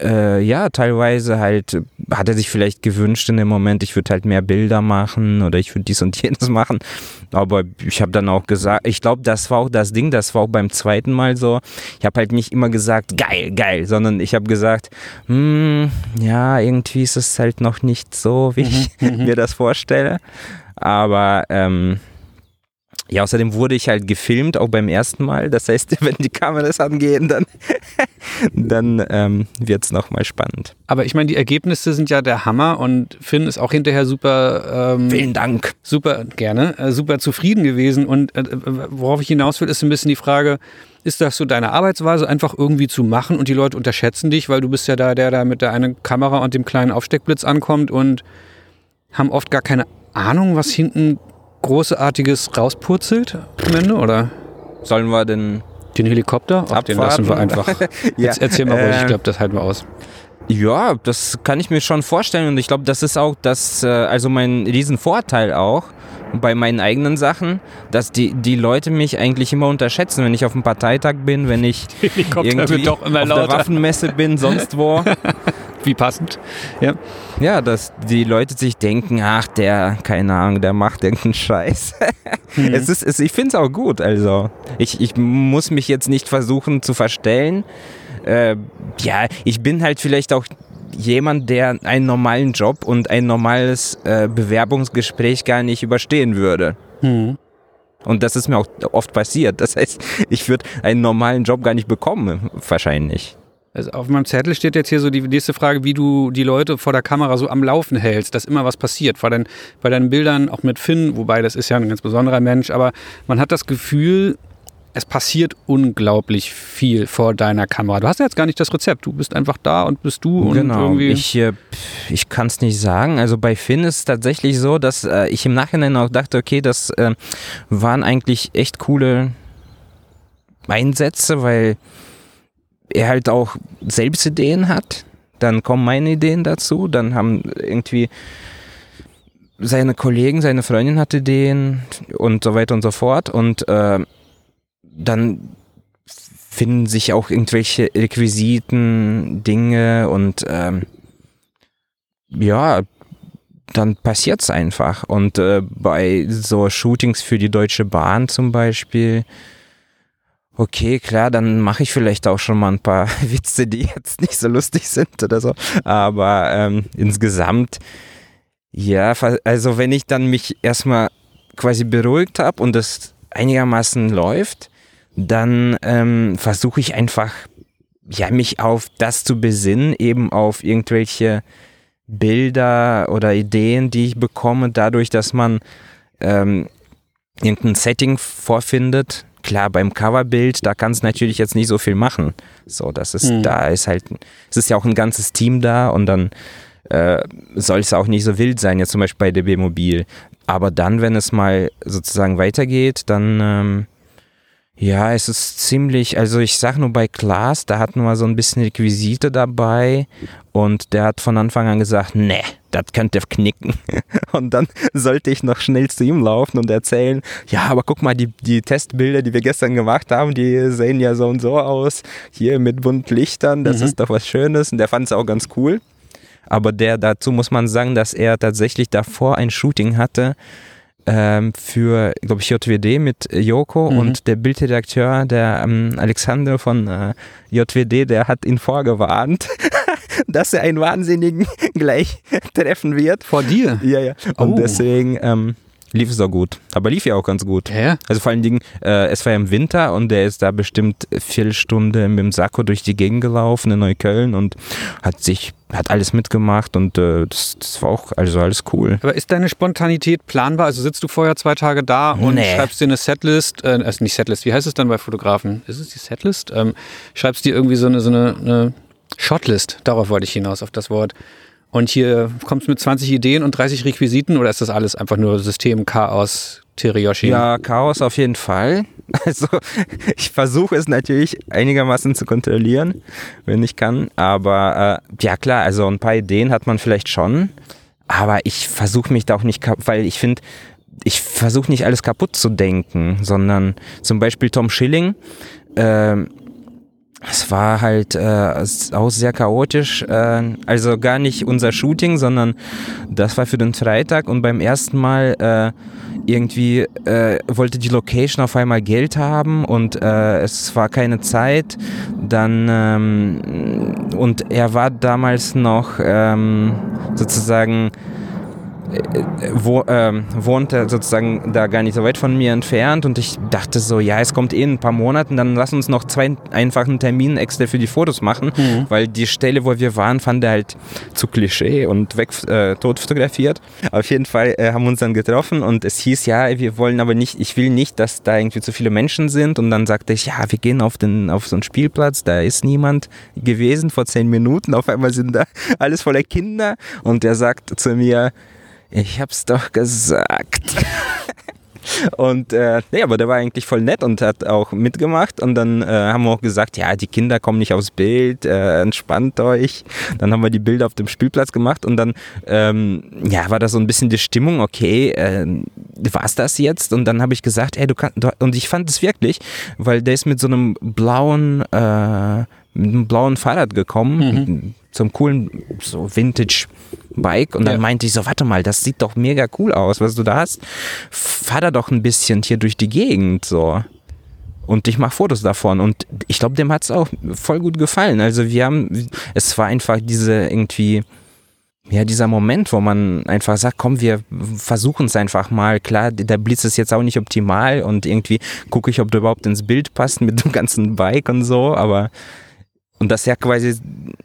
Speaker 2: äh, ja, teilweise halt hat er sich vielleicht gewünscht in dem Moment, ich würde halt mehr Bilder machen oder ich würde dies und jenes machen. Aber ich habe dann auch gesagt, ich glaube, das war auch das Ding, das war auch beim zweiten Mal so. Ich habe halt nicht immer gesagt, geil, geil, sondern ich habe gesagt, hm, ja, irgendwie ist es halt noch nicht so, wie ich mir das vorstelle. Aber ähm, ja, außerdem wurde ich halt gefilmt, auch beim ersten Mal. Das heißt, wenn die Kameras angehen, dann, dann ähm, wird es nochmal spannend.
Speaker 1: Aber ich meine, die Ergebnisse sind ja der Hammer und Finn ist auch hinterher super, ähm,
Speaker 2: Vielen Dank.
Speaker 1: super gerne, äh, super zufrieden gewesen. Und äh, worauf ich hinaus will, ist ein bisschen die Frage, ist das so deine Arbeitsweise, einfach irgendwie zu machen und die Leute unterschätzen dich, weil du bist ja da, der da mit der einen Kamera und dem kleinen Aufsteckblitz ankommt und haben oft gar keine Ahnung, was hinten Großartiges rauspurzelt am Ende, oder?
Speaker 2: Sollen wir denn
Speaker 1: Den Helikopter? Ach, den lassen wir einfach.
Speaker 2: Ja,
Speaker 1: Jetzt erzähl mal ruhig, ich
Speaker 2: äh,
Speaker 1: glaube, das halten wir aus.
Speaker 2: Ja, das kann ich mir schon vorstellen und ich glaube, das ist auch das, äh, also mein Riesenvorteil auch bei meinen eigenen Sachen, dass die, die Leute mich eigentlich immer unterschätzen, wenn ich auf dem Parteitag bin, wenn ich
Speaker 1: Helikopter
Speaker 2: irgendwie
Speaker 1: wird doch immer
Speaker 2: auf der. Waffenmesse bin, sonst wo.
Speaker 1: Wie passend. Ja.
Speaker 2: Ja, dass die Leute sich denken, ach, der, keine Ahnung, der macht irgendeinen Scheiß. Es ist, es, ich finde es auch gut, also ich, ich muss mich jetzt nicht versuchen zu verstellen. Äh, ja, ich bin halt vielleicht auch jemand, der einen normalen Job und ein normales äh, Bewerbungsgespräch gar nicht überstehen würde.
Speaker 1: Mhm.
Speaker 2: Und das ist mir auch oft passiert. Das heißt, ich würde einen normalen Job gar nicht bekommen, wahrscheinlich.
Speaker 1: Also auf meinem Zettel steht jetzt hier so die nächste Frage, wie du die Leute vor der Kamera so am Laufen hältst, dass immer was passiert. Bei, dein, bei deinen Bildern, auch mit Finn, wobei das ist ja ein ganz besonderer Mensch, aber man hat das Gefühl, es passiert unglaublich viel vor deiner Kamera. Du hast ja jetzt gar nicht das Rezept. Du bist einfach da und bist du und
Speaker 2: genau.
Speaker 1: irgendwie.
Speaker 2: Ich, äh, ich kann es nicht sagen. Also bei Finn ist es tatsächlich so, dass äh, ich im Nachhinein auch dachte, okay, das äh, waren eigentlich echt coole Einsätze, weil er halt auch selbst Ideen hat. Dann kommen meine Ideen dazu. Dann haben irgendwie seine Kollegen, seine Freundin hat Ideen und so weiter und so fort. Und äh, dann finden sich auch irgendwelche Requisiten, Dinge und ähm, ja, dann passiert es einfach. Und äh, bei so Shootings für die Deutsche Bahn zum Beispiel, okay, klar, dann mache ich vielleicht auch schon mal ein paar Witze, die jetzt nicht so lustig sind oder so. Aber ähm, insgesamt, ja, also wenn ich dann mich erstmal quasi beruhigt habe und das einigermaßen läuft, dann ähm, versuche ich einfach, ja, mich auf das zu besinnen, eben auf irgendwelche Bilder oder Ideen, die ich bekomme, dadurch, dass man ähm, irgendein Setting vorfindet. Klar, beim Coverbild, da kann es natürlich jetzt nicht so viel machen. So, das ist, mhm. da ist halt, es ist ja auch ein ganzes Team da und dann äh, soll es auch nicht so wild sein, jetzt zum Beispiel bei DB Mobil. Aber dann, wenn es mal sozusagen weitergeht, dann ähm, ja, es ist ziemlich, also ich sag nur bei Klaas, da hatten wir so ein bisschen Requisite dabei und der hat von Anfang an gesagt, ne, das könnte knicken. Und dann sollte ich noch schnell zu ihm laufen und erzählen, ja, aber guck mal, die, die Testbilder, die wir gestern gemacht haben, die sehen ja so und so aus, hier mit bunten Lichtern, das mhm. ist doch was Schönes und der fand es auch ganz cool. Aber der, dazu muss man sagen, dass er tatsächlich davor ein Shooting hatte, ähm, für, glaube ich, JWD mit Joko mhm. und der Bildredakteur, der ähm, Alexander von äh, JWD, der hat ihn vorgewarnt, dass er einen Wahnsinnigen gleich treffen wird.
Speaker 1: Vor dir?
Speaker 2: Ja, ja. Und oh. deswegen ähm, lief es auch gut. Aber lief ja auch ganz gut.
Speaker 1: Ja.
Speaker 2: Also vor allen Dingen, äh, es war ja im Winter und der ist da bestimmt vier Stunden mit dem Sakko durch die Gegend gelaufen in Neukölln und hat sich hat alles mitgemacht und äh, das, das, war auch also alles cool.
Speaker 1: Aber ist deine Spontanität planbar? Also sitzt du vorher zwei Tage da und nee. schreibst dir eine Setlist, äh, also nicht Setlist, wie heißt es dann bei Fotografen? Ist es die Setlist? Ähm, schreibst dir irgendwie so eine, so eine, eine Shotlist, darauf wollte ich hinaus, auf das Wort. Und hier kommst du mit 20 Ideen und 30 Requisiten oder ist das alles einfach nur System, Chaos, Terioshi?
Speaker 2: Ja, Chaos auf jeden Fall. Also ich versuche es natürlich einigermaßen zu kontrollieren, wenn ich kann. Aber äh, ja klar, also ein paar Ideen hat man vielleicht schon. Aber ich versuche mich da auch nicht, weil ich finde, ich versuche nicht alles kaputt zu denken, sondern zum Beispiel Tom Schilling. Äh, es war halt äh, auch sehr chaotisch. Äh, also gar nicht unser Shooting, sondern das war für den Freitag und beim ersten Mal äh, irgendwie äh, wollte die Location auf einmal Geld haben und äh, es war keine Zeit. Dann ähm, und er war damals noch ähm, sozusagen wo, ähm, wohnte sozusagen da gar nicht so weit von mir entfernt. Und ich dachte so, ja, es kommt eh in ein paar Monaten, dann lass uns noch zwei einfachen Termine extra für die Fotos machen, mhm. weil die Stelle, wo wir waren, fand er halt zu Klischee und weg äh, tot fotografiert. Auf jeden Fall äh, haben wir uns dann getroffen und es hieß, ja, wir wollen aber nicht, ich will nicht, dass da irgendwie zu viele Menschen sind. Und dann sagte ich, ja, wir gehen auf, den, auf so einen Spielplatz, da ist niemand gewesen vor zehn Minuten, auf einmal sind da alles voller Kinder. Und er sagt zu mir, ich hab's doch gesagt. Und äh, nee, aber der war eigentlich voll nett und hat auch mitgemacht. Und dann äh, haben wir auch gesagt, ja, die Kinder kommen nicht aufs Bild, äh, entspannt euch. Dann haben wir die Bilder auf dem Spielplatz gemacht und dann ähm, ja, war da so ein bisschen die Stimmung, okay, äh, war's das jetzt? Und dann habe ich gesagt, ey, du kannst, und ich fand es wirklich, weil der ist mit so einem blauen, äh, mit einem blauen Fahrrad gekommen, mhm. zum coolen, so Vintage Bike und dann ja. meinte ich so, warte mal, das sieht doch mega cool aus, was du da hast. Fahr da doch ein bisschen hier durch die Gegend so. Und ich mache Fotos davon. Und ich glaube, dem hat es auch voll gut gefallen. Also wir haben, es war einfach diese irgendwie, ja, dieser Moment, wo man einfach sagt, komm, wir versuchen es einfach mal. Klar, der Blitz ist jetzt auch nicht optimal und irgendwie gucke ich, ob du überhaupt ins Bild passt mit dem ganzen Bike und so, aber und dass er quasi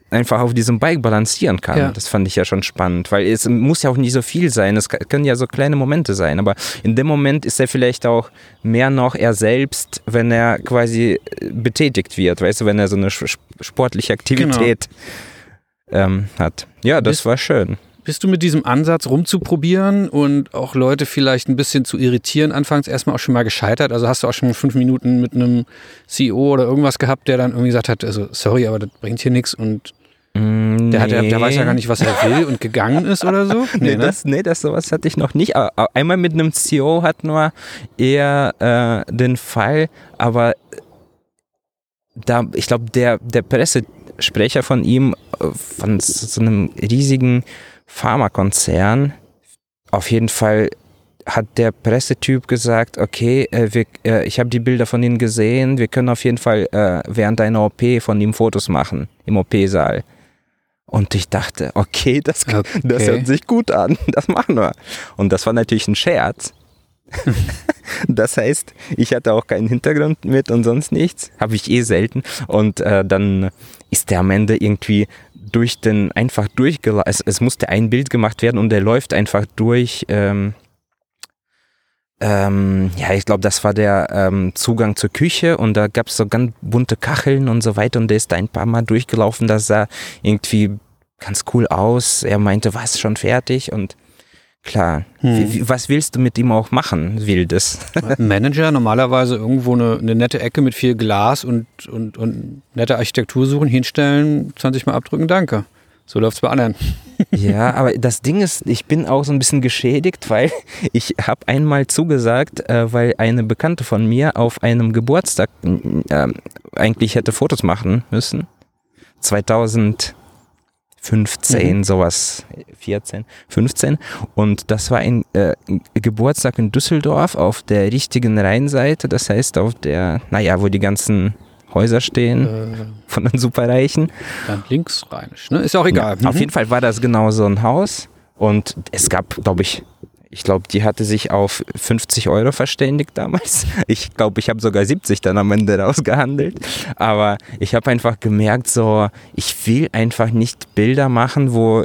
Speaker 2: einfach auf diesem Bike balancieren kann.
Speaker 1: Ja.
Speaker 2: Das fand ich ja schon spannend, weil es muss ja auch nicht so viel sein. Es können ja so kleine Momente sein, aber in dem Moment ist er vielleicht auch mehr noch er selbst, wenn er quasi äh, betätigt wird, weißt du, wenn er so eine sportliche Aktivität ähm, hat. Ja, das war schön.
Speaker 1: Bist du mit diesem Ansatz rumzuprobieren und auch Leute vielleicht ein bisschen zu irritieren, anfangs erstmal auch schon mal gescheitert? Also hast du auch schon fünf Minuten mit einem CEO oder irgendwas gehabt, der dann irgendwie gesagt hat, also sorry, aber das bringt hier nichts und der, hat, der, der weiß ja gar nicht, was er will und gegangen ist oder so?
Speaker 2: Nee,
Speaker 1: ne?
Speaker 2: das, nee, das sowas hatte ich noch nicht. Einmal mit einem CEO hat nur eher äh, den Fall, aber da, ich glaube, der, der Pressesprecher von ihm, äh, von so einem riesigen Pharmakonzern, auf jeden Fall hat der Pressetyp gesagt, okay, äh, wir, äh, ich habe die Bilder von Ihnen gesehen, wir können auf jeden Fall äh, während einer OP von ihm Fotos machen im OP-Saal. Und ich dachte, okay, das, das
Speaker 1: Okay.
Speaker 2: hört sich gut an, das machen wir. Und das war natürlich ein Scherz. das heißt, ich hatte auch keinen Hintergrund mit und sonst nichts, habe ich eh selten. Und äh, dann ist der am Ende irgendwie durch den einfach durchgelaufen. Es, es musste ein Bild gemacht werden und er läuft einfach durch. Ähm, ähm, ja, ich glaube, das war der ähm, Zugang zur Küche und da gab es so ganz bunte Kacheln und so weiter und der ist da ein paar Mal durchgelaufen. Das sah irgendwie ganz cool aus. Er meinte, was schon fertig und klar,
Speaker 1: Hm.
Speaker 2: wie, was willst du mit ihm auch machen, Wildes?
Speaker 1: Manager normalerweise irgendwo eine, eine nette Ecke mit viel Glas und, und, und nette Architektur suchen, hinstellen, 20 Mal abdrücken, danke. So läuft es bei anderen.
Speaker 2: Ja, aber das Ding ist, ich bin auch so ein bisschen geschädigt, weil ich habe einmal zugesagt, äh, weil eine Bekannte von mir auf einem Geburtstag äh, eigentlich hätte Fotos machen müssen. 2015,
Speaker 1: Mhm.
Speaker 2: sowas, 14, 15. Und das war ein äh, Geburtstag in Düsseldorf auf der richtigen Rheinseite, das heißt auf der, naja, wo die ganzen Häuser stehen
Speaker 1: Äh,
Speaker 2: von den Superreichen.
Speaker 1: dann linksrheinisch, ne? Ist auch egal.
Speaker 2: Ja, Auf jeden Fall war das genau so ein Haus und es gab, glaube ich, ich glaube, die hatte sich auf 50 Euro verständigt damals. Ich glaube, ich habe sogar 70 dann am Ende rausgehandelt. Aber ich habe einfach gemerkt, so, ich will einfach nicht Bilder machen, wo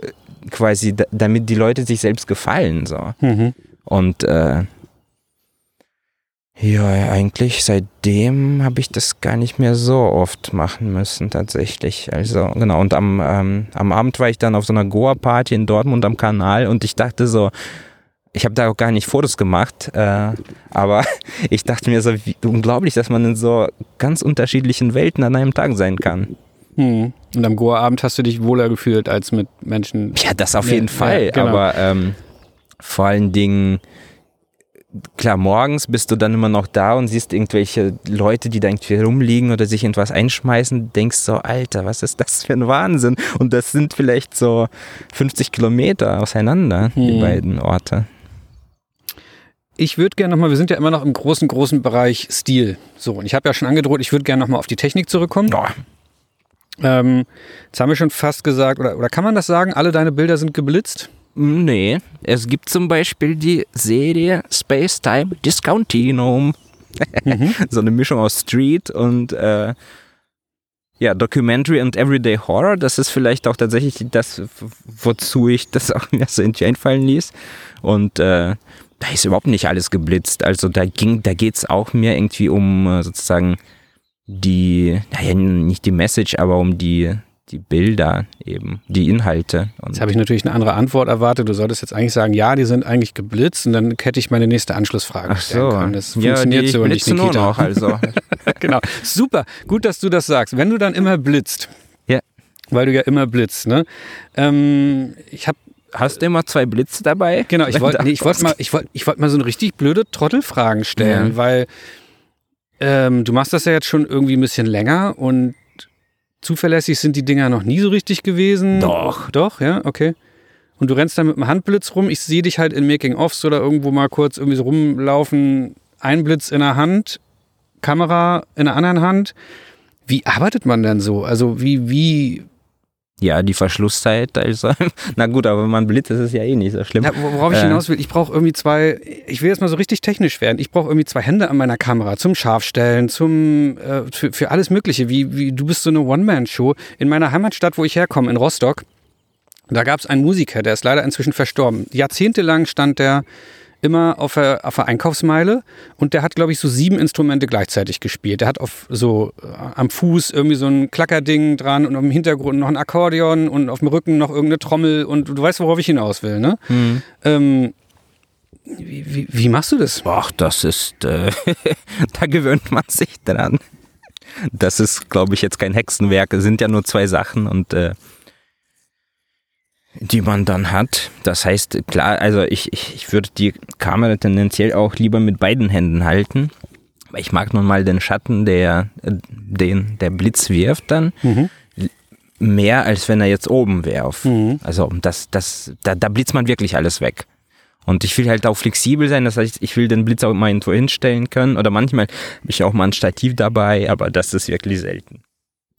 Speaker 2: quasi, da- damit die Leute sich selbst gefallen. So.
Speaker 1: Mhm.
Speaker 2: Und äh, ja, eigentlich seitdem habe ich das gar nicht mehr so oft machen müssen, tatsächlich. Also, genau. Und am, ähm, am Abend war ich dann auf so einer Goa-Party in Dortmund am Kanal und ich dachte so, ich habe da auch gar nicht Fotos gemacht, äh, aber ich dachte mir so, wie unglaublich, dass man in so ganz unterschiedlichen Welten an einem Tag sein kann.
Speaker 1: Mhm. Und am Goa-Abend hast du dich wohler gefühlt als mit Menschen.
Speaker 2: Ja, das auf
Speaker 1: Ja,
Speaker 2: jeden
Speaker 1: ja,
Speaker 2: Fall.
Speaker 1: genau.
Speaker 2: Aber ähm, vor allen Dingen, klar, morgens bist du dann immer noch da und siehst irgendwelche Leute, die da irgendwie rumliegen oder sich irgendwas einschmeißen, denkst so, Alter, was ist das für ein Wahnsinn? Und das sind vielleicht so 50 Kilometer auseinander, die
Speaker 1: Hm.
Speaker 2: beiden Orte.
Speaker 1: Ich würde gerne nochmal, wir sind ja immer noch im großen, großen Bereich Stil. So, und ich habe ja schon angedroht, ich würde gerne nochmal auf die Technik zurückkommen.
Speaker 2: Ja.
Speaker 1: Ähm, jetzt haben wir schon fast gesagt, oder, oder kann man das sagen, alle deine Bilder sind geblitzt?
Speaker 2: Nee, es gibt zum Beispiel die Serie Space Time Discontinuum.
Speaker 1: Mhm.
Speaker 2: so eine Mischung aus Street und äh, ja, Documentary und Everyday Horror. Das ist vielleicht auch tatsächlich das, wozu ich das auch mir so irgendwie einfallen ließ. Und äh, da ist überhaupt nicht alles geblitzt. Also da ging, da geht es auch mehr irgendwie um äh, sozusagen die, naja, nicht die Message, aber um die, die Bilder eben, die Inhalte. Und
Speaker 1: Jetzt habe ich natürlich eine andere Antwort erwartet. Du solltest jetzt eigentlich sagen, ja, die sind eigentlich geblitzt und dann hätte ich meine nächste Anschlussfrage
Speaker 2: Ach
Speaker 1: stellen
Speaker 2: so,
Speaker 1: können. Das
Speaker 2: ja,
Speaker 1: funktioniert
Speaker 2: die
Speaker 1: so nicht,
Speaker 2: blitzen nur
Speaker 1: Nikita.
Speaker 2: noch, also.
Speaker 1: genau. Super. Gut, dass du das sagst. Wenn du dann immer blitzt,
Speaker 2: Ja.
Speaker 1: weil du ja immer blitzt, ne? Ähm, ich habe
Speaker 2: Hast du immer zwei Blitze dabei?
Speaker 1: Genau, ich wollte nee, ich wollte mal, ich wollte, ich wollte mal so eine richtig blöde Trottelfragen stellen,
Speaker 2: Ja.
Speaker 1: weil ähm, du machst das ja jetzt schon irgendwie ein bisschen länger und zuverlässig sind die Dinger noch nie so richtig gewesen.
Speaker 2: Doch.
Speaker 1: Doch, ja, okay. Und du rennst da mit dem Handblitz rum. Ich sehe dich halt in Making-Offs oder irgendwo mal kurz irgendwie so rumlaufen. Ein Blitz in der Hand, Kamera in der anderen Hand. Wie arbeitet man denn so? Also wie, wie,
Speaker 2: Ja, die Verschlusszeit, also, na gut, aber wenn man blitzt, ist es ja eh nicht so schlimm.
Speaker 1: Ja, worauf ich
Speaker 2: Äh.
Speaker 1: hinaus will, ich brauche irgendwie zwei, ich will jetzt mal so richtig technisch werden, ich brauche irgendwie zwei Hände an meiner Kamera zum Scharfstellen, zum, äh, für, für alles Mögliche, wie, wie du bist so eine One-Man-Show. In meiner Heimatstadt, wo ich herkomme, in Rostock, da gab es einen Musiker, der ist leider inzwischen verstorben. Jahrzehntelang stand der immer auf der, auf der Einkaufsmeile und der hat, glaube ich, so sieben Instrumente gleichzeitig gespielt. Der hat auf so äh, am Fuß irgendwie so ein Klackerding dran und im Hintergrund noch ein Akkordeon und auf dem Rücken noch irgendeine Trommel und du weißt, worauf ich hinaus will, ne?
Speaker 2: Hm.
Speaker 1: Ähm, wie, wie, wie machst du das?
Speaker 2: Ach, das ist, äh, da gewöhnt man sich dran. Das ist, glaube ich, jetzt kein Hexenwerk. Es sind ja nur zwei Sachen und äh, die man dann hat. Das heißt, klar, also ich, ich, ich würde die Kamera tendenziell auch lieber mit beiden Händen halten. Aber ich mag nun mal den Schatten, der, äh, den der Blitz wirft dann. Mehr als wenn er jetzt oben wäre.
Speaker 1: Mhm.
Speaker 2: Also das, das, da, da blitzt man wirklich alles weg. Und ich will halt auch flexibel sein, das heißt, ich will den Blitz auch mal irgendwo hinstellen können. Oder manchmal habe ich auch mal ein Stativ dabei, aber das ist wirklich selten.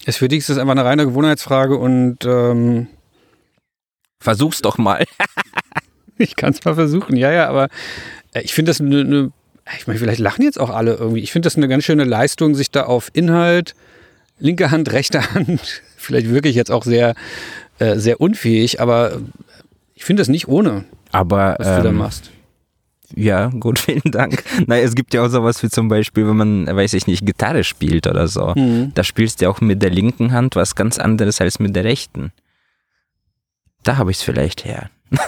Speaker 1: Ist für dich ist das einfach eine reine Gewohnheitsfrage und ähm,
Speaker 2: Versuch's doch mal.
Speaker 1: ich kann es mal versuchen. Ja, ja, aber äh, ich finde das eine, eine ich meine, vielleicht lachen jetzt auch alle irgendwie. Ich finde das eine ganz schöne Leistung, sich da auf Inhalt, linke Hand, rechte Hand, vielleicht wirklich jetzt auch sehr, äh, sehr unfähig, aber ich finde das nicht ohne,
Speaker 2: Aber
Speaker 1: was du da
Speaker 2: ähm,
Speaker 1: machst.
Speaker 2: ja, gut, vielen Dank. Nein, es gibt ja auch sowas wie zum Beispiel, wenn man, weiß ich nicht, Gitarre spielt oder so.
Speaker 1: Mhm.
Speaker 2: Da spielst du auch mit der linken Hand was ganz anderes als mit der rechten. Da habe ich es vielleicht her.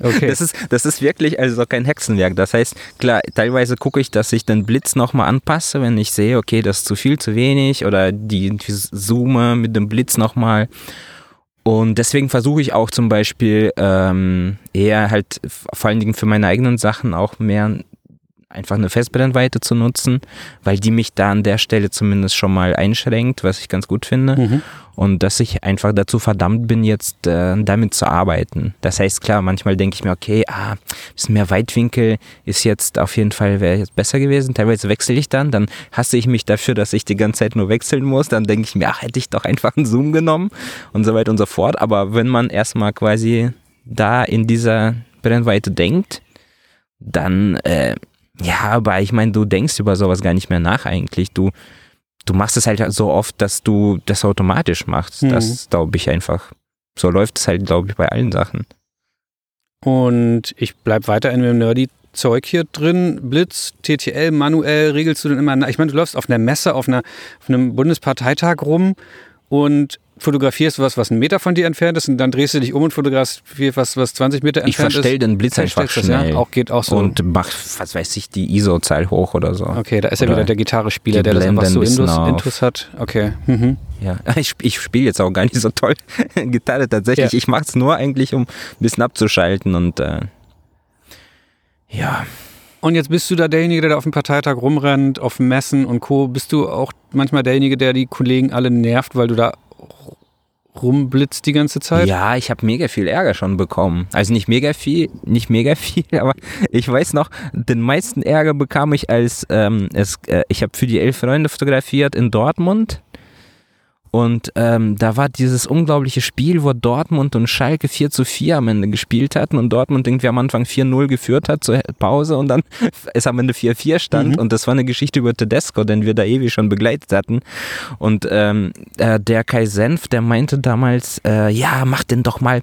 Speaker 1: Okay.
Speaker 2: Das ist, das ist wirklich also kein Hexenwerk. Das heißt, klar, teilweise gucke ich, dass ich den Blitz nochmal anpasse, wenn ich sehe, okay, das ist zu viel, zu wenig oder die, die zoome mit dem Blitz nochmal. Und deswegen versuche ich auch zum Beispiel ähm, eher halt vor allen Dingen für meine eigenen Sachen auch mehr einfach eine Festbrennweite zu nutzen, weil die mich da an der Stelle zumindest schon mal einschränkt, was ich ganz gut finde.
Speaker 1: Mhm.
Speaker 2: Und dass ich einfach dazu verdammt bin, jetzt äh, damit zu arbeiten. Das heißt, klar, manchmal denke ich mir, okay, ah, bisschen mehr Weitwinkel ist jetzt auf jeden Fall, wäre jetzt besser gewesen. Teilweise wechsle ich dann, dann hasse ich mich dafür, dass ich die ganze Zeit nur wechseln muss. Dann denke ich mir, ach, hätte ich doch einfach einen Zoom genommen und so weiter und so fort. Aber wenn man erstmal quasi da in dieser Brennweite denkt, dann, äh, ja, aber ich meine, du denkst über sowas gar nicht mehr nach eigentlich. Du, du machst es halt so oft, dass du das automatisch machst.
Speaker 1: Mhm.
Speaker 2: Das glaube ich einfach. So läuft es halt, glaube ich, bei allen Sachen.
Speaker 1: Und ich bleib weiter in dem nerdy Zeug hier drin. Blitz, TTL, manuell, regelst du denn immer? nach? Ich meine, du läufst auf einer Messe, auf, einer, auf einem Bundesparteitag rum und fotografierst was, was einen Meter von dir entfernt ist und dann drehst du dich um und fotografierst was, was 20 Meter
Speaker 2: Ich
Speaker 1: entfernt
Speaker 2: verstell
Speaker 1: ist.
Speaker 2: den Blitz einfach schnell.
Speaker 1: ja? Auch geht auch so.
Speaker 2: Und mach, was weiß ich, die ISO-Zahl hoch oder so.
Speaker 1: okay, da ist ja
Speaker 2: Oder
Speaker 1: wieder der Gitarrespieler, der das einfach so Intus. Intus hat. Okay. Mhm.
Speaker 2: Ja, ich, ich spiele jetzt auch gar nicht so toll Gitarre tatsächlich.
Speaker 1: Ja.
Speaker 2: Ich mache es nur eigentlich, um ein bisschen abzuschalten und äh, ja.
Speaker 1: Und jetzt bist du da derjenige, der da auf dem Parteitag rumrennt, auf Messen und Co. Bist du auch manchmal derjenige, der die Kollegen alle nervt, weil du da rumblitzt die ganze Zeit?
Speaker 2: Ja, ich habe mega viel Ärger schon bekommen. Also nicht mega viel, nicht mega viel, aber ich weiß noch, den meisten Ärger bekam ich als ähm, es, äh, ich habe für die elf Freunde fotografiert in Dortmund. Und ähm, da war dieses unglaubliche Spiel, wo Dortmund und Schalke 4 zu 4 am Ende gespielt hatten und Dortmund irgendwie am Anfang 4-0 geführt hat zur Pause und dann es am Ende 4-4 stand
Speaker 1: Mhm.
Speaker 2: und das war eine Geschichte über Tedesco, den wir da ewig schon begleitet hatten. Und ähm, äh, der Kai Senf, der meinte damals, äh, ja, mach denn doch mal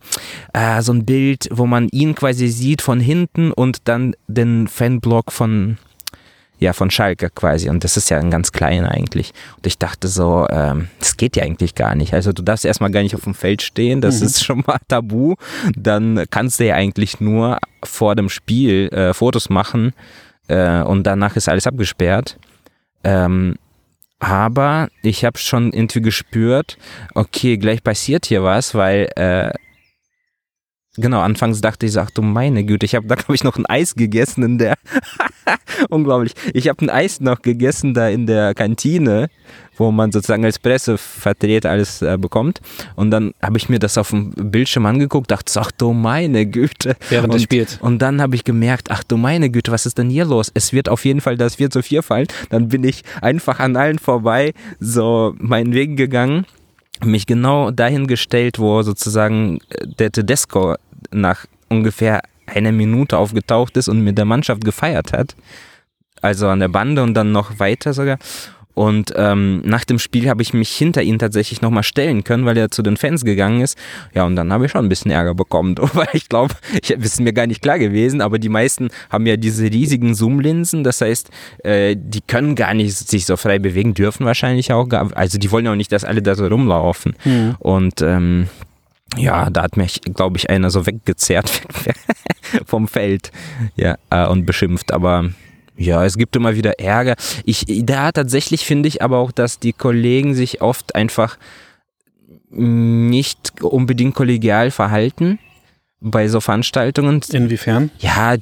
Speaker 2: äh, so ein Bild, wo man ihn quasi sieht von hinten und dann den Fanblock von ja, von Schalke quasi. Und das ist ja ein ganz kleiner eigentlich. Und ich dachte so, ähm, das geht ja eigentlich gar nicht. Also du darfst erstmal gar nicht auf dem Feld stehen, das
Speaker 1: Mhm.
Speaker 2: ist schon mal tabu. Dann kannst du ja eigentlich nur vor dem Spiel äh, Fotos machen äh, und danach ist alles abgesperrt. Ähm, aber ich habe schon irgendwie gespürt, okay, gleich passiert hier was, weil äh, Genau, anfangs dachte ich so, ach du meine Güte, ich habe da glaube ich noch ein Eis gegessen in der, unglaublich, ich habe ein Eis noch gegessen da in der Kantine, wo man sozusagen als Pressevertreter alles äh, bekommt und dann habe ich mir das auf dem Bildschirm angeguckt, dachte so, ach du meine Güte.
Speaker 1: Während
Speaker 2: und,
Speaker 1: Spiels.
Speaker 2: Und dann habe ich gemerkt, ach du meine Güte, was ist denn hier los? Es wird auf jeden Fall das 4 zu 4 fallen. Dann bin ich einfach an allen vorbei so meinen Weg gegangen mich genau dahin gestellt, wo sozusagen äh, der Tedesco nach ungefähr einer Minute aufgetaucht ist und mit der Mannschaft gefeiert hat. Also an der Bande und dann noch weiter sogar. Und ähm, nach dem Spiel habe ich mich hinter ihn tatsächlich nochmal stellen können, weil er zu den Fans gegangen ist. Ja, und dann habe ich schon ein bisschen Ärger bekommen, weil ich glaube, ich ist mir gar nicht klar gewesen, aber die meisten haben ja diese riesigen Zoom-Linsen, das heißt, äh, die können gar nicht sich so frei bewegen, dürfen wahrscheinlich auch, gar, also die wollen auch nicht, dass alle da so rumlaufen. Mhm. Und ähm, ja, da hat mich, glaube ich, einer so weggezerrt vom Feld ja, äh, und beschimpft, aber ja, es gibt immer wieder Ärger. Ich, da tatsächlich finde ich aber auch, dass die Kollegen sich oft einfach nicht unbedingt kollegial verhalten bei so Veranstaltungen.
Speaker 1: Inwiefern?
Speaker 2: Ja,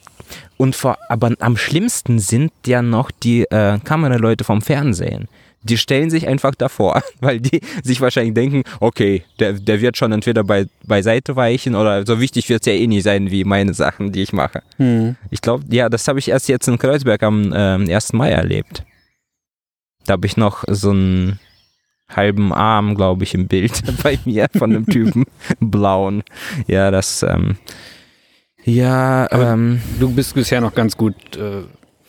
Speaker 2: und vor, aber am schlimmsten sind ja noch die äh, Kameraleute vom Fernsehen die stellen sich einfach davor, weil die sich wahrscheinlich denken, okay, der, der wird schon entweder bei, beiseite weichen oder so wichtig wird es ja eh nicht sein wie meine Sachen, die ich mache. Hm. Ich glaube, ja, das habe ich erst jetzt in Kreuzberg am äh, 1. Mai erlebt. Da habe ich noch so einen halben Arm, glaube ich, im Bild bei mir von einem Typen, blauen. Ja, das, ähm, ja, ähm,
Speaker 1: du bist bisher noch ganz gut äh,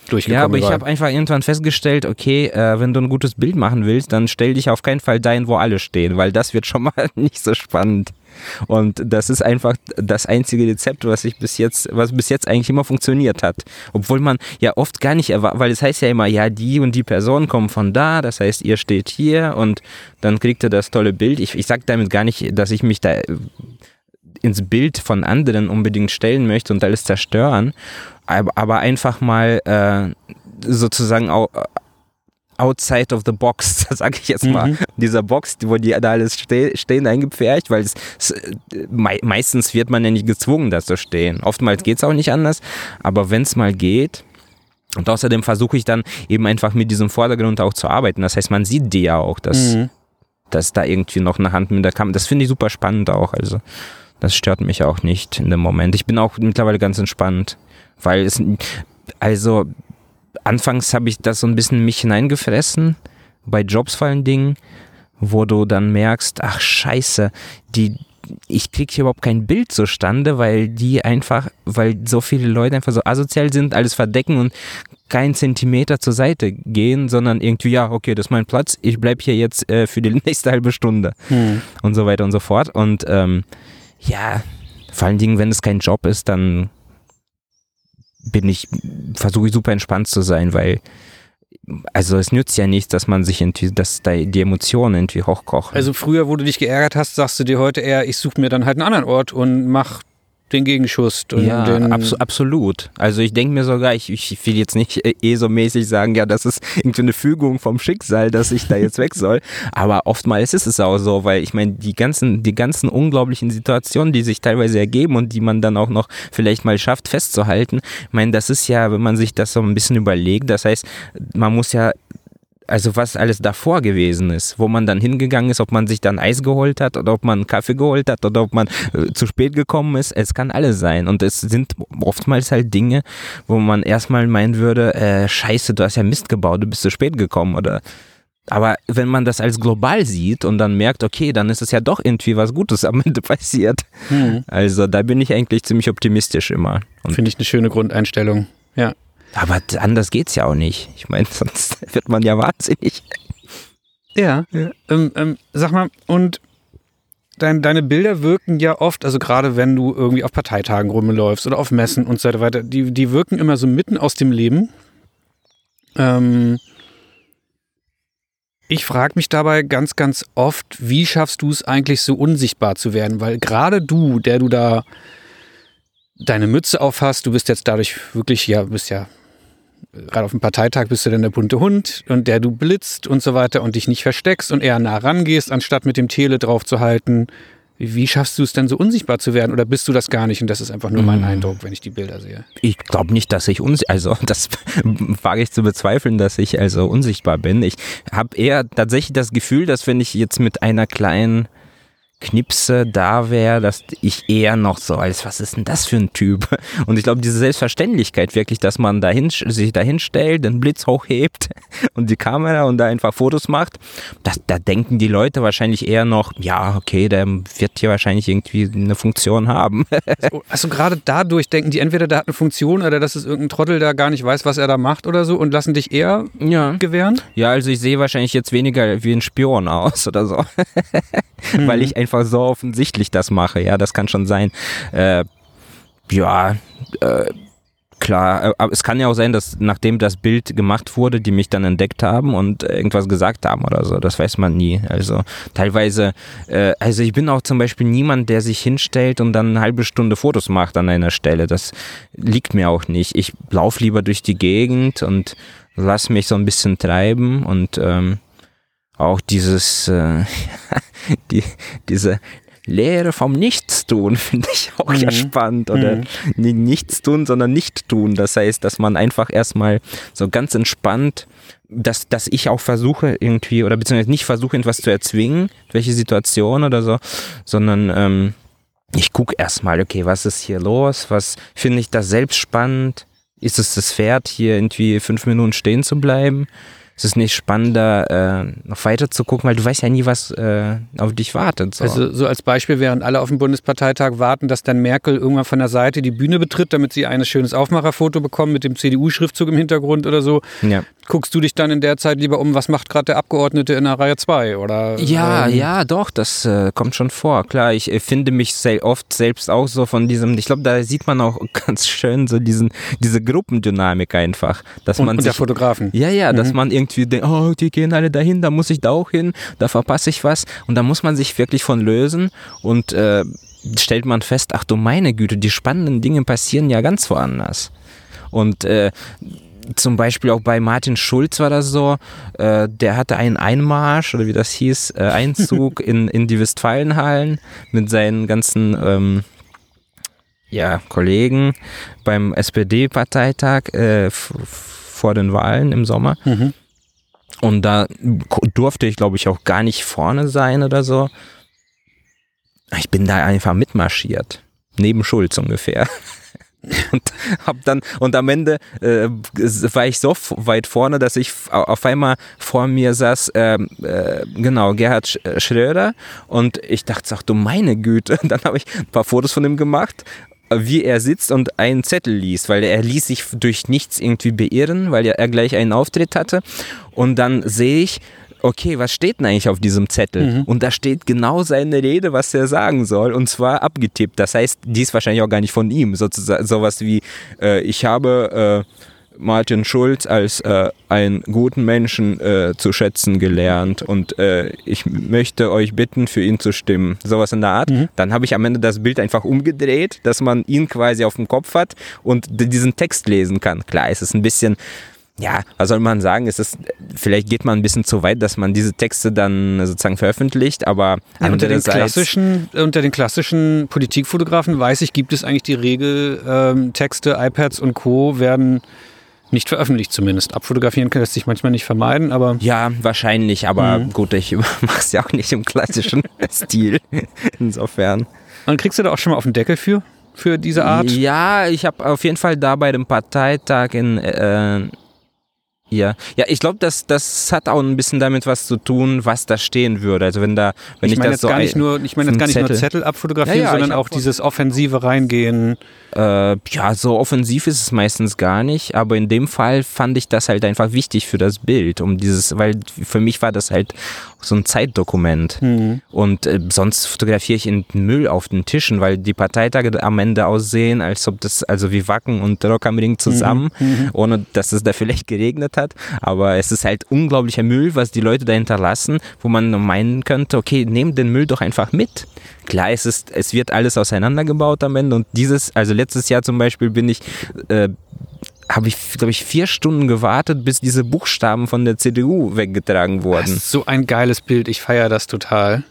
Speaker 1: durchgekommen
Speaker 2: Ja, aber ich habe einfach irgendwann festgestellt, okay, äh, wenn du ein gutes Bild machen willst, dann stell dich auf keinen Fall dahin, wo alle stehen, weil das wird schon mal nicht so spannend. Und das ist einfach das einzige Rezept, was ich bis jetzt, was bis jetzt eigentlich immer funktioniert hat. Obwohl man ja oft gar nicht erwartet, weil es heißt ja immer, ja, die und die Person kommen von da, das heißt, ihr steht hier und dann kriegt ihr das tolle Bild. Ich, ich sage damit gar nicht, dass ich mich da ins Bild von anderen unbedingt stellen möchte und alles zerstören aber einfach mal äh, sozusagen auch outside of the box, sag ich jetzt mal. Mhm. Dieser Box, wo die da alles ste stehen, eingepfercht, weil es, es, me meistens wird man ja nicht gezwungen, da zu stehen. Oftmals geht es auch nicht anders, aber wenn es mal geht, und außerdem versuche ich dann eben einfach mit diesem Vordergrund auch zu arbeiten. Das heißt, man sieht die ja auch, dass, mhm. dass da irgendwie noch eine Hand mit der Kamera, das finde ich super spannend auch, also das stört mich auch nicht in dem Moment. Ich bin auch mittlerweile ganz entspannt. Weil es, also anfangs habe ich das so ein bisschen mich hineingefressen, bei Jobs vor allen Dingen, wo du dann merkst, ach scheiße, die, ich krieg hier überhaupt kein Bild zustande, weil die einfach, weil so viele Leute einfach so asozial sind, alles verdecken und keinen Zentimeter zur Seite gehen, sondern irgendwie, ja, okay, das ist mein Platz, ich bleibe hier jetzt äh, für die nächste halbe Stunde hm. und so weiter und so fort. Und ähm, ja, vor allen Dingen, wenn es kein Job ist, dann bin ich, versuche ich super entspannt zu sein, weil also es nützt ja nichts, dass man sich irgendwie, dass da die Emotionen irgendwie hochkochen.
Speaker 1: Also früher, wo du dich geärgert hast, sagst du dir heute eher, ich suche mir dann halt einen anderen Ort und mach den Gegenschuss.
Speaker 2: ja,
Speaker 1: den
Speaker 2: abs absolut. Also ich denke mir sogar, ich, ich will jetzt nicht eh so mäßig sagen, ja, das ist irgendwie eine Fügung vom Schicksal, dass ich da jetzt weg soll. Aber oftmals ist es auch so, weil ich meine, die ganzen, die ganzen unglaublichen Situationen, die sich teilweise ergeben und die man dann auch noch vielleicht mal schafft festzuhalten, ich meine, das ist ja, wenn man sich das so ein bisschen überlegt, das heißt, man muss ja also was alles davor gewesen ist, wo man dann hingegangen ist, ob man sich dann Eis geholt hat oder ob man einen Kaffee geholt hat oder ob man äh, zu spät gekommen ist, es kann alles sein. Und es sind oftmals halt Dinge, wo man erstmal meinen würde, äh, scheiße, du hast ja Mist gebaut, du bist zu spät gekommen oder aber wenn man das als global sieht und dann merkt, okay, dann ist es ja doch irgendwie was Gutes am Ende passiert. Hm. Also da bin ich eigentlich ziemlich optimistisch immer.
Speaker 1: Finde ich eine schöne Grundeinstellung. Ja.
Speaker 2: Aber anders geht's ja auch nicht. Ich meine, sonst wird man ja wahnsinnig.
Speaker 1: Ja. ja. Ähm, ähm, sag mal, und dein, deine Bilder wirken ja oft, also gerade wenn du irgendwie auf Parteitagen rumläufst oder auf Messen und so weiter, die, die wirken immer so mitten aus dem Leben. Ähm, ich frage mich dabei ganz, ganz oft, wie schaffst du es eigentlich so unsichtbar zu werden? Weil gerade du, der du da deine Mütze aufhast, du bist jetzt dadurch wirklich, ja, bist ja gerade auf dem Parteitag bist du dann der bunte Hund und der du blitzt und so weiter und dich nicht versteckst und eher nah rangehst, anstatt mit dem Tele drauf zu halten. Wie schaffst du es denn so unsichtbar zu werden oder bist du das gar nicht und das ist einfach nur mein mm. Eindruck, wenn ich die Bilder sehe?
Speaker 2: Ich glaube nicht, dass ich unsichtbar, also das wage ich zu bezweifeln, dass ich also unsichtbar bin. Ich habe eher tatsächlich das Gefühl, dass wenn ich jetzt mit einer kleinen Knipse da wäre, dass ich eher noch so als, was ist denn das für ein Typ? Und ich glaube, diese Selbstverständlichkeit wirklich, dass man dahin, sich dahin stellt, den Blitz hochhebt und die Kamera und da einfach Fotos macht, das, da denken die Leute wahrscheinlich eher noch, ja, okay, der wird hier wahrscheinlich irgendwie eine Funktion haben.
Speaker 1: So, also gerade dadurch denken die entweder, der hat eine Funktion oder dass es irgendein Trottel, der gar nicht weiß, was er da macht oder so und lassen dich eher
Speaker 2: ja.
Speaker 1: gewähren?
Speaker 2: Ja, also ich sehe wahrscheinlich jetzt weniger wie ein Spion aus oder so. mhm. Weil ich einfach so offensichtlich das mache. Ja, das kann schon sein. Äh, ja, äh, klar, äh, aber es kann ja auch sein, dass nachdem das Bild gemacht wurde, die mich dann entdeckt haben und irgendwas gesagt haben oder so. Das weiß man nie. Also teilweise, äh, also ich bin auch zum Beispiel niemand, der sich hinstellt und dann eine halbe Stunde Fotos macht an einer Stelle. Das liegt mir auch nicht. Ich laufe lieber durch die Gegend und lass mich so ein bisschen treiben und ähm, auch dieses, äh, die, diese Lehre vom Nichtstun finde ich auch mhm. ja spannend. Oder mhm. nicht Nichtstun, sondern Nicht-Tun. Das heißt, dass man einfach erstmal so ganz entspannt, dass, dass ich auch versuche irgendwie, oder beziehungsweise nicht versuche, etwas zu erzwingen, welche Situation oder so, sondern ähm, ich gucke erstmal, okay, was ist hier los? Was finde ich da selbst spannend? Ist es das Pferd, hier irgendwie fünf Minuten stehen zu bleiben? Ist es nicht spannender, äh, noch weiter zu gucken, weil du weißt ja nie, was äh, auf dich wartet. So.
Speaker 1: Also so als Beispiel, während alle auf dem Bundesparteitag warten, dass dann Merkel irgendwann von der Seite die Bühne betritt, damit sie ein schönes Aufmacherfoto bekommen mit dem CDU-Schriftzug im Hintergrund oder so. Ja guckst du dich dann in der Zeit lieber um, was macht gerade der Abgeordnete in der Reihe 2 oder?
Speaker 2: Ja, ähm ja, doch, das äh, kommt schon vor. Klar, ich äh, finde mich sel oft selbst auch so von diesem, ich glaube, da sieht man auch ganz schön so diesen, diese Gruppendynamik einfach. Dass
Speaker 1: und,
Speaker 2: man
Speaker 1: und
Speaker 2: sich,
Speaker 1: der Fotografen.
Speaker 2: Ja, ja, mhm. dass man irgendwie denkt, oh, die gehen alle dahin, da muss ich da auch hin, da verpasse ich was. Und da muss man sich wirklich von lösen und äh, stellt man fest, ach du meine Güte, die spannenden Dinge passieren ja ganz woanders. Und äh, zum Beispiel auch bei Martin Schulz war das so, äh, der hatte einen Einmarsch oder wie das hieß, äh, Einzug in, in die Westfalenhallen mit seinen ganzen ähm, ja, Kollegen beim SPD-Parteitag äh, vor den Wahlen im Sommer. Mhm. Und da durfte ich, glaube ich, auch gar nicht vorne sein oder so. Ich bin da einfach mitmarschiert. Neben Schulz ungefähr. und hab dann und am Ende äh, war ich so weit vorne, dass ich auf einmal vor mir saß, äh, äh, genau Gerhard Schröder und ich dachte, ach du meine Güte, dann habe ich ein paar Fotos von ihm gemacht wie er sitzt und einen Zettel liest, weil er ließ sich durch nichts irgendwie beirren, weil er gleich einen Auftritt hatte. Und dann sehe ich, okay, was steht denn eigentlich auf diesem Zettel? Mhm. Und da steht genau seine Rede, was er sagen soll, und zwar abgetippt. Das heißt, die ist wahrscheinlich auch gar nicht von ihm. Sozusagen sowas wie, äh, ich habe äh, Martin Schulz als äh, einen guten Menschen äh, zu schätzen gelernt und äh, ich möchte euch bitten, für ihn zu stimmen. Sowas in der Art. Mhm. Dann habe ich am Ende das Bild einfach umgedreht, dass man ihn quasi auf dem Kopf hat und diesen Text lesen kann. Klar, es ist ein bisschen ja, was soll man sagen? Es ist, vielleicht geht man ein bisschen zu weit, dass man diese Texte dann sozusagen veröffentlicht, aber
Speaker 1: ja, unter, den klassischen, unter den klassischen Politikfotografen weiß ich, gibt es eigentlich die Regel, ähm, Texte, iPads und Co. werden nicht veröffentlicht zumindest. Abfotografieren lässt sich manchmal nicht vermeiden, aber.
Speaker 2: Ja, wahrscheinlich, aber mhm. gut, ich mache es ja auch nicht im klassischen Stil. Insofern.
Speaker 1: Und kriegst du da auch schon mal auf den Deckel für? Für diese Art?
Speaker 2: Ja, ich habe auf jeden Fall da bei dem Parteitag in äh, ja, ja, ich glaube, das, das hat auch ein bisschen damit was zu tun, was da stehen würde. Also wenn da, wenn ich,
Speaker 1: ich meine
Speaker 2: das
Speaker 1: so gar nicht nur, ich meine jetzt gar nicht Zettel. nur Zettel abfotografieren, ja, ja, sondern auch dieses offensive Reingehen.
Speaker 2: Äh, ja, so offensiv ist es meistens gar nicht, aber in dem Fall fand ich das halt einfach wichtig für das Bild, um dieses, weil für mich war das halt so ein Zeitdokument. Mhm. Und äh, sonst fotografiere ich in Müll auf den Tischen, weil die Parteitage am Ende aussehen, als ob das, also wie Wacken und Rock am Ring zusammen, mhm. mhm. ohne dass es da vielleicht geregnet hat. Aber es ist halt unglaublicher Müll, was die Leute da hinterlassen, wo man meinen könnte, okay, nehmt den Müll doch einfach mit. Klar, es ist, es wird alles auseinandergebaut am Ende und dieses, also letztes Jahr zum Beispiel bin ich äh, habe ich, glaube ich, vier Stunden gewartet, bis diese Buchstaben von der CDU weggetragen wurden. Das
Speaker 1: ist so ein geiles Bild, ich feiere das total.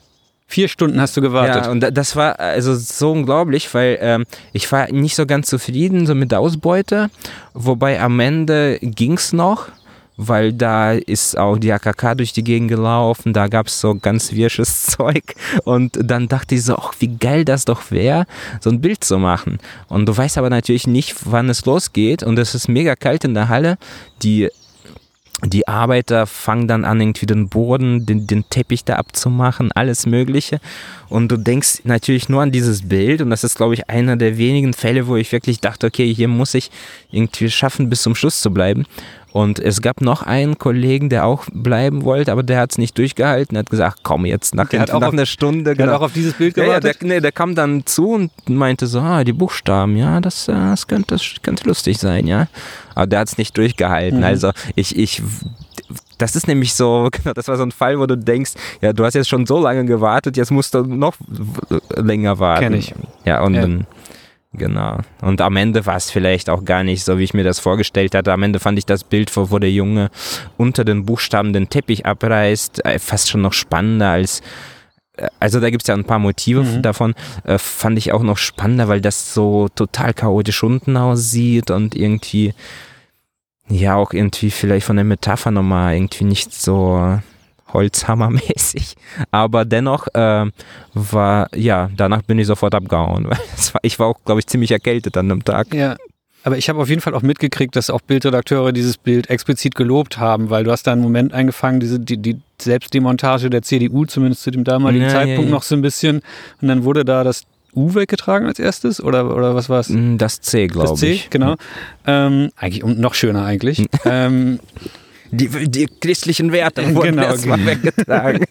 Speaker 1: Vier Stunden hast du gewartet.
Speaker 2: Ja, und das war also so unglaublich, weil ähm, ich war nicht so ganz zufrieden so mit der Ausbeute, wobei am Ende ging es noch. Weil da ist auch die AKK durch die Gegend gelaufen, da gab es so ganz wirsches Zeug und dann dachte ich so, ach, wie geil das doch wäre, so ein Bild zu machen. Und du weißt aber natürlich nicht, wann es losgeht und es ist mega kalt in der Halle, die die Arbeiter fangen dann an, irgendwie den Boden, den, den Teppich da abzumachen, alles Mögliche. Und du denkst natürlich nur an dieses Bild. Und das ist, glaube ich, einer der wenigen Fälle, wo ich wirklich dachte, okay, hier muss ich irgendwie schaffen, bis zum Schluss zu bleiben. Und es gab noch einen Kollegen, der auch bleiben wollte, aber der hat es nicht durchgehalten. Er hat gesagt, komm jetzt nach, nach
Speaker 1: auf,
Speaker 2: einer Stunde.
Speaker 1: Der genau. hat auch auf dieses Bild gewartet?
Speaker 2: Ja, ja, der, nee, der kam dann zu und meinte so, ah, die Buchstaben, ja, das, äh, das, könnte, das könnte lustig sein, ja. Aber der hat es nicht durchgehalten. Mhm. Also ich, ich das ist nämlich so, genau, das war so ein Fall, wo du denkst, ja, du hast jetzt schon so lange gewartet, jetzt musst du noch länger warten.
Speaker 1: Kenn ich.
Speaker 2: Ja, und ja. dann Genau. Und am Ende war es vielleicht auch gar nicht so, wie ich mir das vorgestellt hatte. Am Ende fand ich das Bild, wo, wo der Junge unter den Buchstaben den Teppich abreißt, äh, fast schon noch spannender als. Äh, also da gibt es ja ein paar Motive mhm. davon, äh, fand ich auch noch spannender, weil das so total chaotisch unten aussieht und irgendwie, ja, auch irgendwie vielleicht von der Metapher nochmal irgendwie nicht so Holzhammermäßig. Aber dennoch äh, war, ja, danach bin ich sofort abgehauen. War, ich war auch, glaube ich, ziemlich erkältet an dem Tag.
Speaker 1: Ja. Aber ich habe auf jeden Fall auch mitgekriegt, dass auch Bildredakteure dieses Bild explizit gelobt haben, weil du hast da einen Moment eingefangen, diese, die, die Selbstdemontage der CDU, zumindest zu dem damaligen ja, Zeitpunkt ja, ja. noch so ein bisschen. Und dann wurde da das U weggetragen als erstes oder, oder was war es?
Speaker 2: Das C, glaube ich. Das C,
Speaker 1: genau. Ähm, eigentlich noch schöner eigentlich. ähm,
Speaker 2: die, die christlichen Werte wurden genau, erstmal genau. weggetragen.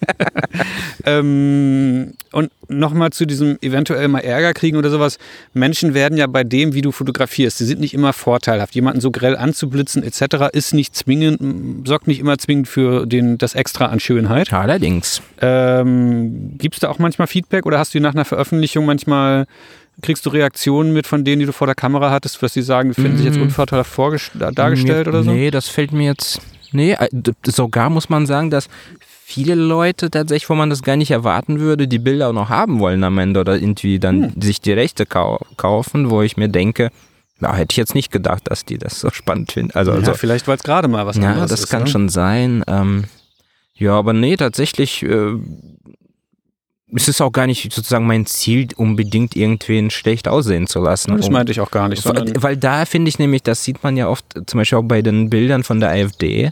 Speaker 1: ähm, und nochmal zu diesem eventuell mal Ärger kriegen oder sowas. Menschen werden ja bei dem, wie du fotografierst, die sind nicht immer vorteilhaft. Jemanden so grell anzublitzen etc. ist nicht zwingend, sorgt nicht immer zwingend für den, das Extra an Schönheit.
Speaker 2: Allerdings.
Speaker 1: Ähm, Gibt es da auch manchmal Feedback oder hast du nach einer Veröffentlichung manchmal Kriegst du Reaktionen mit von denen, die du vor der Kamera hattest, was sie sagen, die finden sich jetzt mm. unvorteilhaft dargestellt oder so?
Speaker 2: Nee, das fällt mir jetzt Nee, äh, sogar muss man sagen, dass viele Leute tatsächlich, wo man das gar nicht erwarten würde, die Bilder auch noch haben wollen am Ende oder irgendwie dann hm. sich die Rechte kau kaufen, wo ich mir denke, ja, hätte ich jetzt nicht gedacht, dass die das so spannend finden. Also,
Speaker 1: ja,
Speaker 2: also
Speaker 1: vielleicht, weil es gerade mal was
Speaker 2: ja,
Speaker 1: anderes
Speaker 2: ist. Ja, das kann
Speaker 1: ne?
Speaker 2: schon sein. Ähm, ja, aber nee, tatsächlich äh, es ist auch gar nicht sozusagen mein Ziel, unbedingt irgendwen schlecht aussehen zu lassen.
Speaker 1: Das meinte ich auch gar nicht.
Speaker 2: Weil, weil da finde ich nämlich, das sieht man ja oft, zum Beispiel auch bei den Bildern von der AfD,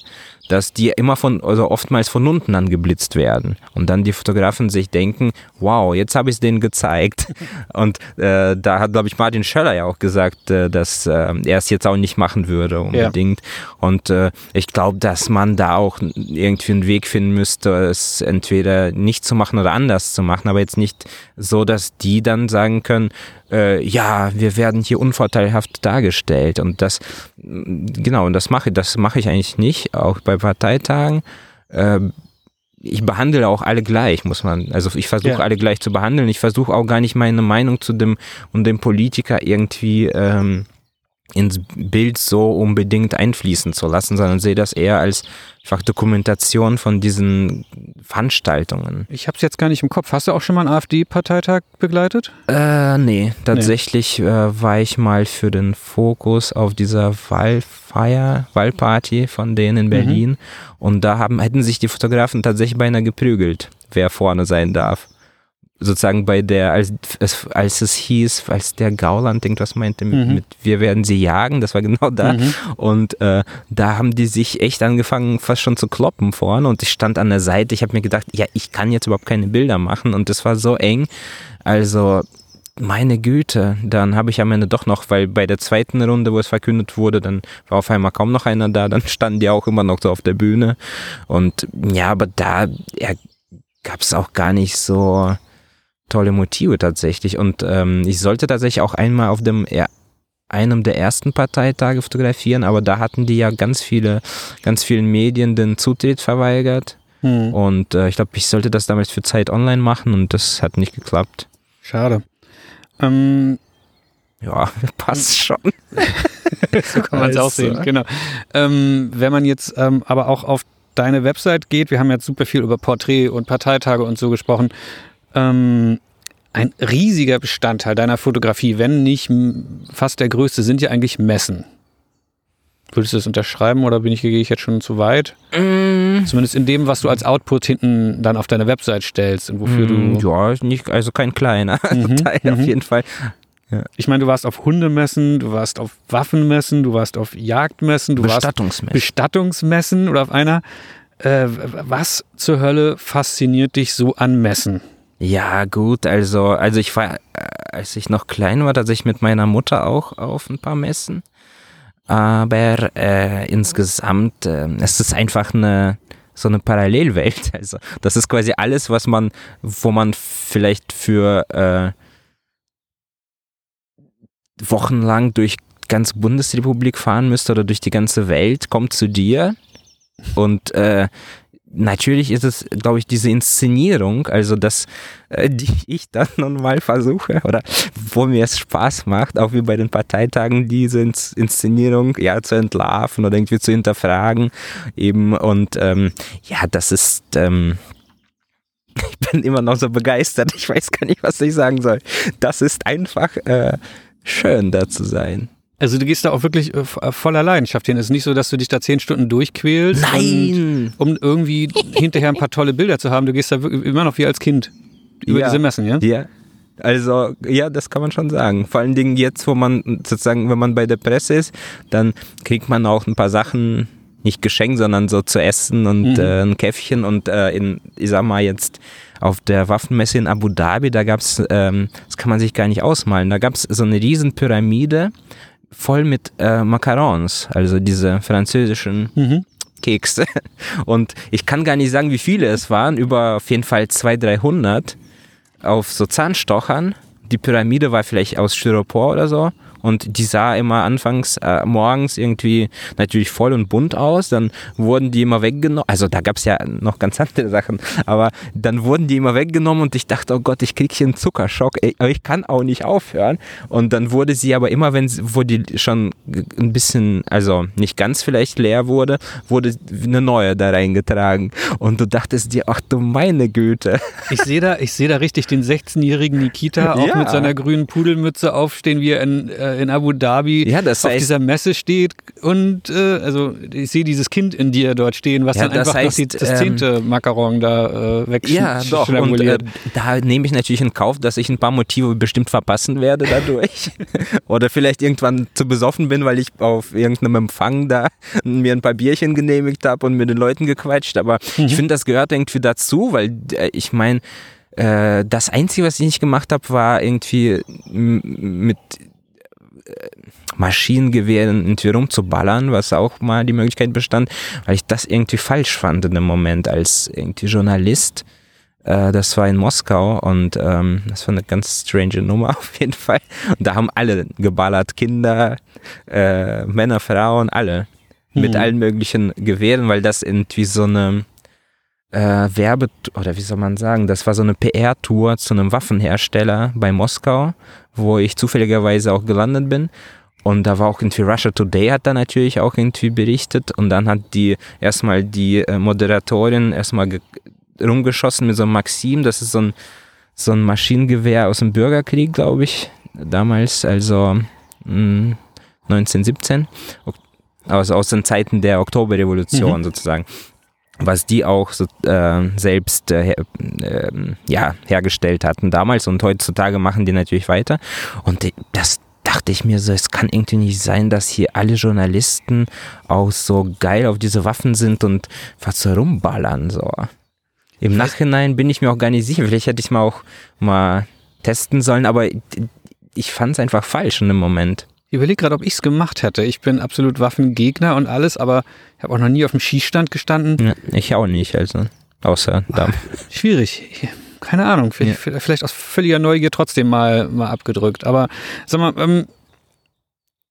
Speaker 2: dass die immer von, also oftmals von unten angeblitzt werden. Und dann die Fotografen sich denken, wow, jetzt habe ich es denen gezeigt. Und äh, da hat, glaube ich, Martin Schöller ja auch gesagt, äh, dass äh, er es jetzt auch nicht machen würde unbedingt. Ja. Und äh, ich glaube, dass man da auch irgendwie einen Weg finden müsste, es entweder nicht zu machen oder anders zu machen, aber jetzt nicht so, dass die dann sagen können, äh, ja, wir werden hier unvorteilhaft dargestellt. Und das, genau, und das mache, das mache ich eigentlich nicht, auch bei Parteitagen. Äh, ich behandle auch alle gleich, muss man. Also ich versuche ja. alle gleich zu behandeln. Ich versuche auch gar nicht meine Meinung zu dem und dem Politiker irgendwie ähm, ins Bild so unbedingt einfließen zu lassen, sondern sehe das eher als einfach Dokumentation von diesen Veranstaltungen.
Speaker 1: Ich habe es jetzt gar nicht im Kopf. Hast du auch schon mal einen AfD-Parteitag begleitet?
Speaker 2: Äh, nee, tatsächlich nee. Äh, war ich mal für den Fokus auf dieser Wahlfeier, Wahlparty von denen in mhm. Berlin mhm. und da haben, hätten sich die Fotografen tatsächlich beinahe geprügelt, wer vorne sein darf sozusagen bei der, als, als es hieß, als der Gauland irgendwas meinte mit, mhm. mit, wir werden sie jagen, das war genau da. Mhm. Und äh, da haben die sich echt angefangen, fast schon zu kloppen vorne. Und ich stand an der Seite, ich habe mir gedacht, ja, ich kann jetzt überhaupt keine Bilder machen. Und das war so eng. Also, meine Güte, dann habe ich am Ende doch noch, weil bei der zweiten Runde, wo es verkündet wurde, dann war auf einmal kaum noch einer da, dann standen die auch immer noch so auf der Bühne. Und ja, aber da ja, gab es auch gar nicht so tolle Motive tatsächlich. Und ähm, ich sollte tatsächlich auch einmal auf dem ja, einem der ersten Parteitage fotografieren, aber da hatten die ja ganz viele, ganz vielen Medien den Zutritt verweigert. Hm. Und äh, ich glaube, ich sollte das damals für Zeit Online machen und das hat nicht geklappt.
Speaker 1: Schade. Ähm,
Speaker 2: ja, passt schon.
Speaker 1: so kann man es auch sehen, genau. Ähm, wenn man jetzt ähm, aber auch auf deine Website geht, wir haben jetzt super viel über Porträt und Parteitage und so gesprochen, ähm, ein riesiger Bestandteil deiner Fotografie, wenn nicht fast der größte, sind ja eigentlich Messen. Würdest du das unterschreiben oder bin ich, gehe ich jetzt schon zu weit?
Speaker 2: Mm.
Speaker 1: Zumindest in dem, was du als Output hinten dann auf deiner Website stellst und wofür
Speaker 2: Mm,
Speaker 1: du.
Speaker 2: Ja, nicht, also kein kleiner
Speaker 1: Mhm,
Speaker 2: Teil auf
Speaker 1: mhm.
Speaker 2: jeden Fall.
Speaker 1: Ich meine, du warst auf Hundemessen, du warst auf Waffenmessen, du warst auf Jagdmessen, du warst
Speaker 2: Bestattungsmesser.
Speaker 1: Bestattungsmessen oder auf einer. Äh, was zur Hölle fasziniert dich so an Messen?
Speaker 2: Ja, gut, also, also ich war, äh, als ich noch klein war, tatsächlich mit meiner Mutter auch auf ein paar Messen. Aber äh, insgesamt, äh, es ist einfach eine so eine Parallelwelt. Also das ist quasi alles, was man, wo man vielleicht für äh, wochenlang durch ganz Bundesrepublik fahren müsste oder durch die ganze Welt, kommt zu dir und äh, natürlich ist es, glaube ich, diese Inszenierung, also das, äh, die ich dann nun mal versuche oder wo mir es Spaß macht, auch wie bei den Parteitagen, diese Ins Inszenierung ja zu entlarven oder irgendwie zu hinterfragen eben und ähm, ja, das ist ähm, ich bin immer noch so begeistert, ich weiß gar nicht, was ich sagen soll. Das ist einfach äh, schön, da zu sein.
Speaker 1: Also du gehst da auch wirklich äh, voller Leidenschaft hin. Es ist nicht so, dass du dich da zehn Stunden durchquälst.
Speaker 2: Nein!
Speaker 1: Und, um irgendwie hinterher ein paar tolle Bilder zu haben. Du gehst da wirklich immer noch wie als Kind über
Speaker 2: Ja.
Speaker 1: diese Messen, ja?
Speaker 2: Ja. Also, ja, das kann man schon sagen. Vor allen Dingen jetzt, wo man sozusagen, wenn man bei der Presse ist, dann kriegt man auch ein paar Sachen nicht geschenkt, sondern so zu essen und
Speaker 1: Mhm.
Speaker 2: äh, ein Käffchen. Und äh, in, ich sag mal jetzt, auf der Waffenmesse in Abu Dhabi, da gab es, ähm, das kann man sich gar nicht ausmalen, da gab es so eine riesen Pyramide voll mit äh, Macarons, also diese französischen
Speaker 1: Mhm.
Speaker 2: Kekse. Und ich kann gar nicht sagen, wie viele es waren, über auf jeden Fall 200, 300 auf so Zahnstochern. Die Pyramide war vielleicht aus Styropor oder so. Und die sah immer anfangs äh, morgens irgendwie natürlich voll und bunt aus. Dann wurden die immer weggenommen. Also da gab es ja noch ganz andere Sachen. Aber dann wurden die immer weggenommen und ich dachte, oh Gott, ich krieg hier einen Zuckerschock. Ey, aber ich kann auch nicht aufhören. Und dann wurde sie aber immer, wenn sie, wo die schon ein bisschen, also nicht ganz vielleicht leer wurde, wurde eine neue da reingetragen. Und du dachtest dir, ach du meine Güte.
Speaker 1: Ich sehe da, ich sehe da richtig den 16-jährigen Nikita auch
Speaker 2: Ja.
Speaker 1: mit seiner grünen Pudelmütze aufstehen, wie er in, äh, in Abu Dhabi
Speaker 2: Ja, das
Speaker 1: auf
Speaker 2: heißt-
Speaker 1: dieser Messe steht. Und äh, also ich sehe dieses Kind in dir dort stehen, was
Speaker 2: Ja,
Speaker 1: dann
Speaker 2: das
Speaker 1: einfach noch die,
Speaker 2: heißt,
Speaker 1: das
Speaker 2: ähm,
Speaker 1: zehnte Macaron da äh,
Speaker 2: Ja, doch. Und äh, da nehme ich natürlich in Kauf, dass ich ein paar Motive bestimmt verpassen werde dadurch. Oder vielleicht irgendwann zu besoffen bin, weil ich auf irgendeinem Empfang da mir ein paar Bierchen genehmigt habe und mit den Leuten gequatscht. Aber ich finde, das gehört irgendwie dazu, weil äh, ich meine, äh, das Einzige, was ich nicht gemacht habe, war irgendwie mit äh, Maschinengewehren irgendwie rumzuballern, was auch mal die Möglichkeit bestand, weil ich das irgendwie falsch fand in dem Moment als irgendwie Journalist. Äh, das war in Moskau und ähm, das war eine ganz strange Nummer auf jeden Fall. Und da haben alle geballert, Kinder, äh, Männer, Frauen, alle. Mit
Speaker 1: Mhm.
Speaker 2: allen möglichen Gewehren, weil das irgendwie so eine äh, Werbe- oder wie soll man sagen, das war so eine PR-Tour zu einem Waffenhersteller bei Moskau, wo ich zufälligerweise auch gelandet bin. Und da war auch irgendwie Russia Today hat da natürlich auch irgendwie berichtet. Und dann hat die erstmal die äh, Moderatorin erstmal ge- rumgeschossen mit so einem Maxim, das ist so ein, so ein Maschinengewehr aus dem Bürgerkrieg, glaube ich, damals, also mh, 1917, Ok- also aus den Zeiten der Oktoberrevolution sozusagen was die auch so, äh, selbst äh, äh, ja, hergestellt hatten damals und heutzutage machen die natürlich weiter. Und das dachte ich mir so, es kann irgendwie nicht sein, dass hier alle Journalisten auch so geil auf diese Waffen sind und was so rumballern so. Im Nachhinein bin ich mir auch gar nicht sicher. Vielleicht hätte ich mal auch mal testen sollen, aber ich fand es einfach falsch in dem Moment.
Speaker 1: Ich überlege gerade, ob ich es gemacht hätte. Ich bin absolut Waffengegner und alles, aber ich habe auch noch nie auf dem Schießstand gestanden.
Speaker 2: Ja, ich auch nicht, also außer da.
Speaker 1: Schwierig. Keine Ahnung. Vielleicht, vielleicht aus völliger Neugier trotzdem mal, mal abgedrückt. Aber sag mal, ähm,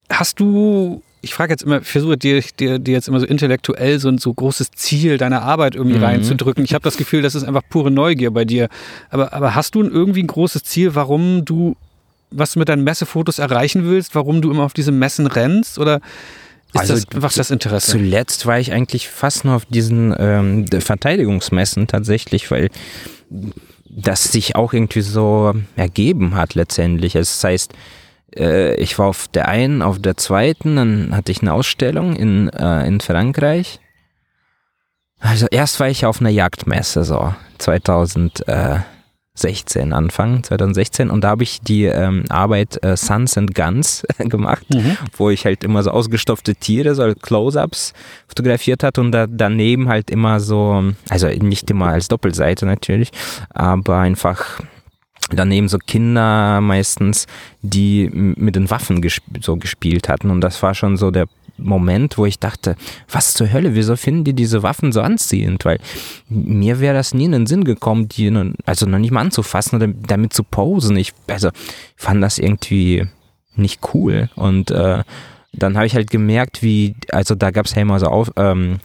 Speaker 1: hast du, ich frage jetzt immer, ich versuche dir, dir, dir jetzt immer so intellektuell so ein so großes Ziel deiner Arbeit irgendwie
Speaker 2: Mhm.
Speaker 1: reinzudrücken. Ich habe das Gefühl, das ist einfach pure Neugier bei dir. Aber, aber hast du irgendwie ein großes Ziel, warum du, was du mit deinen Messefotos erreichen willst, warum du immer auf diese Messen rennst? Oder ist
Speaker 2: Also
Speaker 1: das einfach das Interesse?
Speaker 2: Zuletzt war ich eigentlich fast nur auf diesen ähm, Verteidigungsmessen tatsächlich, weil das sich auch irgendwie so ergeben hat letztendlich. Es heißt, äh, ich war auf der einen, auf der zweiten, dann hatte ich eine Ausstellung in, äh, in Frankreich. Also erst war ich auf einer Jagdmesse, so 2016, Anfang 2016 und da habe ich die ähm, Arbeit äh, Sons and Guns gemacht, mhm. wo ich halt immer so ausgestopfte Tiere, so Close-Ups fotografiert hat und da daneben halt immer so, also nicht immer als Doppelseite natürlich, aber einfach daneben so Kinder meistens, die mit den Waffen gesp so gespielt hatten. Und das war schon so der Moment, wo ich dachte, was zur Hölle, wieso finden die diese Waffen so anziehend? Weil mir wäre das nie in den Sinn gekommen, die also noch nicht mal anzufassen oder damit zu posen. Ich also fand das irgendwie nicht cool. Und äh, dann habe ich halt gemerkt, wie, also da gab es ja immer so auf, ähm,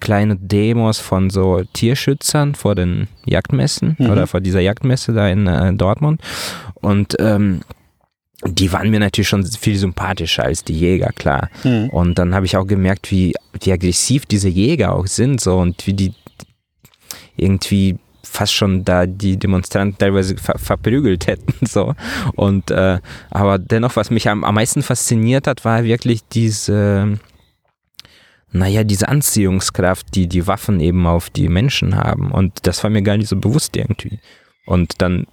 Speaker 2: kleine Demos von so Tierschützern vor den Jagdmessen mhm. oder vor dieser Jagdmesse da in äh, Dortmund. Und ähm, die waren mir natürlich schon viel sympathischer als die Jäger, klar. Mhm. Und dann habe ich auch gemerkt, wie, wie aggressiv diese Jäger auch sind, so und wie die irgendwie fast schon da die Demonstranten teilweise ver verprügelt hätten. So. Und äh, aber dennoch, was mich am, am meisten fasziniert hat, war wirklich diese, naja, diese Anziehungskraft, die die Waffen eben auf die Menschen haben. Und das war mir gar nicht so bewusst irgendwie. Und dann,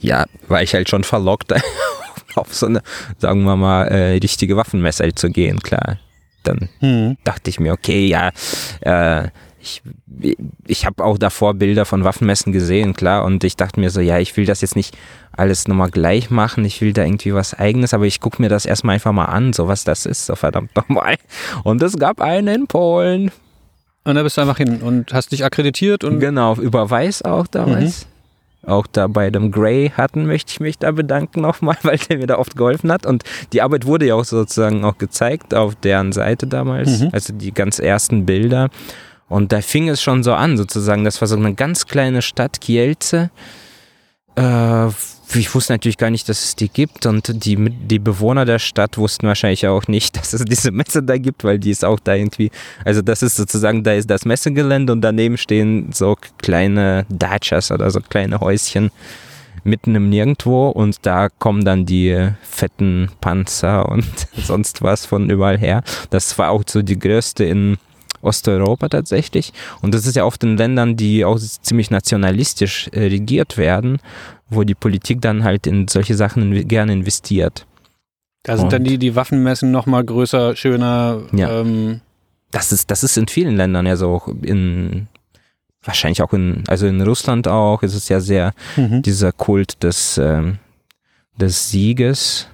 Speaker 2: ja, war ich halt schon verlockt, auf so eine, sagen wir mal, äh, richtige Waffenmesse zu gehen, klar. Dann hm. dachte ich mir, okay, ja, äh, ich, ich habe auch davor Bilder von Waffenmessen gesehen, klar, und ich dachte mir so, ja, ich will das jetzt nicht alles nochmal gleich machen, ich will da irgendwie was eigenes, aber ich gucke mir das erstmal einfach mal an, so was das ist, so verdammt nochmal. Und es gab einen in Polen.
Speaker 1: Und da bist du einfach hin und hast dich akkreditiert und.
Speaker 2: Genau, über Weiß auch damals. Mhm. Auch da bei dem Gray hatten möchte ich mich da bedanken nochmal, weil der mir da oft geholfen hat. Und die Arbeit wurde ja auch sozusagen auch gezeigt auf deren Seite damals, mhm. also die ganz ersten Bilder. Und da fing es schon so an, sozusagen. Das war so eine ganz kleine Stadt, Kielce. Äh, ich wusste natürlich gar nicht, dass es die gibt. Und die, die Bewohner der Stadt wussten wahrscheinlich auch nicht, dass es diese Messe da gibt, weil die ist auch da irgendwie. Also, das ist sozusagen, da ist das Messegelände und daneben stehen so kleine Dachas oder so kleine Häuschen mitten im Nirgendwo und da kommen dann die fetten Panzer und sonst was von überall her. Das war auch so die größte in Osteuropa tatsächlich. Und das ist ja oft in Ländern, die auch ziemlich nationalistisch äh, regiert werden, wo die Politik dann halt in solche Sachen in, gerne investiert.
Speaker 1: Da sind Und dann die, die Waffenmessen nochmal größer, schöner.
Speaker 2: Ja. Ähm das ist, das ist in vielen Ländern ja so in wahrscheinlich auch in, also in Russland auch, ist es ja sehr mhm. dieser Kult des, äh, des Sieges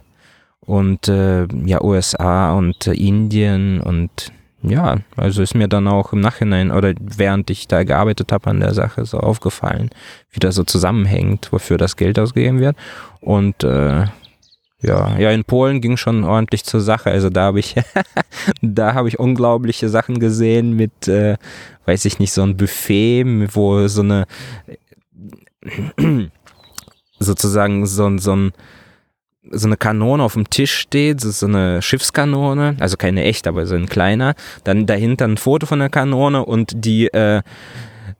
Speaker 2: und äh, ja USA und äh, Indien und ja, also ist mir dann auch im Nachhinein oder während ich da gearbeitet habe an der Sache so aufgefallen, wie das so zusammenhängt, wofür das Geld ausgegeben wird. Und äh, ja, ja, in Polen ging schon ordentlich zur Sache. Also da habe ich, da habe ich unglaubliche Sachen gesehen mit, äh, weiß ich nicht, so ein Buffet, wo so eine sozusagen so, so ein so eine Kanone auf dem Tisch steht, das ist so eine Schiffskanone, also keine echt, aber so ein kleiner. Dann dahinter ein Foto von der Kanone und die, äh,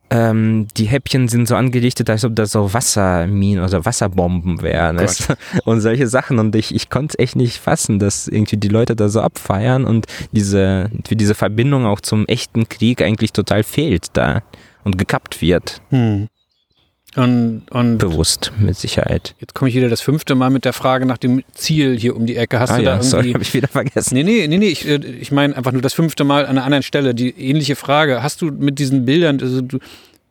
Speaker 2: ähm, die Häppchen sind so angerichtet, als ob das so Wasserminen oder Wasserbomben wären. Oh und solche Sachen. Und ich, ich konnte es echt nicht fassen, dass irgendwie die Leute da so abfeiern und diese, diese Verbindung auch zum echten Krieg eigentlich total fehlt da und gekappt wird. Hm.
Speaker 1: Und, und
Speaker 2: Bewusst, mit Sicherheit.
Speaker 1: Jetzt komme ich wieder das fünfte Mal mit der Frage nach dem Ziel hier um die Ecke. Hast
Speaker 2: ah,
Speaker 1: du
Speaker 2: ja,
Speaker 1: da irgendwie.
Speaker 2: Sorry, habe ich wieder vergessen.
Speaker 1: Nee, nee, nee, nee. Ich, äh, ich meine einfach nur das fünfte Mal an einer anderen Stelle. Die ähnliche Frage. Hast du mit diesen Bildern, also du,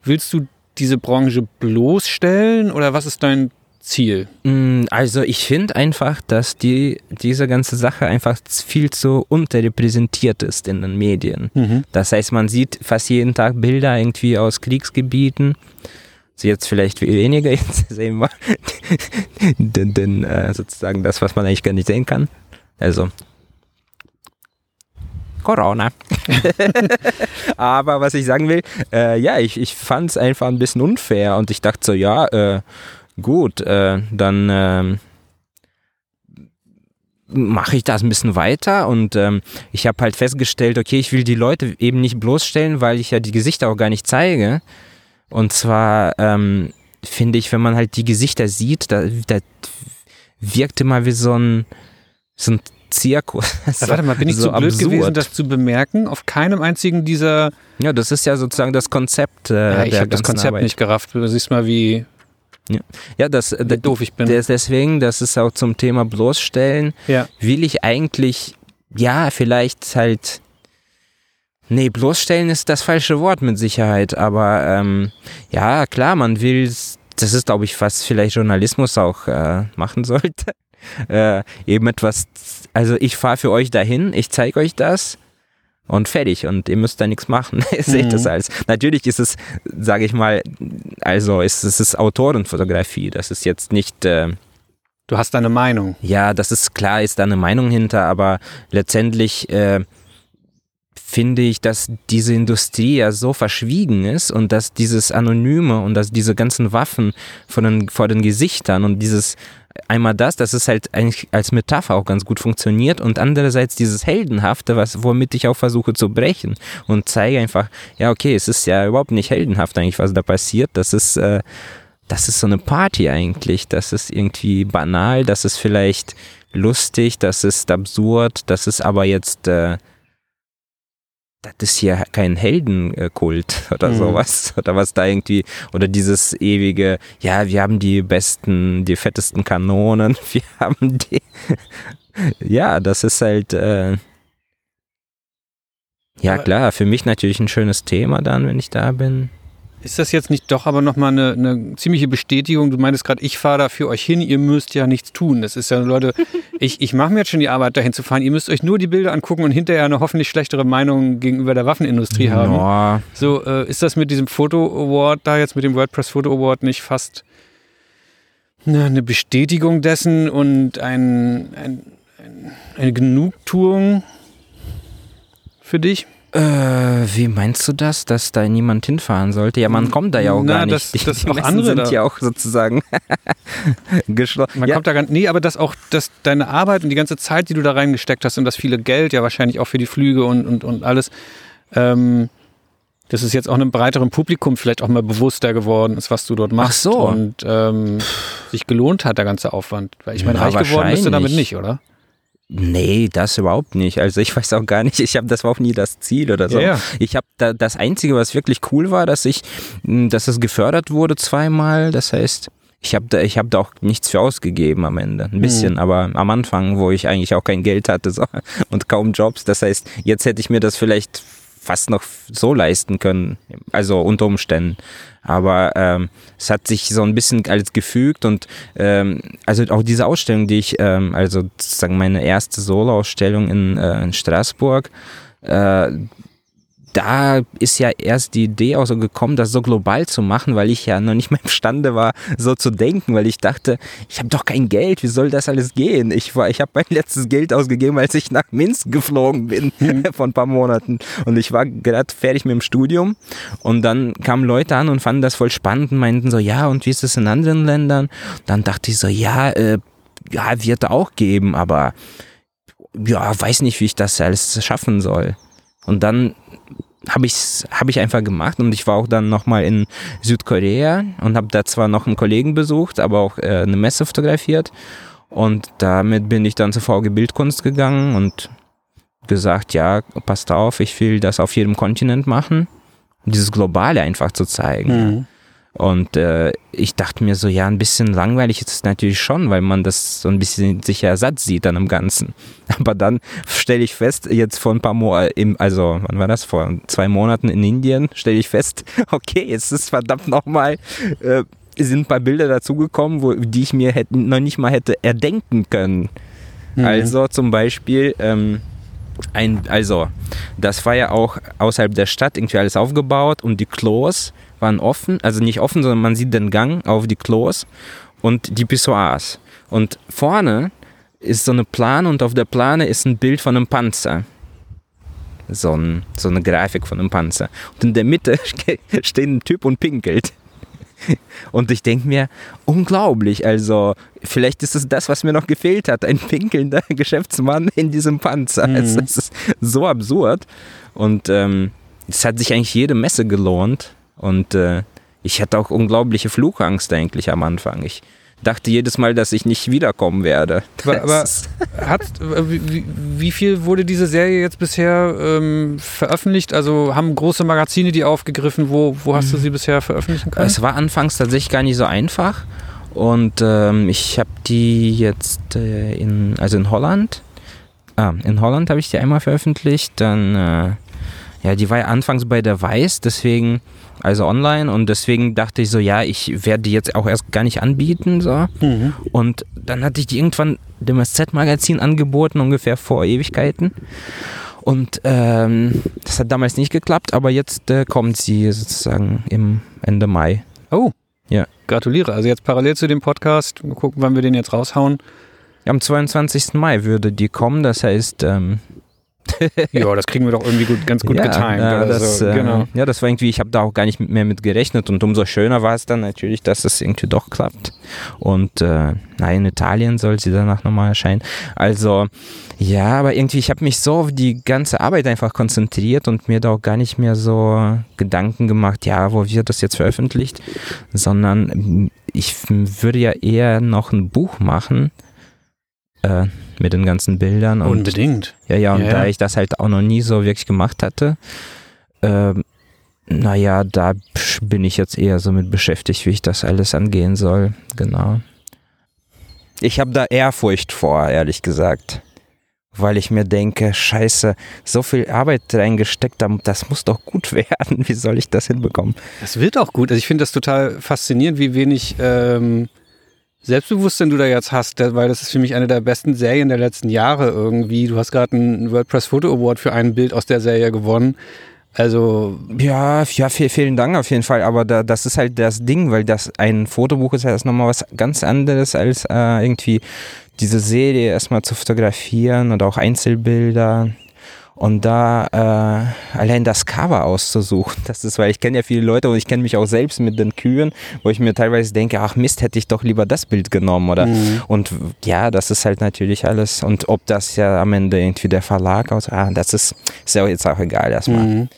Speaker 1: willst du diese Branche bloßstellen oder was ist dein Ziel?
Speaker 2: Mm, also ich finde einfach, dass die, diese ganze Sache einfach viel zu unterrepräsentiert ist in den Medien. Mhm. Das heißt, man sieht fast jeden Tag Bilder irgendwie aus Kriegsgebieten sie jetzt vielleicht weniger jetzt sehen wir, denn, denn äh, sozusagen das, was man eigentlich gar nicht sehen kann. Also Corona. Aber was ich sagen will, äh, ja, ich, ich fand es einfach ein bisschen unfair und ich dachte so, ja, äh, gut, äh, dann ähm, mache ich das ein bisschen weiter und ähm, ich habe halt festgestellt, okay, ich will die Leute eben nicht bloßstellen, weil ich ja die Gesichter auch gar nicht zeige. Und zwar ähm, finde ich, wenn man halt die Gesichter sieht, da, da wirkte mal wie so ein, so ein Zirkus.
Speaker 1: Ja, warte mal, bin ich
Speaker 2: so
Speaker 1: zu blöd
Speaker 2: absurd.
Speaker 1: gewesen, das zu bemerken? Auf keinem einzigen dieser.
Speaker 2: Ja, das ist ja sozusagen das Konzept. Äh,
Speaker 1: Ja, ich habe das Konzept
Speaker 2: Arbeit.
Speaker 1: nicht gerafft. Du siehst mal, wie
Speaker 2: Ja, das,
Speaker 1: wie doof ich bin.
Speaker 2: des- deswegen, das ist auch zum Thema bloßstellen.
Speaker 1: ja.
Speaker 2: Will ich eigentlich, ja, vielleicht halt. Nee, bloßstellen ist das falsche Wort mit Sicherheit, aber ähm, ja, klar, man will, das ist, glaube ich, was vielleicht Journalismus auch äh, machen sollte. Äh, eben etwas, also ich fahre für euch dahin, ich zeige euch das und fertig und ihr müsst da nichts machen. Seht
Speaker 1: Mhm.
Speaker 2: das als. Natürlich ist es, sage ich mal, also ist es ist Autorenfotografie, das ist jetzt nicht. Äh,
Speaker 1: Du hast deine Meinung.
Speaker 2: ja, das ist klar, ist da eine Meinung hinter, aber letztendlich äh, finde ich, dass diese Industrie ja so verschwiegen ist und dass dieses Anonyme und dass diese ganzen Waffen vor den, vor den Gesichtern und dieses einmal das, dass es halt eigentlich als Metapher auch ganz gut funktioniert und andererseits dieses Heldenhafte, was womit ich auch versuche zu brechen und zeige einfach, ja okay, es ist ja überhaupt nicht heldenhaft eigentlich, was da passiert, das ist äh, das ist so eine Party eigentlich. Das ist irgendwie banal, das ist vielleicht lustig, das ist absurd, das ist aber jetzt, äh, das ist hier kein Heldenkult oder
Speaker 1: Mhm.
Speaker 2: sowas. Oder was da irgendwie, oder dieses ewige, ja, wir haben die besten, die fettesten Kanonen, wir haben die. ja, das ist halt, äh, ja klar, für mich natürlich ein schönes Thema dann, wenn ich da bin.
Speaker 1: Ist das jetzt nicht doch aber nochmal eine, eine ziemliche Bestätigung? Du meintest gerade, ich fahre da für euch hin, ihr müsst ja nichts tun. Das ist ja, Leute, ich, ich mache mir jetzt schon die Arbeit, dahin zu fahren. Ihr müsst euch nur die Bilder angucken und hinterher eine hoffentlich schlechtere Meinung gegenüber der Waffenindustrie haben.
Speaker 2: Ja,
Speaker 1: So, äh, ist das mit diesem Foto-Award da jetzt, mit dem WordPress Photo Award nicht fast na, eine Bestätigung dessen und ein, ein, ein, eine Genugtuung für dich?
Speaker 2: Äh, wie meinst du das, dass da niemand hinfahren sollte? Ja, man kommt da ja auch
Speaker 1: Na,
Speaker 2: gar nicht.
Speaker 1: dass-
Speaker 2: Die, die
Speaker 1: auch andere
Speaker 2: sind
Speaker 1: da-
Speaker 2: ja auch sozusagen geschlossen.
Speaker 1: Man
Speaker 2: Ja,
Speaker 1: kommt da gar nee, aber dass auch dass deine Arbeit und die ganze Zeit, die du da reingesteckt hast und das viele Geld, ja wahrscheinlich auch für die Flüge und, und, und alles, ähm, das ist jetzt auch einem breiteren Publikum vielleicht auch mal bewusster geworden ist, was du dort machst.
Speaker 2: so.
Speaker 1: Und ähm, sich gelohnt hat, der ganze Aufwand. Weil ich meine,
Speaker 2: Na,
Speaker 1: reich geworden bist du damit nicht, oder?
Speaker 2: Nee, das überhaupt nicht. Also ich weiß auch gar nicht, ich habe das war auch nie das Ziel oder so.
Speaker 1: Ja.
Speaker 2: Ich habe da das einzige, was wirklich cool war, dass ich, mh, dass es gefördert wurde zweimal. Das heißt, ich habe da, ich habe da auch nichts für ausgegeben am Ende. Ein bisschen, aber am Anfang, wo ich eigentlich auch kein Geld hatte so, und kaum Jobs. Das heißt, jetzt hätte ich mir das vielleicht fast noch so leisten können, also unter Umständen. Aber ähm, es hat sich so ein bisschen alles gefügt und ähm, also auch diese Ausstellung, die ich, ähm, also sozusagen meine erste Solo-Ausstellung in, äh, in Straßburg, äh, da ist ja erst die Idee auch so gekommen, das so global zu machen, weil ich ja noch nicht mal imstande war, so zu denken, weil ich dachte, ich habe doch kein Geld, wie soll das alles gehen? Ich war, ich habe mein letztes Geld ausgegeben, als ich nach Minsk geflogen bin vor ein paar Monaten und ich war gerade fertig mit dem Studium und dann kamen Leute an und fanden das voll spannend und meinten so, ja und wie ist es in anderen Ländern? Dann dachte ich so, ja, äh, ja wird auch geben, aber ja, weiß nicht, wie ich das alles schaffen soll. Und dann habe ich hab ich einfach gemacht und ich war auch dann nochmal in Südkorea und habe da zwar noch einen Kollegen besucht, aber auch äh, eine Messe fotografiert und damit bin ich dann zur VG Bildkunst gegangen und gesagt, ja, passt auf, ich will das auf jedem Kontinent machen, um dieses Globale einfach zu zeigen. Und äh, ich dachte mir so, ja, ein bisschen langweilig ist es natürlich schon, weil man das so ein bisschen sicher Ersatz sieht dann im Ganzen. Aber dann stelle ich fest, jetzt vor ein paar Monaten, also wann war das? Vor zwei Monaten in Indien, stelle ich fest, okay, jetzt ist verdammt nochmal, äh, sind ein paar Bilder dazugekommen, wo, die ich mir hätte, noch nicht mal hätte erdenken können.
Speaker 1: Mhm.
Speaker 2: Also zum Beispiel, ähm, ein, also, das war ja auch außerhalb der Stadt irgendwie alles aufgebaut und die Klos waren offen, also nicht offen, sondern man sieht den Gang auf die Klos und die Pissoirs. Und vorne ist so eine Plane und auf der Plane ist ein Bild von einem Panzer. So, ein, so eine Grafik von einem Panzer. Und in der Mitte steht ein Typ und pinkelt. Und ich denke mir, unglaublich, also vielleicht ist es das, was mir noch gefehlt hat, ein pinkelnder Geschäftsmann in diesem Panzer.
Speaker 1: Mhm.
Speaker 2: Es, ist so absurd und ähm, es hat sich eigentlich jede Messe gelohnt und äh, ich hatte auch unglaubliche Flugangst eigentlich am Anfang. Ich dachte jedes Mal, dass ich nicht wiederkommen werde.
Speaker 1: Aber, aber hat, wie, wie, viel wurde diese Serie jetzt bisher ähm, veröffentlicht? Also haben große Magazine die aufgegriffen? Wo, wo hast du sie bisher veröffentlichen können?
Speaker 2: Es war anfangs tatsächlich gar nicht so einfach. Und ähm, ich habe die jetzt äh, in, also in Holland, ah, in Holland habe ich die einmal veröffentlicht. Dann, äh, ja, die war ja anfangs bei der Weiß, deswegen also online und deswegen dachte ich so, ja, ich werde die jetzt auch erst gar nicht anbieten. So. Mhm. Und dann hatte ich die irgendwann dem SZ-Magazin angeboten, ungefähr vor Ewigkeiten. Und ähm, das hat damals nicht geklappt, aber jetzt äh, kommt sie sozusagen im Ende Mai.
Speaker 1: Oh. Ja. Gratuliere. Also jetzt parallel zu dem Podcast, gucken, wann wir den jetzt raushauen.
Speaker 2: Am 22. Mai würde die kommen, das heißt, ähm,
Speaker 1: ja, das kriegen wir doch irgendwie gut, ganz gut ja, getimt. Ja,
Speaker 2: das, so. genau. äh, ja, das war irgendwie, ich habe da auch gar nicht mehr mit gerechnet und umso schöner war es dann natürlich, dass es irgendwie doch klappt. Und äh, nein, in Italien soll sie danach nochmal erscheinen. Also ja, aber irgendwie, ich habe mich so auf die ganze Arbeit einfach konzentriert und mir da auch gar nicht mehr so Gedanken gemacht, ja, wo wird das jetzt veröffentlicht, sondern ich würde ja eher noch ein Buch machen. Äh, mit den ganzen Bildern.
Speaker 1: Und, Unbedingt.
Speaker 2: Ja, ja, und ja, da ich das halt auch noch nie so wirklich gemacht hatte, ähm, naja, da bin ich jetzt eher so mit beschäftigt, wie ich das alles angehen soll. Genau. Ich habe da Ehrfurcht vor, ehrlich gesagt. Weil ich mir denke, scheiße, so viel Arbeit reingesteckt, das muss doch gut werden. Wie soll ich das hinbekommen?
Speaker 1: Das wird auch gut. Also ich finde das total faszinierend, wie wenig ähm, Selbstbewusstsein du da jetzt hast, weil das ist für mich eine der besten Serien der letzten Jahre irgendwie. Du hast gerade einen WordPress Photo Award für ein Bild aus der Serie gewonnen. Also.
Speaker 2: Ja, ja, vielen Dank auf jeden Fall. Aber da, das ist halt das Ding, weil das ein Fotobuch ist ja erst nochmal was ganz anderes als äh, irgendwie diese Serie erstmal zu fotografieren oder auch Einzelbilder. Und da äh, allein das Cover auszusuchen, das ist, weil ich kenne ja viele Leute und ich kenne mich auch selbst mit den Kühen, wo ich mir teilweise denke, ach Mist, hätte ich doch lieber das Bild genommen oder mhm. und ja, das ist halt natürlich alles und ob das ja am Ende irgendwie der Verlag aus, ah, das ist, ist ja jetzt auch egal erstmal. Mhm.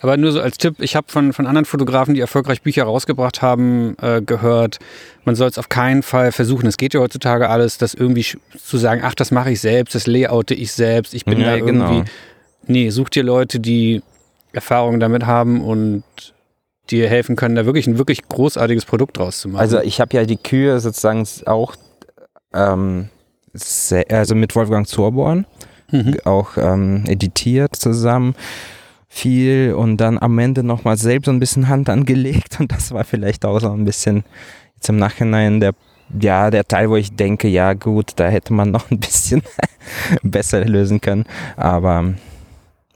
Speaker 1: Aber nur so als Tipp, ich habe von, von anderen Fotografen, die erfolgreich Bücher rausgebracht haben, äh, gehört, man soll es auf keinen Fall versuchen. Es geht ja heutzutage alles, das irgendwie zu sagen, ach, das mache ich selbst, das layoute ich selbst, ich bin ja, da irgendwie genau. Nee, such dir Leute, die Erfahrung damit haben und dir helfen können, da wirklich ein wirklich großartiges Produkt draus zu machen.
Speaker 2: Also ich habe ja die Kühe sozusagen auch ähm, also mit Wolfgang Zorborn mhm. auch ähm, editiert zusammen viel und dann am Ende nochmal selbst ein bisschen Hand angelegt und das war vielleicht auch so ein bisschen jetzt im Nachhinein der ja, der Teil, wo ich denke, ja gut, da hätte man noch ein bisschen besser lösen können, aber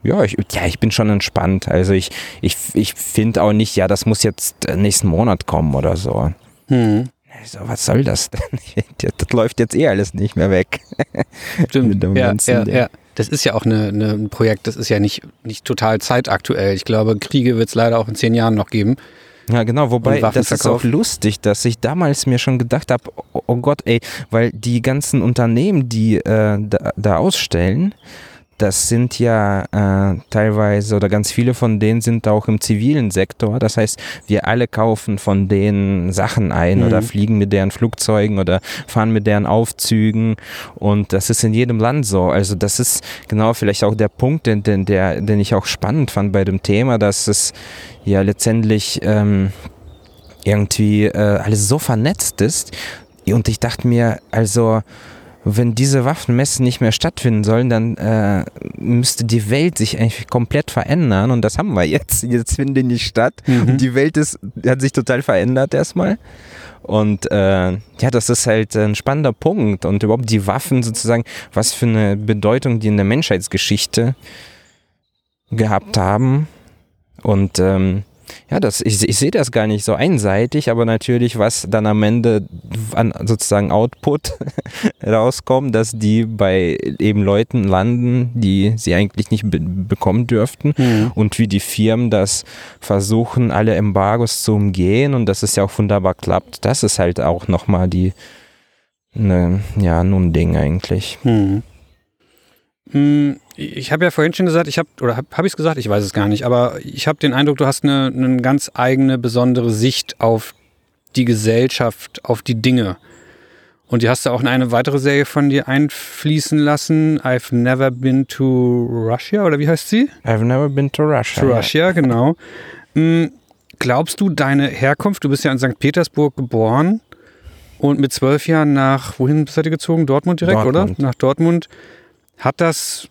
Speaker 2: ja, ich, ja, ich bin schon entspannt. Also ich, ich, ich finde auch nicht, ja, das muss jetzt nächsten Monat kommen oder so. Hm. Also, was soll das denn? Das läuft jetzt eh alles nicht mehr weg.
Speaker 1: Stimmt. ja, ja, ja. Das ist ja auch eine, eine, ein Projekt, das ist ja nicht, nicht total zeitaktuell. Ich glaube, Kriege wird es leider auch in zehn Jahren noch geben.
Speaker 2: Ja, genau, wobei das ist auch lustig, dass ich damals mir schon gedacht habe, oh, oh Gott, ey, weil die ganzen Unternehmen, die äh, da, da ausstellen, das sind ja äh, teilweise oder ganz viele von denen sind auch im zivilen Sektor. Das heißt, wir alle kaufen von denen Sachen ein mhm. oder fliegen mit deren Flugzeugen oder fahren mit deren Aufzügen. Und das ist in jedem Land so. Also das ist genau vielleicht auch der Punkt, den, den, der, den ich auch spannend fand bei dem Thema, dass es ja letztendlich ähm, irgendwie äh, alles so vernetzt ist. Und ich dachte mir, also wenn diese Waffenmessen nicht mehr stattfinden sollen, dann äh, müsste die Welt sich eigentlich komplett verändern und das haben wir jetzt. Jetzt finden die nicht statt. Mhm. Die Welt ist, hat sich total verändert erstmal. Und äh, ja, das ist halt ein spannender Punkt. Und überhaupt die Waffen sozusagen, was für eine Bedeutung die in der Menschheitsgeschichte gehabt haben. Und ähm, ja, das, ich, ich sehe das gar nicht so einseitig, aber natürlich, was dann am Ende an sozusagen Output rauskommt, dass die bei eben Leuten landen, die sie eigentlich nicht be bekommen dürften mhm. und wie die Firmen das versuchen, alle Embargos zu umgehen und dass es ja auch wunderbar klappt, das ist halt auch nochmal die, ne, ja, nun Ding eigentlich.
Speaker 1: Mhm. Hm, ich habe ja vorhin schon gesagt, ich habe, oder habe hab ich es gesagt, ich weiß es gar nicht, aber ich habe den Eindruck, du hast eine, eine ganz eigene, besondere Sicht auf die Gesellschaft, auf die Dinge. Und die hast du auch in eine weitere Serie von dir einfließen lassen. I've never been to Russia, oder wie heißt sie?
Speaker 2: I've never been to Russia.
Speaker 1: To Russia, genau. Hm, glaubst du, deine Herkunft, du bist ja in St. Petersburg geboren und mit zwölf Jahren nach, wohin seid ihr gezogen? Dortmund direkt,
Speaker 2: Dortmund.
Speaker 1: oder? Nach Dortmund. Hat das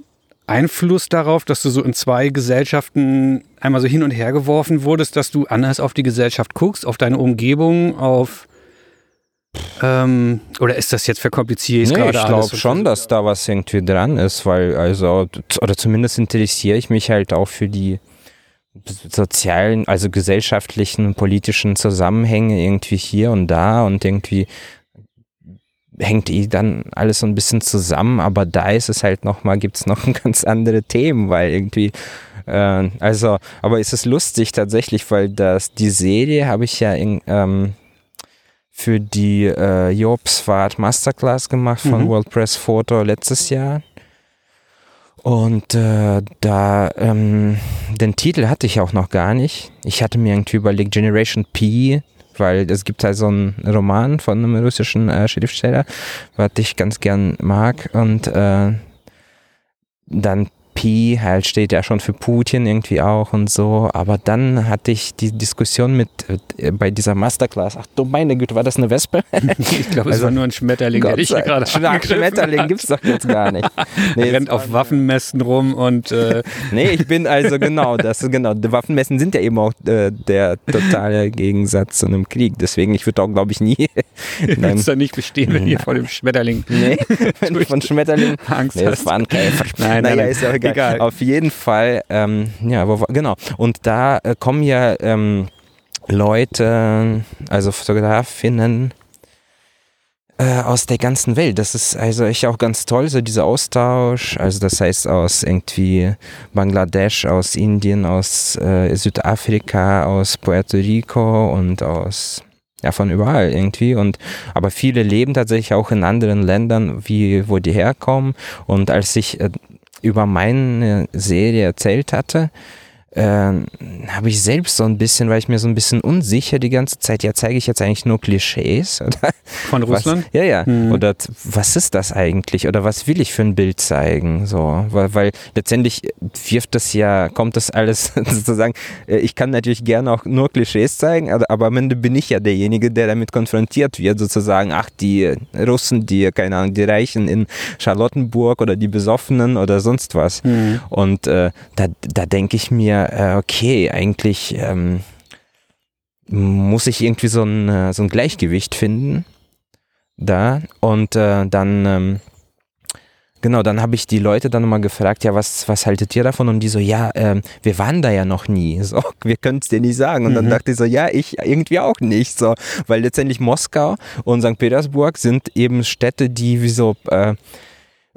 Speaker 1: Einfluss darauf, dass du so in zwei Gesellschaften einmal so hin und her geworfen wurdest, dass du anders auf die Gesellschaft guckst, auf deine Umgebung, auf ähm, oder ist das jetzt verkompliziert?
Speaker 2: Nee, ich glaube schon, dass da was irgendwie dran ist, weil also oder zumindest interessiere ich mich halt auch für die sozialen, also gesellschaftlichen, politischen Zusammenhänge irgendwie hier und da und irgendwie hängt eh dann alles so ein bisschen zusammen, aber da ist es halt nochmal, gibt es noch ganz andere Themen, weil irgendwie, äh, also, aber es ist lustig tatsächlich, weil das, die Serie habe ich ja in, ähm, für die äh, Jobsfahrt Masterclass gemacht von
Speaker 1: Mhm.
Speaker 2: World Press Photo letztes Jahr. Und äh, da, ähm, den Titel hatte ich auch noch gar nicht. Ich hatte mir irgendwie überlegt, Generation P, weil es gibt halt so einen Roman von einem russischen äh, Schriftsteller, was ich ganz gern mag. Und äh, dann P halt steht ja schon für Putin irgendwie auch und so. Aber dann hatte ich die Diskussion mit äh, bei dieser Masterclass. Ach du meine Güte, war das eine Wespe?
Speaker 1: Ich glaube, es
Speaker 2: Also,
Speaker 1: war nur ein Schmetterling, der
Speaker 2: Gott
Speaker 1: dich
Speaker 2: sei-
Speaker 1: hier gerade
Speaker 2: Schmetterling
Speaker 1: hat.
Speaker 2: gibt's doch jetzt gar nicht. Nee,
Speaker 1: rennt auf Waffenmessen rum und äh,
Speaker 2: Nee, ich bin also genau, das ist genau. Die Waffenmessen sind ja eben auch äh, der totale Gegensatz zu einem Krieg. Deswegen, ich würde auch, glaube ich, nie. Nein,
Speaker 1: da nicht bestehen, wenn ihr vor dem Schmetterling
Speaker 2: nee, wenn du von Schmetterling.
Speaker 1: Angst
Speaker 2: Nee, das
Speaker 1: hast.
Speaker 2: war ein Käfer.
Speaker 1: Nein, nein,
Speaker 2: naja,
Speaker 1: nein.
Speaker 2: ist ja egal.
Speaker 1: Egal.
Speaker 2: Auf jeden Fall, ähm, ja, wo, genau. Und da äh, kommen ja ähm, Leute, also Fotografinnen äh, aus der ganzen Welt. Das ist also echt auch ganz toll, so dieser Austausch. Also das heißt aus irgendwie Bangladesch, aus Indien, aus äh, Südafrika, aus Puerto Rico und aus ja, von überall irgendwie. Und aber viele leben tatsächlich auch in anderen Ländern, wie wo die herkommen. Und als ich äh, über meine Serie erzählt hatte, äh, habe ich selbst so ein bisschen, weil ich mir so ein bisschen unsicher die ganze Zeit, ja, zeige ich jetzt eigentlich nur Klischees? Oder
Speaker 1: von Russland.
Speaker 2: was, ja, ja.
Speaker 1: Mhm.
Speaker 2: Oder was ist das eigentlich? Oder was will ich für ein Bild zeigen? So, weil, weil letztendlich wirft das ja, kommt das alles sozusagen. äh, Ich kann natürlich gerne auch nur Klischees zeigen, aber, am Ende bin ich ja derjenige, der damit konfrontiert wird, sozusagen. Ach, die Russen, die, keine Ahnung, die Reichen in Charlottenburg oder die Besoffenen oder sonst was.
Speaker 1: Mhm.
Speaker 2: Und äh, da, da denke ich mir, äh, okay, eigentlich ähm, muss ich irgendwie so ein, äh, so ein Gleichgewicht finden da. Und äh, dann, ähm, genau, dann habe ich die Leute dann nochmal gefragt, ja, was, was haltet ihr davon? Und die so, ja, ähm, wir waren da ja noch nie. So, wir können es dir nicht sagen. Und dann
Speaker 1: Mhm.
Speaker 2: dachte ich so, ja, ich irgendwie auch nicht. So, weil letztendlich Moskau und St. Petersburg sind eben Städte, die wie so äh,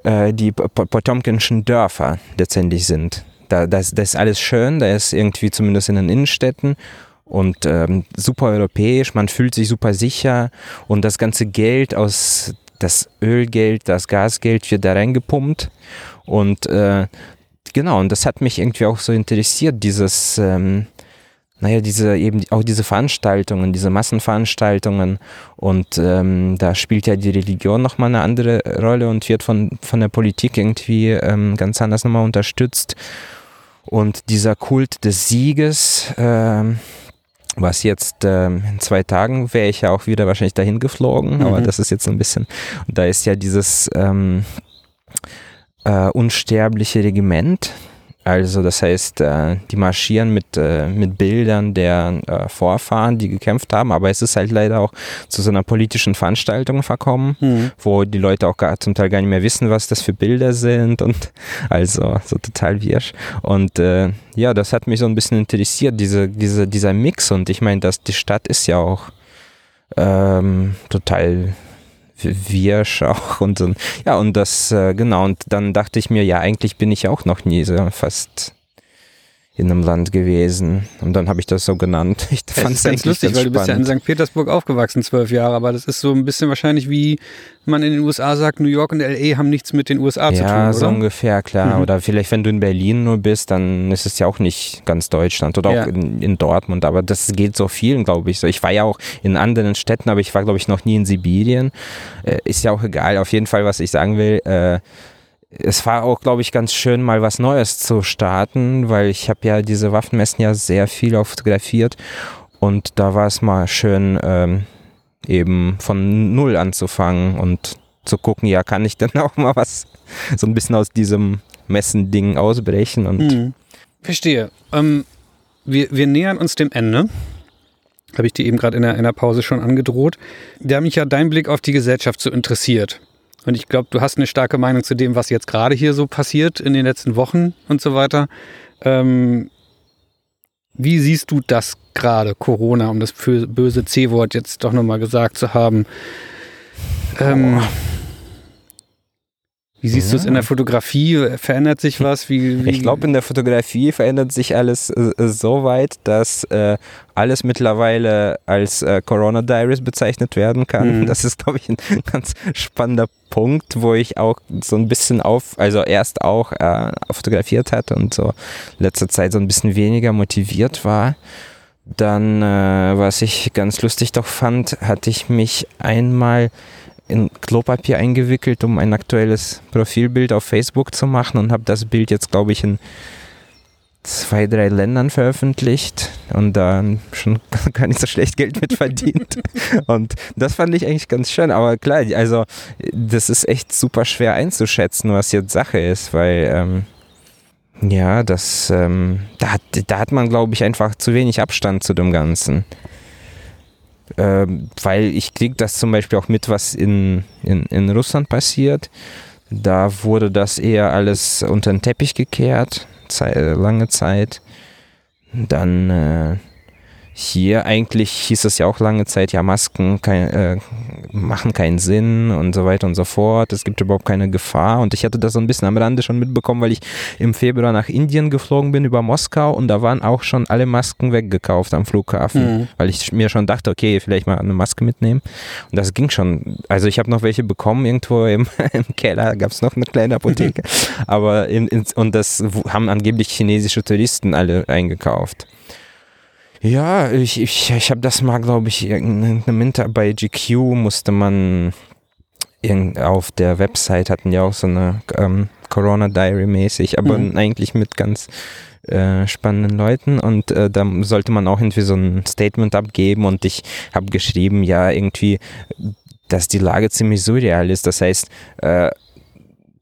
Speaker 2: äh, die Po- Po- Potomkinschen Dörfer letztendlich sind. Da, das, das ist alles schön, da ist irgendwie zumindest in den Innenstädten und ähm, super europäisch, man fühlt sich super sicher und das ganze Geld aus, das Ölgeld, das Gasgeld wird da reingepumpt und äh, genau, und das hat mich irgendwie auch so interessiert, dieses, ähm, naja, diese eben auch diese Veranstaltungen, diese Massenveranstaltungen und ähm, da spielt ja die Religion nochmal eine andere Rolle und wird von, von der Politik irgendwie ähm, ganz anders nochmal unterstützt. Und dieser Kult des Sieges, ähm, was jetzt ähm, in zwei Tagen wäre ich ja auch wieder wahrscheinlich dahin geflogen, aber
Speaker 1: Mhm.
Speaker 2: das ist jetzt so ein bisschen, und da ist ja dieses ähm, äh, unsterbliche Regiment. Also das heißt, äh, die marschieren mit, äh, mit Bildern der äh, Vorfahren, die gekämpft haben, aber es ist halt leider auch zu so einer politischen Veranstaltung verkommen,
Speaker 1: Mhm.
Speaker 2: wo die Leute auch gar, zum Teil gar nicht mehr wissen, was das für Bilder sind und also so total wirsch. Und äh, ja, das hat mich so ein bisschen interessiert, diese, diese, dieser Mix und ich meine, dass die Stadt ist ja auch ähm, total wirsch auch und so. ja und das äh, genau und dann dachte ich mir ja eigentlich bin ich auch noch nie so fast in einem Land gewesen. Und dann habe ich das so genannt. Ich
Speaker 1: fand es ganz lustig, ganz weil du bist ja in St. Petersburg aufgewachsen, zwölf Jahre, aber das ist so ein bisschen wahrscheinlich wie man in den USA sagt, New York und LA haben nichts mit den USA
Speaker 2: ja,
Speaker 1: zu tun?
Speaker 2: Ja, so ungefähr, klar. Mhm. Oder vielleicht, wenn du in Berlin nur bist, dann ist es ja auch nicht ganz Deutschland oder ja. auch in, in, Dortmund. Aber das geht so vielen, glaube ich. So, ich war ja auch in anderen Städten, aber ich war, glaube ich, noch nie in Sibirien. Äh, ist ja auch egal. Auf jeden Fall, was ich sagen will, äh, es war auch, glaube ich, ganz schön, mal was Neues zu starten, weil ich habe ja diese Waffenmessen ja sehr viel auch fotografiert und da war es mal schön, ähm, eben von Null anzufangen und zu gucken, ja, kann ich denn auch mal was so ein bisschen aus diesem Messending ausbrechen und hm.
Speaker 1: Verstehe. Ähm, wir, wir nähern uns dem Ende. Habe ich dir eben gerade in, in der Pause schon angedroht. Da mich ja dein Blick auf die Gesellschaft so interessiert. Und ich glaube, du hast eine starke Meinung zu dem, was jetzt gerade hier so passiert in den letzten Wochen und so weiter. Ähm, wie siehst du das gerade, Corona, um das böse C-Wort jetzt doch nochmal gesagt zu haben? Ähm, oh. Wie siehst ja. du es in der Fotografie? Verändert sich was? Wie,
Speaker 2: wie? Ich glaube, in der Fotografie verändert sich alles äh, so weit, dass äh, alles mittlerweile als äh, Corona Diaries bezeichnet werden kann. Mhm. Das ist, glaube ich, ein ganz spannender Punkt, wo ich auch so ein bisschen auf, also erst auch äh, fotografiert hatte und so letzter Zeit so ein bisschen weniger motiviert war. Dann, äh, was ich ganz lustig doch fand, hatte ich mich einmal in Klopapier eingewickelt, um ein aktuelles Profilbild auf Facebook zu machen und habe das Bild jetzt, glaube ich, in zwei, drei Ländern veröffentlicht und dann schon gar nicht so schlecht Geld mit verdient. und das fand ich eigentlich ganz schön. Aber klar, also das ist echt super schwer einzuschätzen, was jetzt Sache ist, weil ähm, ja, das ähm, da, hat, da hat man, glaube ich, einfach zu wenig Abstand zu dem Ganzen ähm, weil ich kriege das zum Beispiel auch mit, was in, in, in Russland passiert. Da wurde das eher alles unter den Teppich gekehrt, Zeit, lange Zeit. Dann äh, hier eigentlich hieß es ja auch lange Zeit, ja, Masken kein, äh, machen keinen Sinn und so weiter und so fort. Es gibt überhaupt keine Gefahr. Und ich hatte das so ein bisschen am Rande schon mitbekommen, weil ich im Februar nach Indien geflogen bin über Moskau und da waren auch schon alle Masken weggekauft am Flughafen, mhm. weil ich mir schon dachte, okay, vielleicht mal eine Maske mitnehmen. Und das ging schon. Also ich habe noch welche bekommen irgendwo im, im Keller, gab es noch eine kleine Apotheke. Aber in, in, und das haben angeblich chinesische Touristen alle eingekauft. Ja, ich, ich, ich habe das mal, glaube ich, in einem Inter bei GQ musste man auf der Website hatten ja auch so eine ähm, Corona Diary mäßig, aber mhm. eigentlich mit ganz äh, spannenden Leuten und äh, da sollte man auch irgendwie so ein Statement abgeben und ich habe geschrieben, ja, irgendwie, dass die Lage ziemlich surreal ist. Das heißt, äh,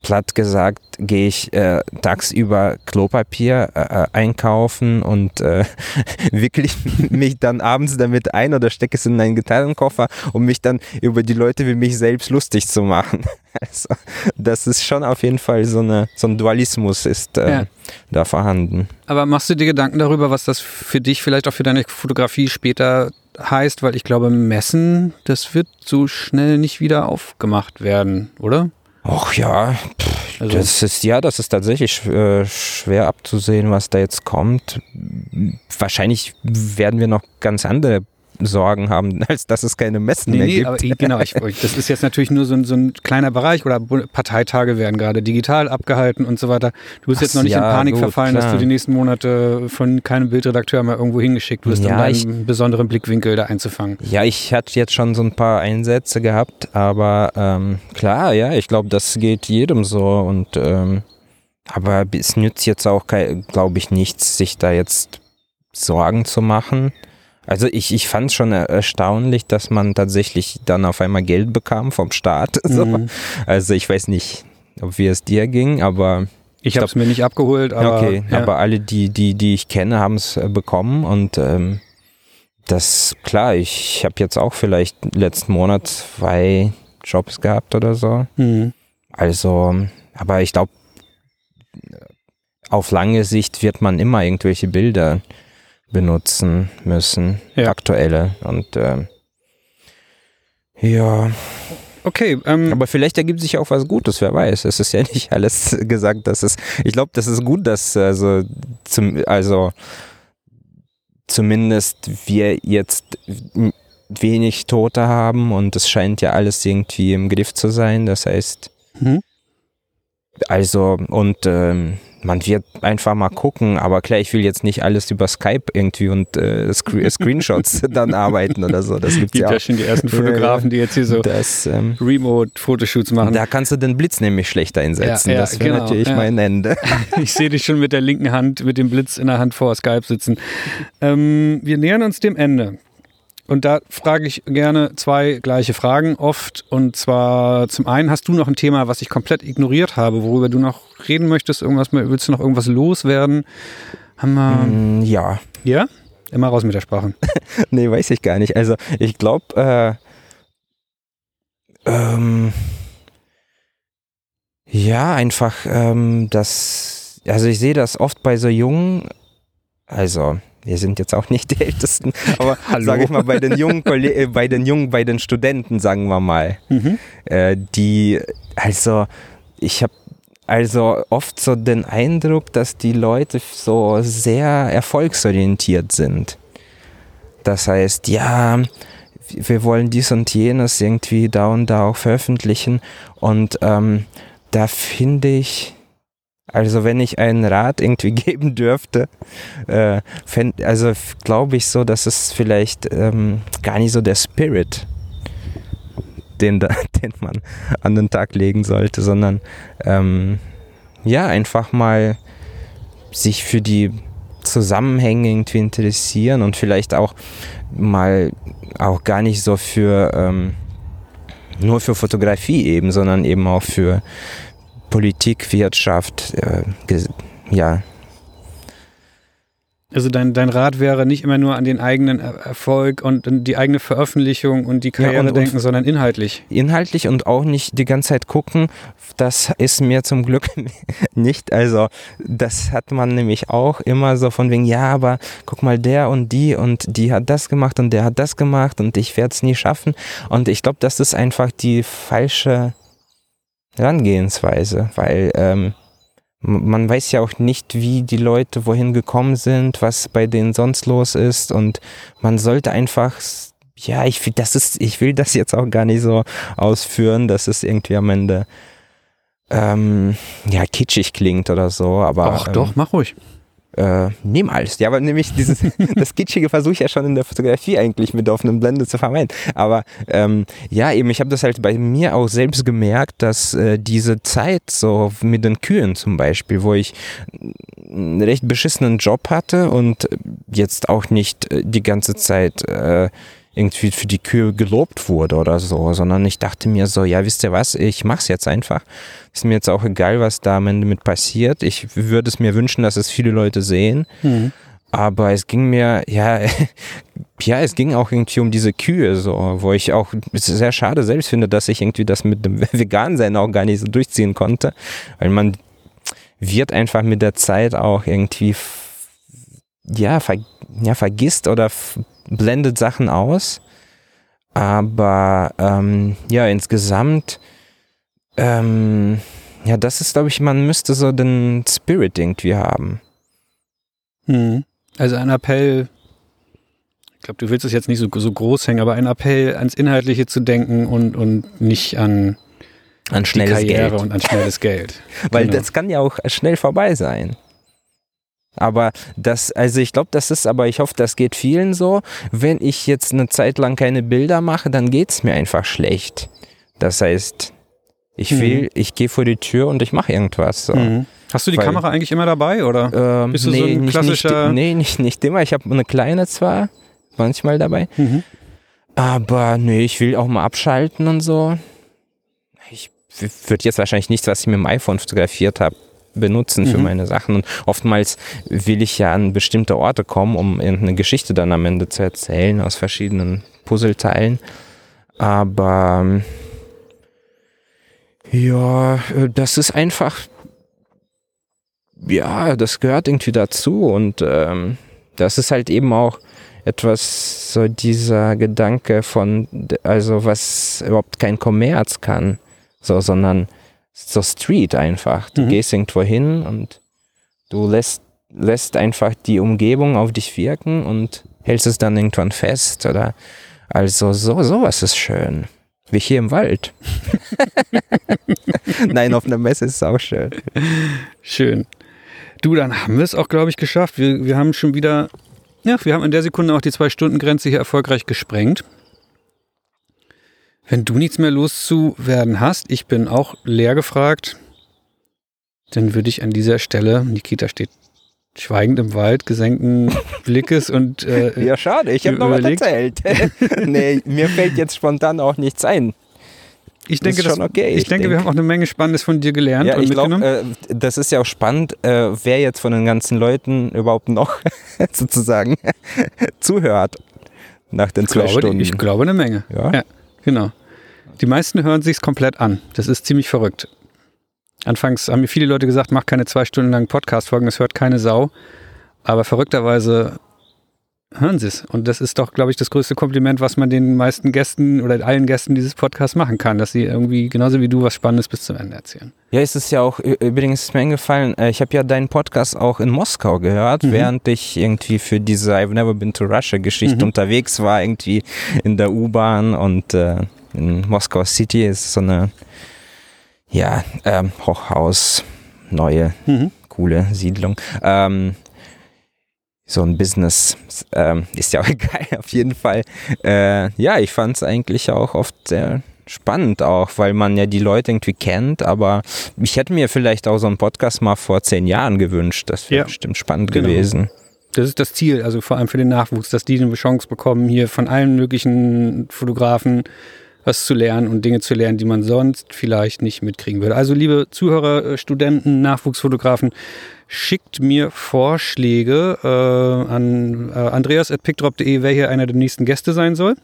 Speaker 2: platt gesagt, gehe ich äh, tagsüber Klopapier äh, äh einkaufen und äh, wickle mich dann abends damit ein oder stecke es in einen Gitarrenkoffer, um mich dann über die Leute wie mich selbst lustig zu machen. Also, das ist schon auf jeden Fall so, eine, so ein Dualismus ist äh, ja. da vorhanden.
Speaker 1: Aber machst du dir Gedanken darüber, was das für dich vielleicht auch für deine Fotografie später heißt? Weil ich glaube, Messen, das wird so schnell nicht wieder aufgemacht werden, oder?
Speaker 2: Ach ja, also das ist ja, das ist tatsächlich äh, schwer abzusehen, was da jetzt kommt. Wahrscheinlich werden wir noch ganz andere Sorgen haben, als dass es keine Messen nee, mehr nee, gibt. Aber,
Speaker 1: genau, ich, das ist jetzt natürlich nur so ein, so ein, kleiner Bereich oder Parteitage werden gerade digital abgehalten und so weiter. Du bist Ach, jetzt noch nicht ja, in Panik gut, verfallen, klar. dass du die nächsten Monate von keinem Bildredakteur mal irgendwo hingeschickt wirst, ja, um einen ich, besonderen Blickwinkel da einzufangen.
Speaker 2: Ja, ich hatte jetzt schon so ein paar Einsätze gehabt, aber ähm, klar, ja, ich glaube, das geht jedem so und ähm, aber es nützt jetzt auch, glaube ich, nichts, sich da jetzt Sorgen zu machen. Also ich, ich fand es schon erstaunlich, dass man tatsächlich dann auf einmal Geld bekam vom Staat. So. Mhm. Also ich weiß nicht, ob wie es dir ging, aber
Speaker 1: ich habe es mir nicht abgeholt, aber
Speaker 2: okay, ja. aber alle die die die ich kenne haben es äh, bekommen und ähm, das klar. Ich habe jetzt auch vielleicht letzten Monat zwei Jobs gehabt oder so. Mhm. Also, aber ich glaube, auf lange Sicht wird man immer irgendwelche Bilder benutzen müssen, ja. aktuelle. Und äh, ja.
Speaker 1: Okay. Ähm,
Speaker 2: Aber vielleicht ergibt sich auch was Gutes, wer weiß. Es ist ja nicht alles gesagt, dass es. Ich glaube, das ist gut, dass also zum, also zumindest wir jetzt wenig Tote haben und es scheint ja alles irgendwie im Griff zu sein. Das heißt,
Speaker 1: Mhm.
Speaker 2: also und ähm, man wird einfach mal gucken, aber klar, ich will jetzt nicht alles über Skype irgendwie und äh, Scre Screenshots dann arbeiten oder so. Das gibt's
Speaker 1: gibt
Speaker 2: ja
Speaker 1: ja
Speaker 2: auch.
Speaker 1: schon die ersten Fotografen, die jetzt hier so
Speaker 2: Das, ähm,
Speaker 1: Remote-Fotoshoots machen.
Speaker 2: da kannst du den Blitz nämlich schlechter einsetzen.
Speaker 1: Ja, ja,
Speaker 2: das wäre
Speaker 1: genau,
Speaker 2: natürlich mein Ende.
Speaker 1: Ich sehe dich schon mit der linken Hand, mit dem Blitz in der Hand vor Skype sitzen. Ähm, wir nähern uns dem Ende. Und da frage ich gerne zwei gleiche Fragen oft. Und zwar zum einen, hast du noch ein Thema, was ich komplett ignoriert habe, worüber du noch reden möchtest? Irgendwas, willst du noch irgendwas loswerden? Haben wir.
Speaker 2: Mm, ja,
Speaker 1: Ja? Immer raus mit der Sprache.
Speaker 2: nee, weiß ich gar nicht. Also ich glaube, äh, ähm, ja, einfach, ähm, das, also ich sehe das oft bei so jungen, also wir sind jetzt auch nicht die Ältesten, aber sage ich mal bei den jungen, äh, bei den jungen, bei den Studenten, sagen wir mal,
Speaker 1: Mhm.
Speaker 2: äh, die, also ich habe also oft so den Eindruck, dass die Leute so sehr erfolgsorientiert sind. Das heißt, ja, wir wollen dies und jenes irgendwie da und da auch veröffentlichen. Und ähm, da finde ich, also wenn ich einen Rat irgendwie geben dürfte, äh, fänd, also glaube ich so, dass es vielleicht ähm, gar nicht so der Spirit, den, da, den man an den Tag legen sollte, sondern ähm, ja, einfach mal sich für die Zusammenhänge irgendwie interessieren und vielleicht auch mal auch gar nicht so für ähm, nur für Fotografie eben, sondern eben auch für Politik, Wirtschaft, äh, ja,
Speaker 1: Also dein, dein Rat wäre nicht immer nur an den eigenen Er- Erfolg und die eigene Veröffentlichung und die Karriere
Speaker 2: und- und-
Speaker 1: denken, sondern inhaltlich.
Speaker 2: inhaltlich und auch nicht die ganze Zeit gucken. Das ist mir zum Glück nicht. Also das hat man nämlich auch immer so von wegen, ja, aber guck mal, der und die und die hat das gemacht und der hat das gemacht und ich werde es nie schaffen. Und ich glaube, das ist einfach die falsche Herangehensweise, weil ähm, man weiß ja auch nicht, wie die Leute wohin gekommen sind, was bei denen sonst los ist und man sollte einfach ja, ich will, das ist, ich will das jetzt auch gar nicht so ausführen, dass es irgendwie am Ende ähm, ja kitschig klingt oder so, aber
Speaker 1: Ach
Speaker 2: ähm,
Speaker 1: doch, mach ruhig.
Speaker 2: Äh, niemals. Ja, aber nämlich dieses, das Kitschige versuche ich ja schon in der Fotografie eigentlich mit offenen Blende zu vermeiden. Aber ähm, ja, eben, ich habe das halt bei mir auch selbst gemerkt, dass äh, diese Zeit so mit den Kühen zum Beispiel, wo ich einen recht beschissenen Job hatte und jetzt auch nicht äh, die ganze Zeit äh, irgendwie für die Kühe gelobt wurde oder so, sondern ich dachte mir so, ja, wisst ihr was, ich mach's jetzt einfach. Ist mir jetzt auch egal, was da am Ende mit passiert. Ich würde es mir wünschen, dass es viele Leute sehen.
Speaker 1: Mhm.
Speaker 2: Aber es ging mir, ja, ja, es ging auch irgendwie um diese Kühe, so, wo ich auch sehr schade selbst finde, dass ich irgendwie das mit dem Vegan-Sein auch gar nicht so durchziehen konnte. Weil man wird einfach mit der Zeit auch irgendwie, ja, ver, ja vergisst oder blendet Sachen aus. Aber ähm, ja, insgesamt, ähm, ja, das ist, glaube ich, man müsste so den Spirit irgendwie haben.
Speaker 1: Mhm. Also ein Appell, ich glaube, du willst es jetzt nicht so, so groß hängen, aber ein Appell ans Inhaltliche zu denken und, und nicht an
Speaker 2: An schnelles
Speaker 1: Karriere
Speaker 2: Geld.
Speaker 1: und an schnelles Geld.
Speaker 2: Weil
Speaker 1: Genau.
Speaker 2: das kann ja auch schnell vorbei sein. Aber das, also ich glaube, das ist, aber ich hoffe, das geht vielen so. Wenn ich jetzt eine Zeit lang keine Bilder mache, dann geht es mir einfach schlecht. Das heißt, ich
Speaker 1: Mhm.
Speaker 2: will, ich gehe vor die Tür und ich mache irgendwas. So.
Speaker 1: Mhm. Hast du die
Speaker 2: Weil-
Speaker 1: Kamera eigentlich immer dabei, oder?
Speaker 2: Ähm,
Speaker 1: Bist du so ein
Speaker 2: nicht,
Speaker 1: klassischer-
Speaker 2: Nicht, nee, nicht, nicht immer. Ich habe eine kleine zwar, manchmal dabei.
Speaker 1: Mhm.
Speaker 2: Aber nee, ich will auch mal abschalten und so. Ich würde jetzt wahrscheinlich nichts, was ich mit dem iPhone fotografiert habe, benutzen für
Speaker 1: Mhm.
Speaker 2: meine Sachen. Und oftmals will ich ja an bestimmte Orte kommen, um irgendeine Geschichte dann am Ende zu erzählen aus verschiedenen Puzzleteilen. Aber ähm, ja, äh, das ist einfach, ja, das gehört irgendwie dazu und ähm, das ist halt eben auch etwas so dieser Gedanke von, also was überhaupt kein Kommerz kann, so, sondern so Street einfach. Du
Speaker 1: Mhm.
Speaker 2: gehst irgendwo hin und du lässt, lässt einfach die Umgebung auf dich wirken und hältst es dann irgendwann fest oder also so, sowas ist schön. Wie hier im Wald. Nein, auf einer Messe ist es auch schön.
Speaker 1: Schön. Du, dann haben wir es auch, glaube ich, geschafft. Wir, wir haben schon wieder, ja, wir haben in der Sekunde auch die Zwei-Stunden-Grenze hier erfolgreich gesprengt. Wenn du nichts mehr loszuwerden hast, ich bin auch leer gefragt, dann würde ich an dieser Stelle, Nikita steht schweigend im Wald, gesenkten Blickes und äh,
Speaker 2: Ja, schade, ich habe noch was erzählt. nee, mir fällt jetzt spontan auch nichts ein.
Speaker 1: ich
Speaker 2: das
Speaker 1: denke, das-
Speaker 2: okay,
Speaker 1: ich
Speaker 2: ich
Speaker 1: denke, wir
Speaker 2: denk.
Speaker 1: haben auch eine Menge Spannendes von dir gelernt
Speaker 2: Ja,
Speaker 1: und
Speaker 2: ich
Speaker 1: mitgenommen.
Speaker 2: glaube, äh, das ist ja auch spannend, äh, wer jetzt von den ganzen Leuten überhaupt noch sozusagen zuhört nach den
Speaker 1: ich,
Speaker 2: zwei
Speaker 1: glaube,
Speaker 2: Stunden.
Speaker 1: ich glaube eine Menge.
Speaker 2: ja?
Speaker 1: Ja. Genau. Die meisten hören sich's komplett an. Das ist ziemlich verrückt. Anfangs haben mir viele Leute gesagt, mach keine zwei Stunden lang Podcast-Folgen, das hört keine Sau. Aber verrückterweise hören sie es. Und das ist doch, glaube ich, das größte Kompliment, was man den meisten Gästen oder allen Gästen dieses Podcasts machen kann, dass sie irgendwie genauso wie du was Spannendes bis zum Ende erzählen.
Speaker 2: Ja, es ist ja auch, übrigens ist mir eingefallen, äh, ich habe ja deinen Podcast auch in Moskau gehört,
Speaker 1: Mhm.
Speaker 2: während ich irgendwie für diese I've Never Been to Russia Geschichte
Speaker 1: Mhm.
Speaker 2: unterwegs war, irgendwie in der U-Bahn und äh, in Moskau City ist so eine, ja, ähm, Hochhaus, neue,
Speaker 1: Mhm.
Speaker 2: coole Siedlung. Ähm, so ein Business, ähm, ist ja auch egal, auf jeden Fall. Äh, ja, ich fand es eigentlich auch oft sehr spannend auch, weil man ja die Leute irgendwie kennt, aber ich hätte mir vielleicht auch so einen Podcast mal vor zehn Jahren gewünscht. Das wäre
Speaker 1: Ja.
Speaker 2: bestimmt spannend
Speaker 1: Genau.
Speaker 2: gewesen.
Speaker 1: Das ist das Ziel, also vor allem für den Nachwuchs, dass die eine Chance bekommen, hier von allen möglichen Fotografen was zu lernen und Dinge zu lernen, die man sonst vielleicht nicht mitkriegen würde. Also liebe Zuhörer, äh, Studenten, Nachwuchsfotografen, schickt mir Vorschläge äh, an äh, andreas.pickdrop.de, wer hier einer der nächsten Gäste sein soll.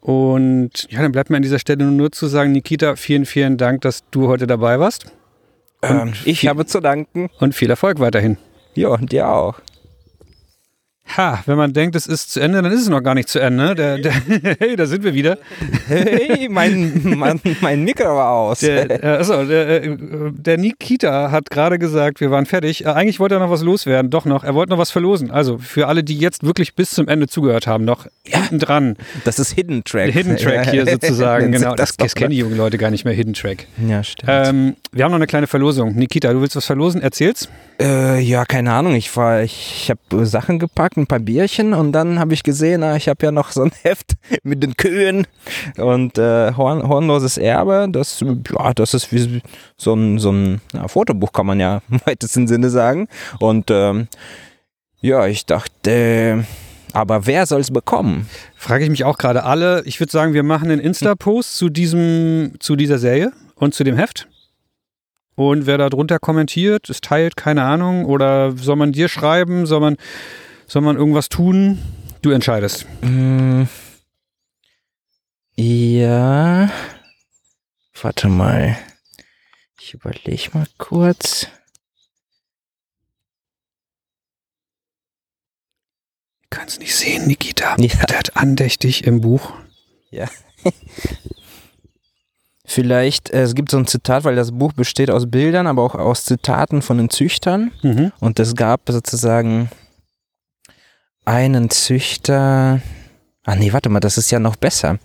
Speaker 1: Und ja, dann bleibt mir an dieser Stelle nur zu sagen, Nikita, vielen, vielen Dank, dass du heute dabei warst.
Speaker 2: Ähm, ich habe zu danken.
Speaker 1: Und viel Erfolg weiterhin.
Speaker 2: Ja, und dir auch.
Speaker 1: Ha, wenn man denkt, es ist zu Ende, dann ist es noch gar nicht zu Ende. Der, der, hey, da sind wir wieder.
Speaker 2: Hey, mein, mein, mein Mikro war aus.
Speaker 1: Der, achso, der, äh, der Nikita hat gerade gesagt, wir waren fertig. Äh, eigentlich wollte er noch was loswerden, doch noch. Er wollte noch was verlosen. Also für alle, die jetzt wirklich bis zum Ende zugehört haben, noch hinten dran.
Speaker 2: Das ist Hidden Track.
Speaker 1: Hidden Track hier
Speaker 2: Ja,
Speaker 1: sozusagen. Genau, das, das kennen die jungen Leute gar nicht mehr, Hidden Track.
Speaker 2: Ja, stimmt.
Speaker 1: Ähm, wir haben noch eine kleine Verlosung. Nikita, du willst was verlosen? Erzähl's.
Speaker 2: Äh, ja, keine Ahnung. Ich war, ich habe Sachen gepackt, ein paar Bierchen und dann habe ich gesehen, ah, ich habe ja noch so ein Heft mit den Kühen und äh, Horn, Hornloses Erbe. Das, ja, das ist wie so ein, so ein ja, Fotobuch, kann man ja im weitesten Sinne sagen. Und ähm, ja, ich dachte, aber wer soll es bekommen?
Speaker 1: Frage ich mich auch gerade alle. Ich würde sagen, wir machen einen Insta-Post zu zu dieser Serie und zu dem Heft. Und wer da drunter kommentiert, es teilt, keine Ahnung, oder soll man dir schreiben, soll man, soll man irgendwas tun? Du entscheidest.
Speaker 2: Mm, Ja. Warte mal. Ich überlege mal kurz.
Speaker 1: Ich kann es nicht sehen, Nikita.
Speaker 2: Ja.
Speaker 1: Der hat andächtig im Buch.
Speaker 2: Vielleicht, äh, es gibt so ein Zitat, weil das Buch besteht aus Bildern, aber auch aus Zitaten von den Züchtern.
Speaker 1: Mhm.
Speaker 2: Und es gab sozusagen einen Züchter. Ah nee, warte mal, das ist ja noch besser.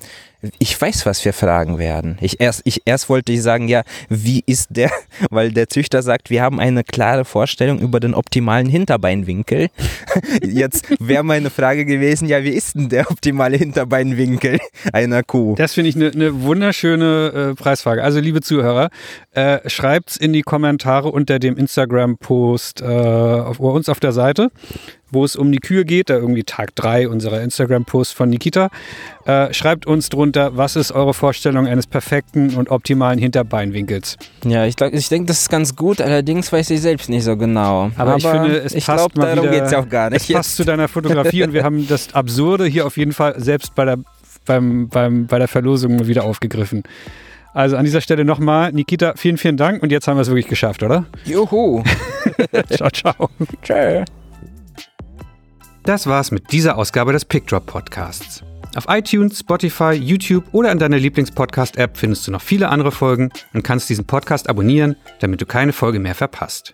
Speaker 2: Ich weiß, was wir fragen werden. Ich erst, ich, erst wollte ich sagen, ja, wie ist der, weil der Züchter sagt, wir haben eine klare Vorstellung über den optimalen Hinterbeinwinkel. Jetzt wäre meine Frage gewesen, ja, wie ist denn der optimale Hinterbeinwinkel einer Kuh?
Speaker 1: Das finde ich eine ne wunderschöne äh, Preisfrage. Also, liebe Zuhörer, äh, schreibt's in die Kommentare unter dem Instagram-Post äh, auf, uns auf der Seite, wo es um die Kühe geht, da irgendwie Tag 3 unserer Instagram-Post von Nikita. Äh, schreibt uns drunter, was ist eure Vorstellung eines perfekten und optimalen Hinterbeinwinkels?
Speaker 2: Ja, ich, glaub- ich denke, das ist ganz gut, allerdings weiß ich selbst nicht so genau.
Speaker 1: Aber, ich finde, es
Speaker 2: ich
Speaker 1: passt
Speaker 2: glaube,
Speaker 1: mal
Speaker 2: darum
Speaker 1: wieder,
Speaker 2: geht es ja auch gar nicht.
Speaker 1: Es passt zu deiner Fotografie und wir haben das Absurde hier auf jeden Fall selbst bei der, beim, beim, bei der Verlosung wieder aufgegriffen. Also an dieser Stelle nochmal, Nikita, vielen, vielen Dank und jetzt haben wir es wirklich geschafft, oder?
Speaker 2: Juhu.
Speaker 1: ciao, ciao.
Speaker 2: Tschö.
Speaker 1: Das war's mit dieser Ausgabe des PickDrop Podcasts. Auf iTunes, Spotify, YouTube oder in deiner Lieblingspodcast-App findest du noch viele andere Folgen und kannst diesen Podcast abonnieren, damit du keine Folge mehr verpasst.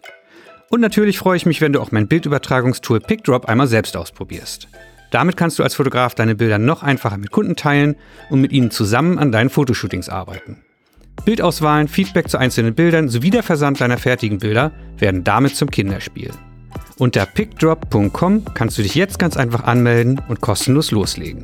Speaker 1: Und natürlich freue ich mich, wenn du auch mein Bildübertragungstool PickDrop einmal selbst ausprobierst. Damit kannst du als Fotograf deine Bilder noch einfacher mit Kunden teilen und mit ihnen zusammen an deinen Fotoshootings arbeiten. Bildauswahlen, Feedback zu einzelnen Bildern sowie der Versand deiner fertigen Bilder werden damit zum Kinderspiel. Unter pickdrop.com kannst du dich jetzt ganz einfach anmelden und kostenlos loslegen.